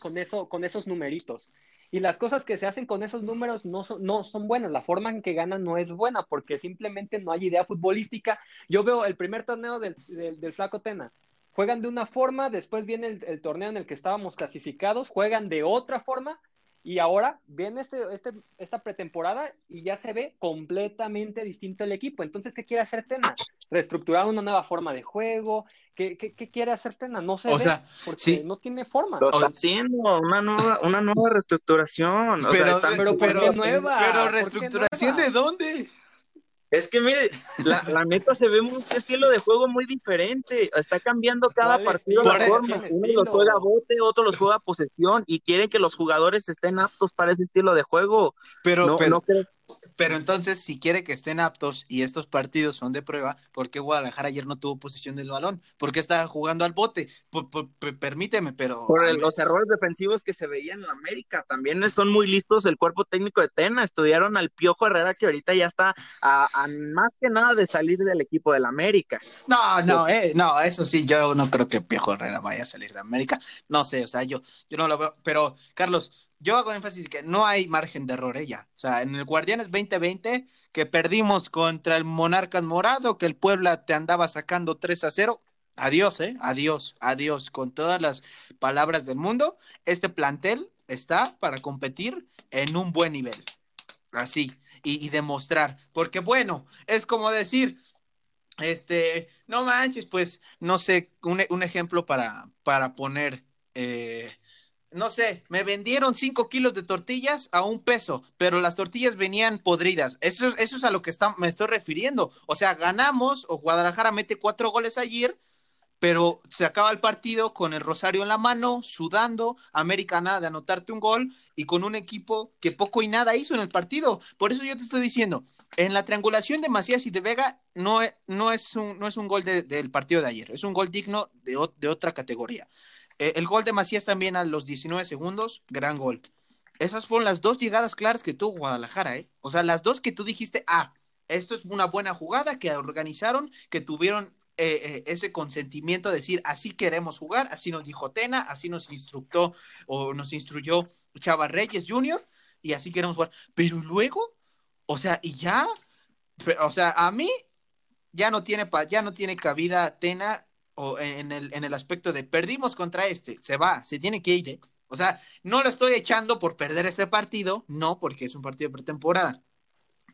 con, eso, con esos numeritos? Y las cosas que se hacen con esos números no son, no son buenas. La forma en que ganan no es buena porque simplemente no hay idea futbolística. Yo veo el primer torneo del, del, Flaco Tena. Juegan de una forma, después viene el, el torneo en el que estábamos clasificados, juegan de otra forma y ahora viene este, este, esta pretemporada y ya se ve completamente distinto el equipo. Entonces, ¿qué quiere hacer Tena? Reestructurar una nueva forma de juego. ¿Qué, qué, qué quiere hacer Tena? No sé. porque no tiene forma. Lo está haciendo, una nueva, una nueva reestructuración. pero, pero, pero, nueva? pero reestructuración de dónde? Es que mire, la, la, neta se ve un estilo de juego muy diferente. Está cambiando cada partido la forma. Uno los juega bote, otro los juega posesión y quieren que los jugadores estén aptos para ese estilo de juego. Pero, pero, pero entonces, si quiere que estén aptos y estos partidos son de prueba, ¿por qué Guadalajara ayer no tuvo posición del balón? ¿Por qué estaba jugando al bote? permíteme, pero. Por los errores defensivos que se veían en América. También son muy listos el cuerpo técnico de Tena. Estudiaron al Piojo Herrera, que ahorita ya está a, más que nada de salir del equipo del América. No, no, eh, no, eso sí, yo no creo que Piojo Herrera vaya a salir de América. No sé, o sea, yo, yo no lo veo. Pero, Carlos, yo hago énfasis que no hay margen de error ella. O sea, en el Guardianes 2020, que perdimos contra el Monarcas Morado, que el Puebla te andaba sacando 3 a 0. Adiós, ¿eh? Adiós, adiós. Con todas las palabras del mundo, este plantel está para competir en un buen nivel. Así. Y, demostrar. Porque bueno, es como decir, este, no manches, pues, no sé, un, un ejemplo para, para poner. Eh, no sé, me vendieron cinco kilos de tortillas a un peso, pero las tortillas venían podridas. Eso, eso es a lo que me estoy refiriendo. O sea, ganamos o Guadalajara mete cuatro goles ayer, pero se acaba el partido con el Rosario en la mano, sudando, América nada de anotarte un gol y con un equipo que poco y nada hizo en el partido. Por eso yo te estoy diciendo, en la triangulación de Macías y de Vega no, es, un, no es un gol del partido de ayer, es un gol digno de otra categoría. Eh, el gol de Macías también a los 19 segundos, gran gol. Esas fueron las dos llegadas claras que tuvo Guadalajara, ¿eh? O sea, las dos que tú dijiste, ah, esto es una buena jugada que organizaron, que tuvieron eh, eh, ese consentimiento de decir, así queremos jugar, así nos dijo Tena, así nos instructó o nos instruyó Chava Reyes Jr., y así queremos jugar. Pero luego, o sea, y ya, o sea, a mí ya no tiene, ya no tiene cabida Tena o en el, en el aspecto de perdimos contra este, se va, se tiene que ir. ¿eh? O sea, no lo estoy echando por perder este partido, no, porque es un partido de pretemporada,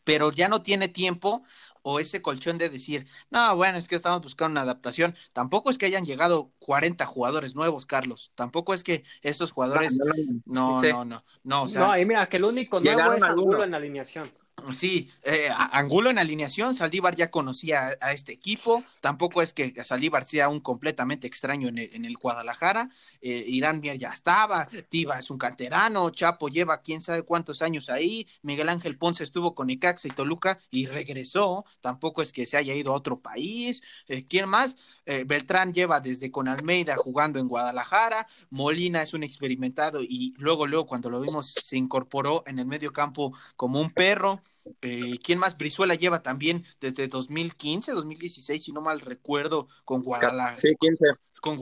pero ya no tiene tiempo o ese colchón de decir, no, bueno, es que estamos buscando una adaptación. Tampoco es que hayan llegado 40 jugadores nuevos, Carlos. Tampoco es que estos jugadores. No, no, no, no, o sea, no, y mira, que el único nuevo es Angulo en la alineación. Sí, eh, Angulo en alineación, Saldívar ya conocía a, este equipo, tampoco es que Saldívar sea un completamente extraño en el, Guadalajara, eh, Irán Mier ya estaba, Tiva es un canterano, Chapo lleva quién sabe cuántos años ahí, Miguel Ángel Ponce estuvo con Icaxa y Toluca y regresó, tampoco es que se haya ido a otro país, eh, ¿quién más? Eh, Beltrán lleva desde con Almeida jugando en Guadalajara, Molina es un experimentado y luego, luego cuando lo vimos se incorporó en el medio campo como un perro. Eh, ¿Quién más? Brizuela lleva también desde 2015, 2016, si no mal recuerdo, con Guadalajara. Sí, 15. Con,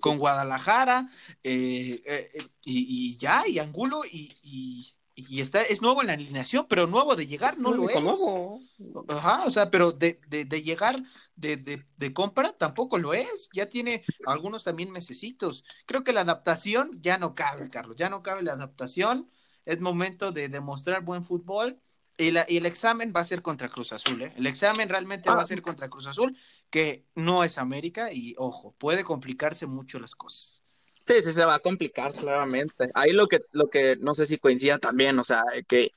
con Guadalajara, eh, y, ya, y Angulo, y, y está, es nuevo en la alineación, pero nuevo de llegar no lo es. Nuevo. Ajá, o sea, pero de, de, de llegar de, de, de, compra tampoco lo es. Ya tiene algunos también mesecitos. Creo que la adaptación ya no cabe, Carlos. Ya no cabe la adaptación. Es momento de demostrar buen fútbol. Y, la, y el examen va a ser contra Cruz Azul. ¿eh? El examen realmente va a ah. ser contra Cruz Azul, que no es América. Y ojo, puede complicarse mucho las cosas. Sí, sí, se va a complicar claramente. Ahí lo que, lo que no sé si coincida también, o sea, que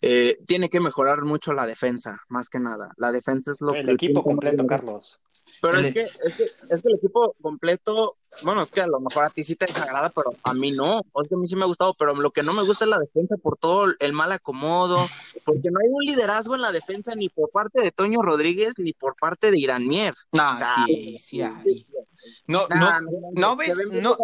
eh, tiene que mejorar mucho la defensa, más que nada. La defensa es lo el equipo completo, Carlos. Pero es que, es que, es que el equipo completo, bueno, es que a lo mejor a ti sí te desagrada, pero a mí no. O que a mí sí me ha gustado, pero lo que no me gusta es la defensa por todo el mal acomodo, porque no hay un liderazgo en la defensa ni por parte de Toño Rodríguez ni por parte de Irán Mier. No, sí, sí, No, no, no, ves, no,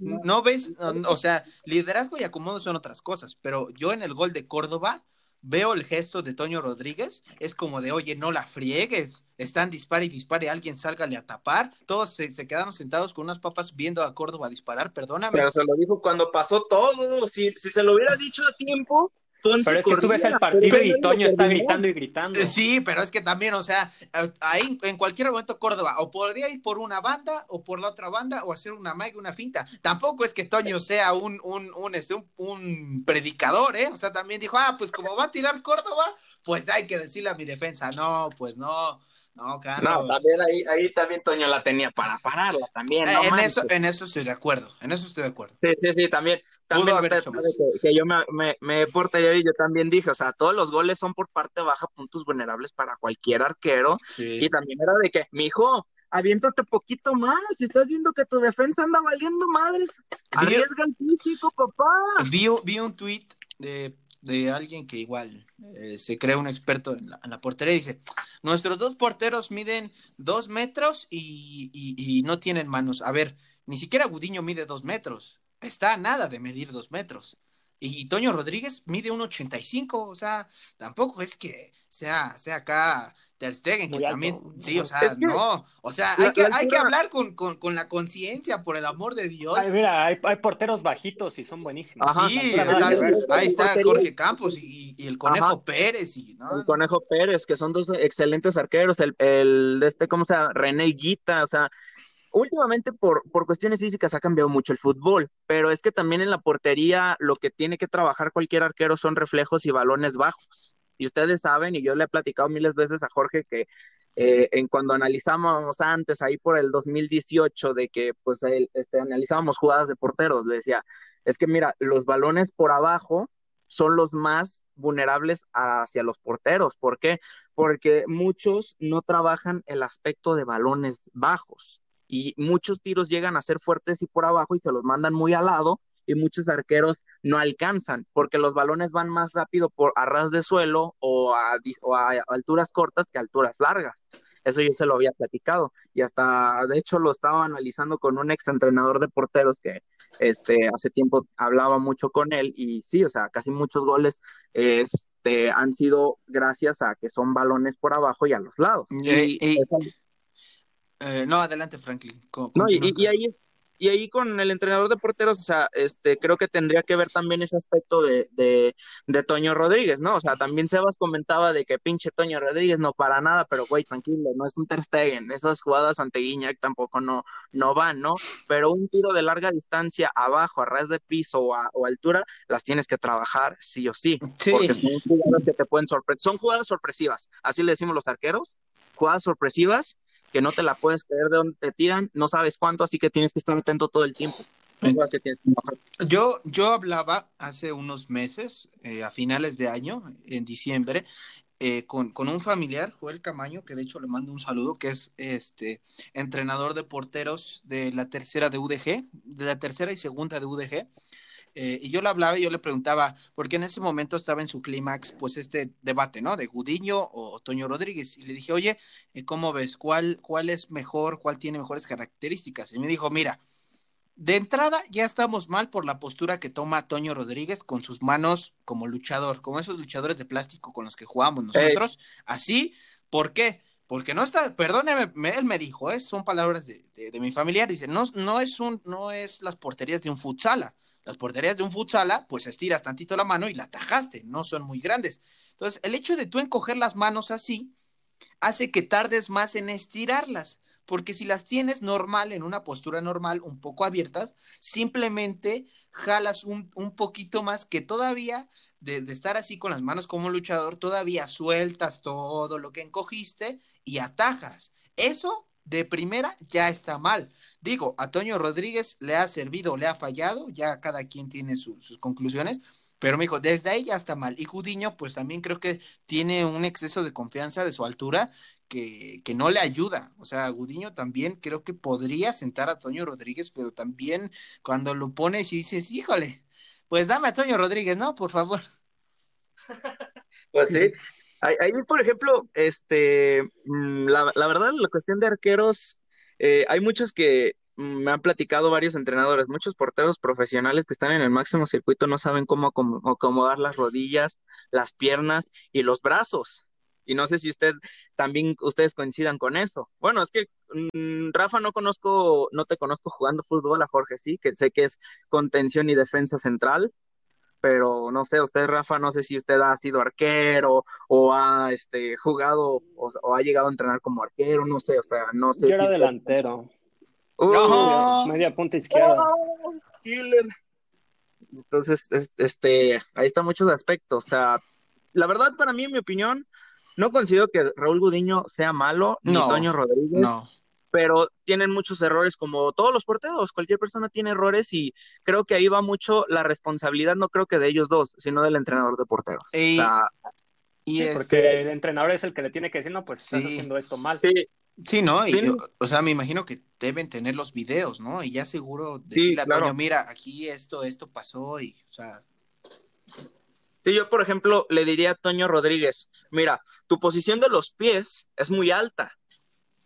no ves, o sea, liderazgo y acomodo son otras cosas, pero yo en el gol de Córdoba veo el gesto de Toño Rodríguez, es como de, oye, no la friegues, están dispare y dispare, alguien sálgale a tapar, todos se, quedaron sentados con unas papas viendo a Córdoba disparar, perdóname. Pero se lo dijo cuando pasó todo, si, si se lo hubiera dicho a tiempo, pero es que tú ves el partido y Toño está gritando y gritando. Sí, pero es que también, o sea, ahí en cualquier momento Córdoba o podría ir por una banda o por la otra banda o hacer una maiga, una finta. Tampoco es que Toño sea un, un, un, este, un, un predicador, ¿eh? O sea, también dijo, ah, pues como va a tirar Córdoba, pues hay que decirle a mi defensa, no, pues no. No, Carlos. No, también ahí, ahí también Toño la tenía para pararla, también. Eh, no en, manches. eso, en eso estoy de acuerdo, en eso estoy de acuerdo. Sí, sí, sí, también. También usted sabe que, que yo me, me, me portaría y yo también dije, o sea, todos los goles son por parte baja, puntos vulnerables para cualquier arquero. Sí. Y también era de que, mijo, aviéntate poquito más, si estás viendo que tu defensa anda valiendo madres, arriesga el físico, papá. Vi, vi un tweet de, de alguien que igual eh, se cree un experto en la, en la portería y dice, nuestros dos porteros miden dos metros y, y- y no tienen manos. A ver, ni siquiera Gudiño mide dos metros, está a nada de medir dos metros. Y, Toño Rodríguez mide un 85, o sea, tampoco es que sea, sea acá Ter Stegen, que Muy alto. también, sí, o sea, Es que no, o sea, la- hay que, la hay que hablar con, con, con la conciencia, por el amor de Dios. Ay, mira, hay, hay porteros bajitos y son buenísimos. Ajá, sí, o sea, ahí está. Jorge Campos y, y el Conejo Ajá. Pérez y no, El Conejo Pérez, que son dos excelentes arqueros, el, el este, ¿cómo se llama? René Higuita, o sea, últimamente por, por cuestiones físicas ha cambiado mucho el fútbol, pero es que también en la portería lo que tiene que trabajar cualquier arquero son reflejos y balones bajos. Y ustedes saben, y yo le he platicado miles veces a Jorge que eh, en cuando analizamos antes, ahí por el 2018, de que pues este, analizábamos jugadas de porteros, le decía, es que mira, los balones por abajo son los más vulnerables hacia los porteros. ¿Por qué? Porque muchos no trabajan el aspecto de balones bajos y muchos tiros llegan a ser fuertes y por abajo y se los mandan muy al lado y muchos arqueros no alcanzan porque los balones van más rápido por a ras de suelo o a, o a alturas cortas que a alturas largas. Eso yo se lo había platicado y hasta de hecho lo estaba analizando con un ex entrenador de porteros que este hace tiempo hablaba mucho con él y sí, o sea, casi muchos goles este, han sido gracias a que son balones por abajo y a los lados. Eh, Y eh, esa- Eh, no, adelante, Franklin. No, y- y ahí, y ahí con el entrenador de porteros, o sea, este, creo que tendría que ver también ese aspecto de, de, de Toño Rodríguez, ¿no? O sea, también Sebas comentaba de que pinche Toño Rodríguez no para nada, pero güey, tranquilo, no es un Ter Stegen, esas jugadas ante Guiñac tampoco no, no van, ¿no? Pero un tiro de larga distancia abajo, a ras de piso o, a- o altura, las tienes que trabajar sí o sí, Sí. porque son jugadas que te pueden sorprender, son jugadas sorpresivas, así le decimos los arqueros, jugadas sorpresivas que no te la puedes creer de dónde te tiran, no sabes cuánto, así que tienes que estar atento todo el tiempo. Yo, yo hablaba hace unos meses, eh, a finales de año, en diciembre, eh, con, con un familiar, Joel Camaño, que de hecho le mando un saludo, que es este entrenador de porteros de la tercera de UDG, de la tercera y segunda de UDG. Eh, y yo le hablaba y yo le preguntaba, porque en ese momento estaba en su clímax, pues este debate, ¿no? De Gudiño o Toño Rodríguez. Y le dije, oye, eh, ¿cómo ves? ¿Cuál, ¿Cuál es mejor? ¿Cuál tiene mejores características? Y me dijo, mira, de entrada ya estamos mal por la postura que toma Toño Rodríguez con sus manos como luchador, como esos luchadores de plástico con los que jugamos nosotros. Así, ¿por qué? Porque no está, perdóneme, me- él me dijo, ¿eh? son palabras de, de- de mi familiar, dice, no, no es un, no es las porterías de un futsala. Las porterías de un futsala, pues estiras tantito la mano y la atajaste, no son muy grandes. Entonces, el hecho de tú encoger las manos así hace que tardes más en estirarlas, porque si las tienes normal, en una postura normal, un poco abiertas, simplemente jalas un, un poquito más que todavía de, de estar así con las manos como un luchador, todavía sueltas todo lo que encogiste y atajas. Eso de primera ya está mal. Digo, a Toño Rodríguez le ha servido, le ha fallado, ya cada quien tiene su- sus conclusiones, pero me dijo, desde ahí ya está mal. Y Gudiño, pues también creo que tiene un exceso de confianza de su altura que, que no le ayuda. O sea, Gudiño también creo que podría sentar a Toño Rodríguez, pero también cuando lo pones y dices, híjole, pues dame a Toño Rodríguez, ¿no? Por favor. Pues sí. Ahí, por ejemplo, este, mm, la verdad, la cuestión de arqueros, eh, hay muchos que mm, me han platicado varios entrenadores, muchos porteros profesionales que están en el máximo circuito no saben cómo acom- acomodar las rodillas, las piernas y los brazos. Y no sé si usted también ustedes coincidan con eso. Bueno, es que mm, Rafa no conozco, no te conozco jugando fútbol, a Jorge sí, que sé que es contención y defensa central pero no sé, usted, Rafa, no sé si usted ha sido arquero o ha este, jugado o, o ha llegado a entrenar como arquero, no sé, o sea, no sé Yo era si usted- delantero. ¡Uh! Media punta izquierda. ¡Oh! Killer. Entonces, es- este, ahí están muchos aspectos, o sea, la verdad para mí, en mi opinión, no considero que Raúl Gudiño sea malo, ni Toño Rodríguez. No pero tienen muchos errores como todos los porteros, cualquier persona tiene errores y creo que ahí va mucho la responsabilidad, no creo que de ellos dos, sino del entrenador de porteros. Y, porque el entrenador es el que le tiene que decir, no, pues estás haciendo esto mal. Sí, sí ¿no? Y o sea, me imagino que deben tener los videos, ¿no? Y ya seguro decirle a Toño, mira, aquí esto, esto pasó y, o sea... Sí, yo, por ejemplo, le diría a Toño Rodríguez, mira, tu posición de los pies es muy alta,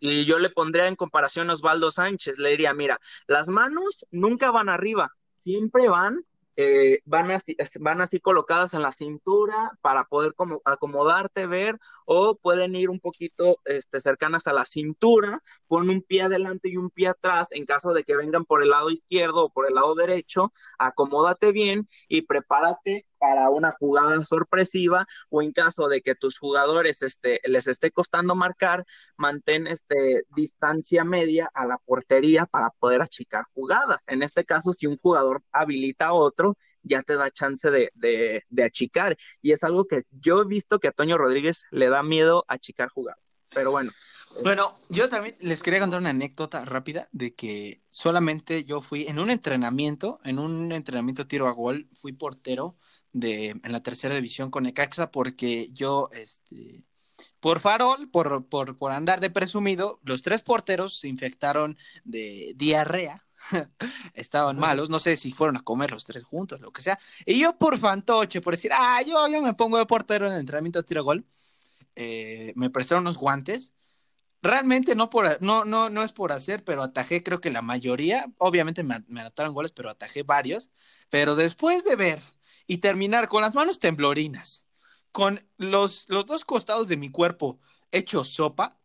y yo le pondría en comparación a Osvaldo Sánchez, le diría, mira, las manos nunca van arriba, siempre van eh, van, así, van así colocadas en la cintura para poder como acomodarte, ver, o pueden ir un poquito este, cercanas a la cintura, pon un pie adelante y un pie atrás en caso de que vengan por el lado izquierdo o por el lado derecho, acomódate bien y prepárate para una jugada sorpresiva o en caso de que tus jugadores este, les esté costando marcar, mantén este, distancia media a la portería para poder achicar jugadas. En este caso, si un jugador habilita a otro, ya te da chance de, de, de achicar. Y es algo que yo he visto que a Toño Rodríguez le da miedo achicar jugadas. Pero bueno. Bueno, yo también les quería contar una anécdota rápida de que solamente yo fui en un entrenamiento, en un entrenamiento tiro a gol, fui portero de, en la tercera división con Ecaxa porque yo, este, por farol, por, por, por andar de presumido, los tres porteros se infectaron de diarrea. Estaban malos, no sé si fueron a comer los tres juntos, lo que sea. Y yo por fantoche, por decir, ah, yo, yo me pongo de portero en el entrenamiento de tiro gol, eh, me prestaron unos guantes. Realmente no, por, no, no, no es por hacer, pero atajé creo que la mayoría. Obviamente me, me anotaron goles, pero atajé varios. Pero después de ver y terminar con las manos temblorinas, con los, los dos costados de mi cuerpo hechos sopa,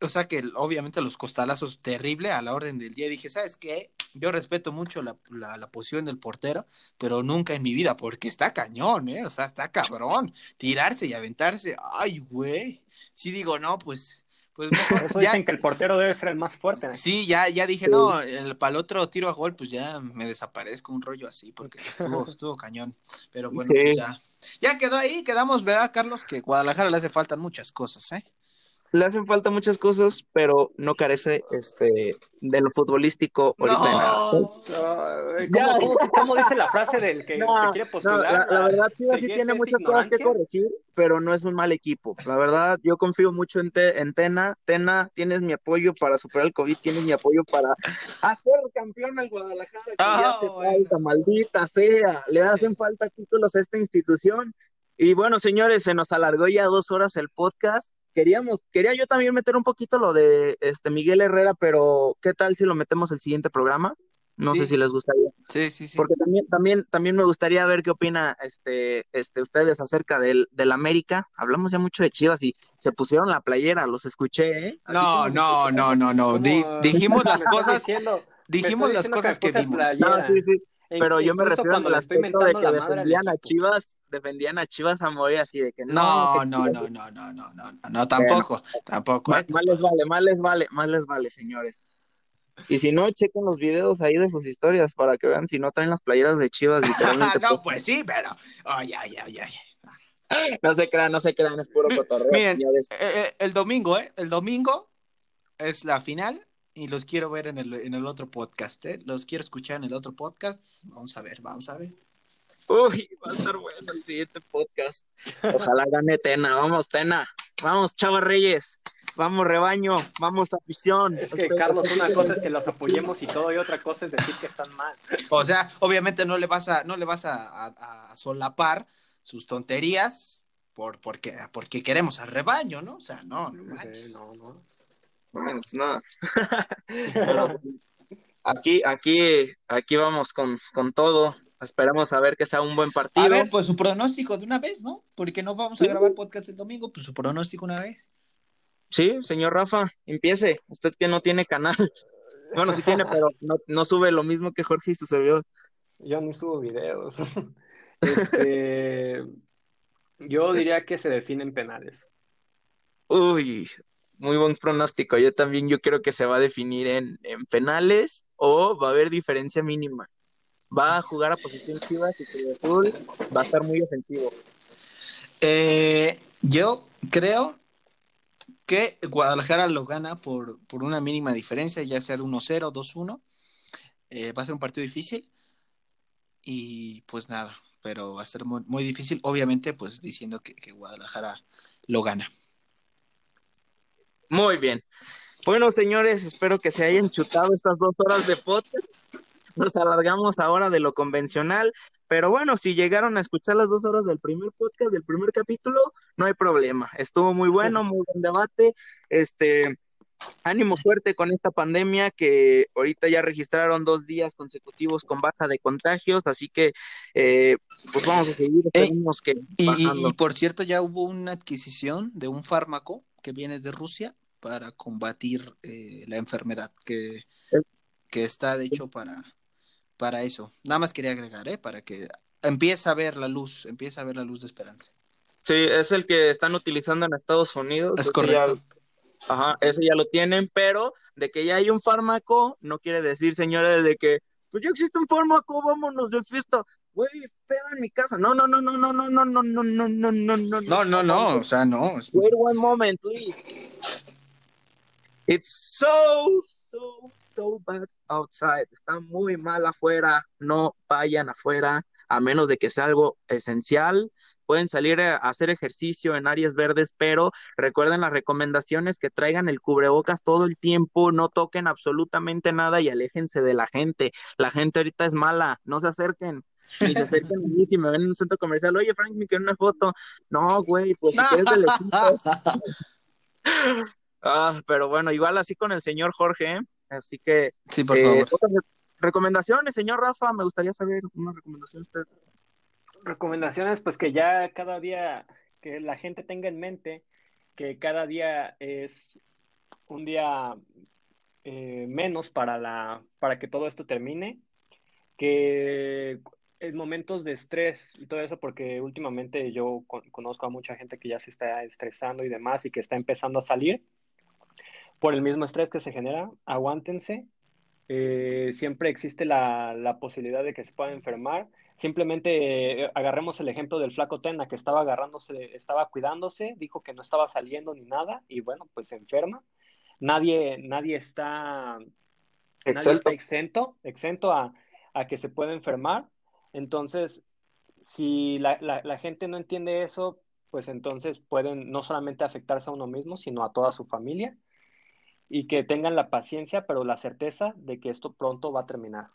o sea que obviamente los costalazos terrible a la orden del día. Dije, ¿sabes qué? Yo respeto mucho la, la, posición del portero, pero nunca en mi vida, porque está cañón, ¿eh? O sea, está cabrón. Tirarse y aventarse. Ay, güey. Sí digo, no, pues pues ya, dicen que el portero debe ser el más fuerte. Sí, ya, ya dije, no, el, para el otro tiro a gol, pues ya me desaparezco un rollo así, porque estuvo, estuvo cañón. Pero bueno, pues ya. Ya quedó ahí, quedamos, ¿verdad, Carlos? Que Guadalajara le hace falta muchas cosas, ¿eh? Le hacen falta muchas cosas, pero no carece este de lo futbolístico ahorita. ¿Cómo, dice la frase del que se quiere postular? la, verdad, Chivas sí tiene muchas cosas que corregir, pero no es un mal equipo. La verdad, yo confío mucho en, en Tena. Tena, tienes mi apoyo para superar el COVID, tienes mi apoyo para hacer campeón al Guadalajara, que ah, hace falta, maldita sea. Le hacen falta títulos a esta institución. Y bueno, señores, se nos alargó ya dos horas el podcast queríamos, quería yo también meter un poquito lo de este Miguel Herrera, pero ¿qué tal si lo metemos el siguiente programa? No sé si les gustaría. Sí, sí, sí. Porque también, también, también me gustaría ver qué opina este, este, ustedes acerca del, del América. Hablamos ya mucho de Chivas y se pusieron la playera, los escuché, ¿eh? no, no, no, no, no, dijimos las cosas, dijimos las cosas que, vimos. No, sí, sí. Pero yo me refiero al aspecto de que defendían a Chivas, defendían a Chivas a morir así de que no. No, no, no, no, no, no, no, tampoco, tampoco. Más, les vale, más les vale, más les vale, señores. Y si no, chequen los videos ahí de sus historias para que vean si no traen las playeras de Chivas. no, pues sí, pero. Ay, ay, ay, ay. No se crean, no se crean, es puro cotorreo. Miren, eh, el domingo, ¿eh? El domingo es la final y los quiero ver en el, en el otro podcast, ¿eh? Los quiero escuchar en el otro podcast. Vamos a ver, vamos a ver. Uy, va a estar bueno el siguiente podcast. Ojalá gane Tena. Vamos, Tena. Vamos, Chava Reyes. Vamos, rebaño. Vamos, afición. Es que, Carlos, una cosa es que los apoyemos y todo, y otra cosa es decir que están mal. O sea, obviamente no le vas a, no le vas a, solapar sus tonterías por, porque, porque queremos al rebaño, ¿no? O sea, no, no No, no. Pues no. aquí, aquí, aquí vamos con, con todo. Esperamos a ver que sea un buen partido. A ver, pues su pronóstico de una vez, ¿no? Porque no vamos a grabar podcast el domingo, pues su pronóstico una vez. Sí, señor Rafa, empiece. Usted que no tiene canal. Bueno, sí tiene, pero no, no sube lo mismo que Jorge y su servidor. Yo ni subo videos. Este, yo diría que se definen penales. Uy, muy buen pronóstico. Yo también yo creo que se va a definir en, penales o va a haber diferencia mínima. Va a jugar a posición Chivas y Cruz Azul va a estar muy ofensivo. Eh, yo creo que Guadalajara lo gana por, por una mínima diferencia, ya sea de 1-0, 2-1. Eh, va a ser un partido difícil. Y pues nada, pero va a ser muy, difícil, obviamente, pues diciendo que Guadalajara lo gana. Muy bien. Bueno, señores, espero que se hayan chutado estas dos horas de podcast. Nos alargamos ahora de lo convencional, pero bueno, si llegaron a escuchar las dos horas del primer podcast, del primer capítulo, no hay problema. Estuvo muy bueno, muy buen debate. Este, ánimo fuerte con esta pandemia que ahorita ya registraron dos días consecutivos con baja de contagios, así que eh, pues vamos a seguir. Eh, que y, por cierto, ya hubo una adquisición de un fármaco que viene de Rusia para combatir eh, la enfermedad, que, que está de hecho para, para eso. Nada más quería agregar, ¿eh? para que empiece a ver la luz, empiece a ver la luz de esperanza. Sí, es el que están utilizando en Estados Unidos. Es correcto. Ajá, ese ya lo tienen, pero de que ya hay un fármaco, no quiere decir, señores, de que, pues ya existe un fármaco, vámonos de fiesta. Güey, pedo en mi casa. No, no, no, no, no, no, no, no, no, no, no, no, no. No, no, no, o sea, no. Wait one moment, please. It's so, so, so bad outside. Está muy mal afuera. No vayan afuera, a menos de que sea algo esencial pueden salir a hacer ejercicio en áreas verdes, pero recuerden las recomendaciones que traigan el cubrebocas todo el tiempo, no toquen absolutamente nada y aléjense de la gente. La gente ahorita es mala, no se acerquen. Ni se acerquen a mí si me ven en un centro comercial, oye Frank, me quiero una foto. No, güey, pues si quieres de Ah, pero bueno, igual así con el señor Jorge, ¿eh? así que sí, por favor. Eh, recomendaciones, señor Rafa, me gustaría saber una recomendación usted recomendaciones, pues que ya cada día, que la gente tenga en mente que cada día es un día eh, menos para, la, para que todo esto termine, que en momentos de estrés y todo eso, porque últimamente yo conozco a mucha gente que ya se está estresando y demás y que está empezando a salir por el mismo estrés que se genera, aguántense. Eh, siempre existe la, la posibilidad de que se pueda enfermar Simplemente eh, agarremos el ejemplo del flaco Tena que estaba agarrándose, estaba cuidándose, dijo que no estaba saliendo ni nada y bueno, pues se enferma. Nadie, nadie está, exento, exento a, que se pueda enfermar. Entonces, si la, la, gente no entiende eso, pues entonces pueden no solamente afectarse a uno mismo, sino a toda su familia y que tengan la paciencia, pero la certeza de que esto pronto va a terminar.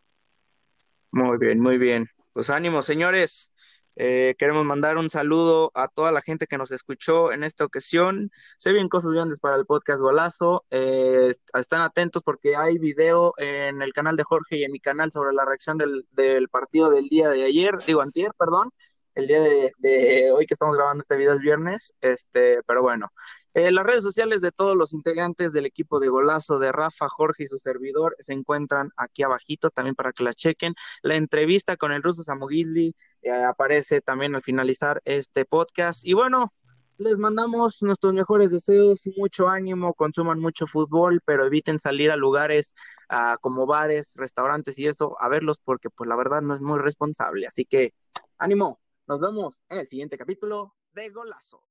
Muy bien, muy bien. Pues ánimo, señores. Eh, queremos mandar un saludo a toda la gente que nos escuchó en esta ocasión. Se vienen cosas grandes para el podcast Golazo. Eh, están atentos porque hay video en el canal de Jorge y en mi canal sobre la reacción del, del partido del día de ayer, digo antier, perdón el día de, hoy que estamos grabando este video es viernes, este, pero bueno. Eh, las redes sociales de todos los integrantes del equipo de Golazo, de Rafa, Jorge y su servidor, se encuentran aquí abajito también para que la chequen. La entrevista con el ruso Samugisli eh, aparece también al finalizar este podcast. Y bueno, les mandamos nuestros mejores deseos, mucho ánimo, consuman mucho fútbol, pero eviten salir a lugares ah, como bares, restaurantes y eso a verlos porque pues la verdad no es muy responsable. Así que ánimo. Nos vemos en el siguiente capítulo de Golazo.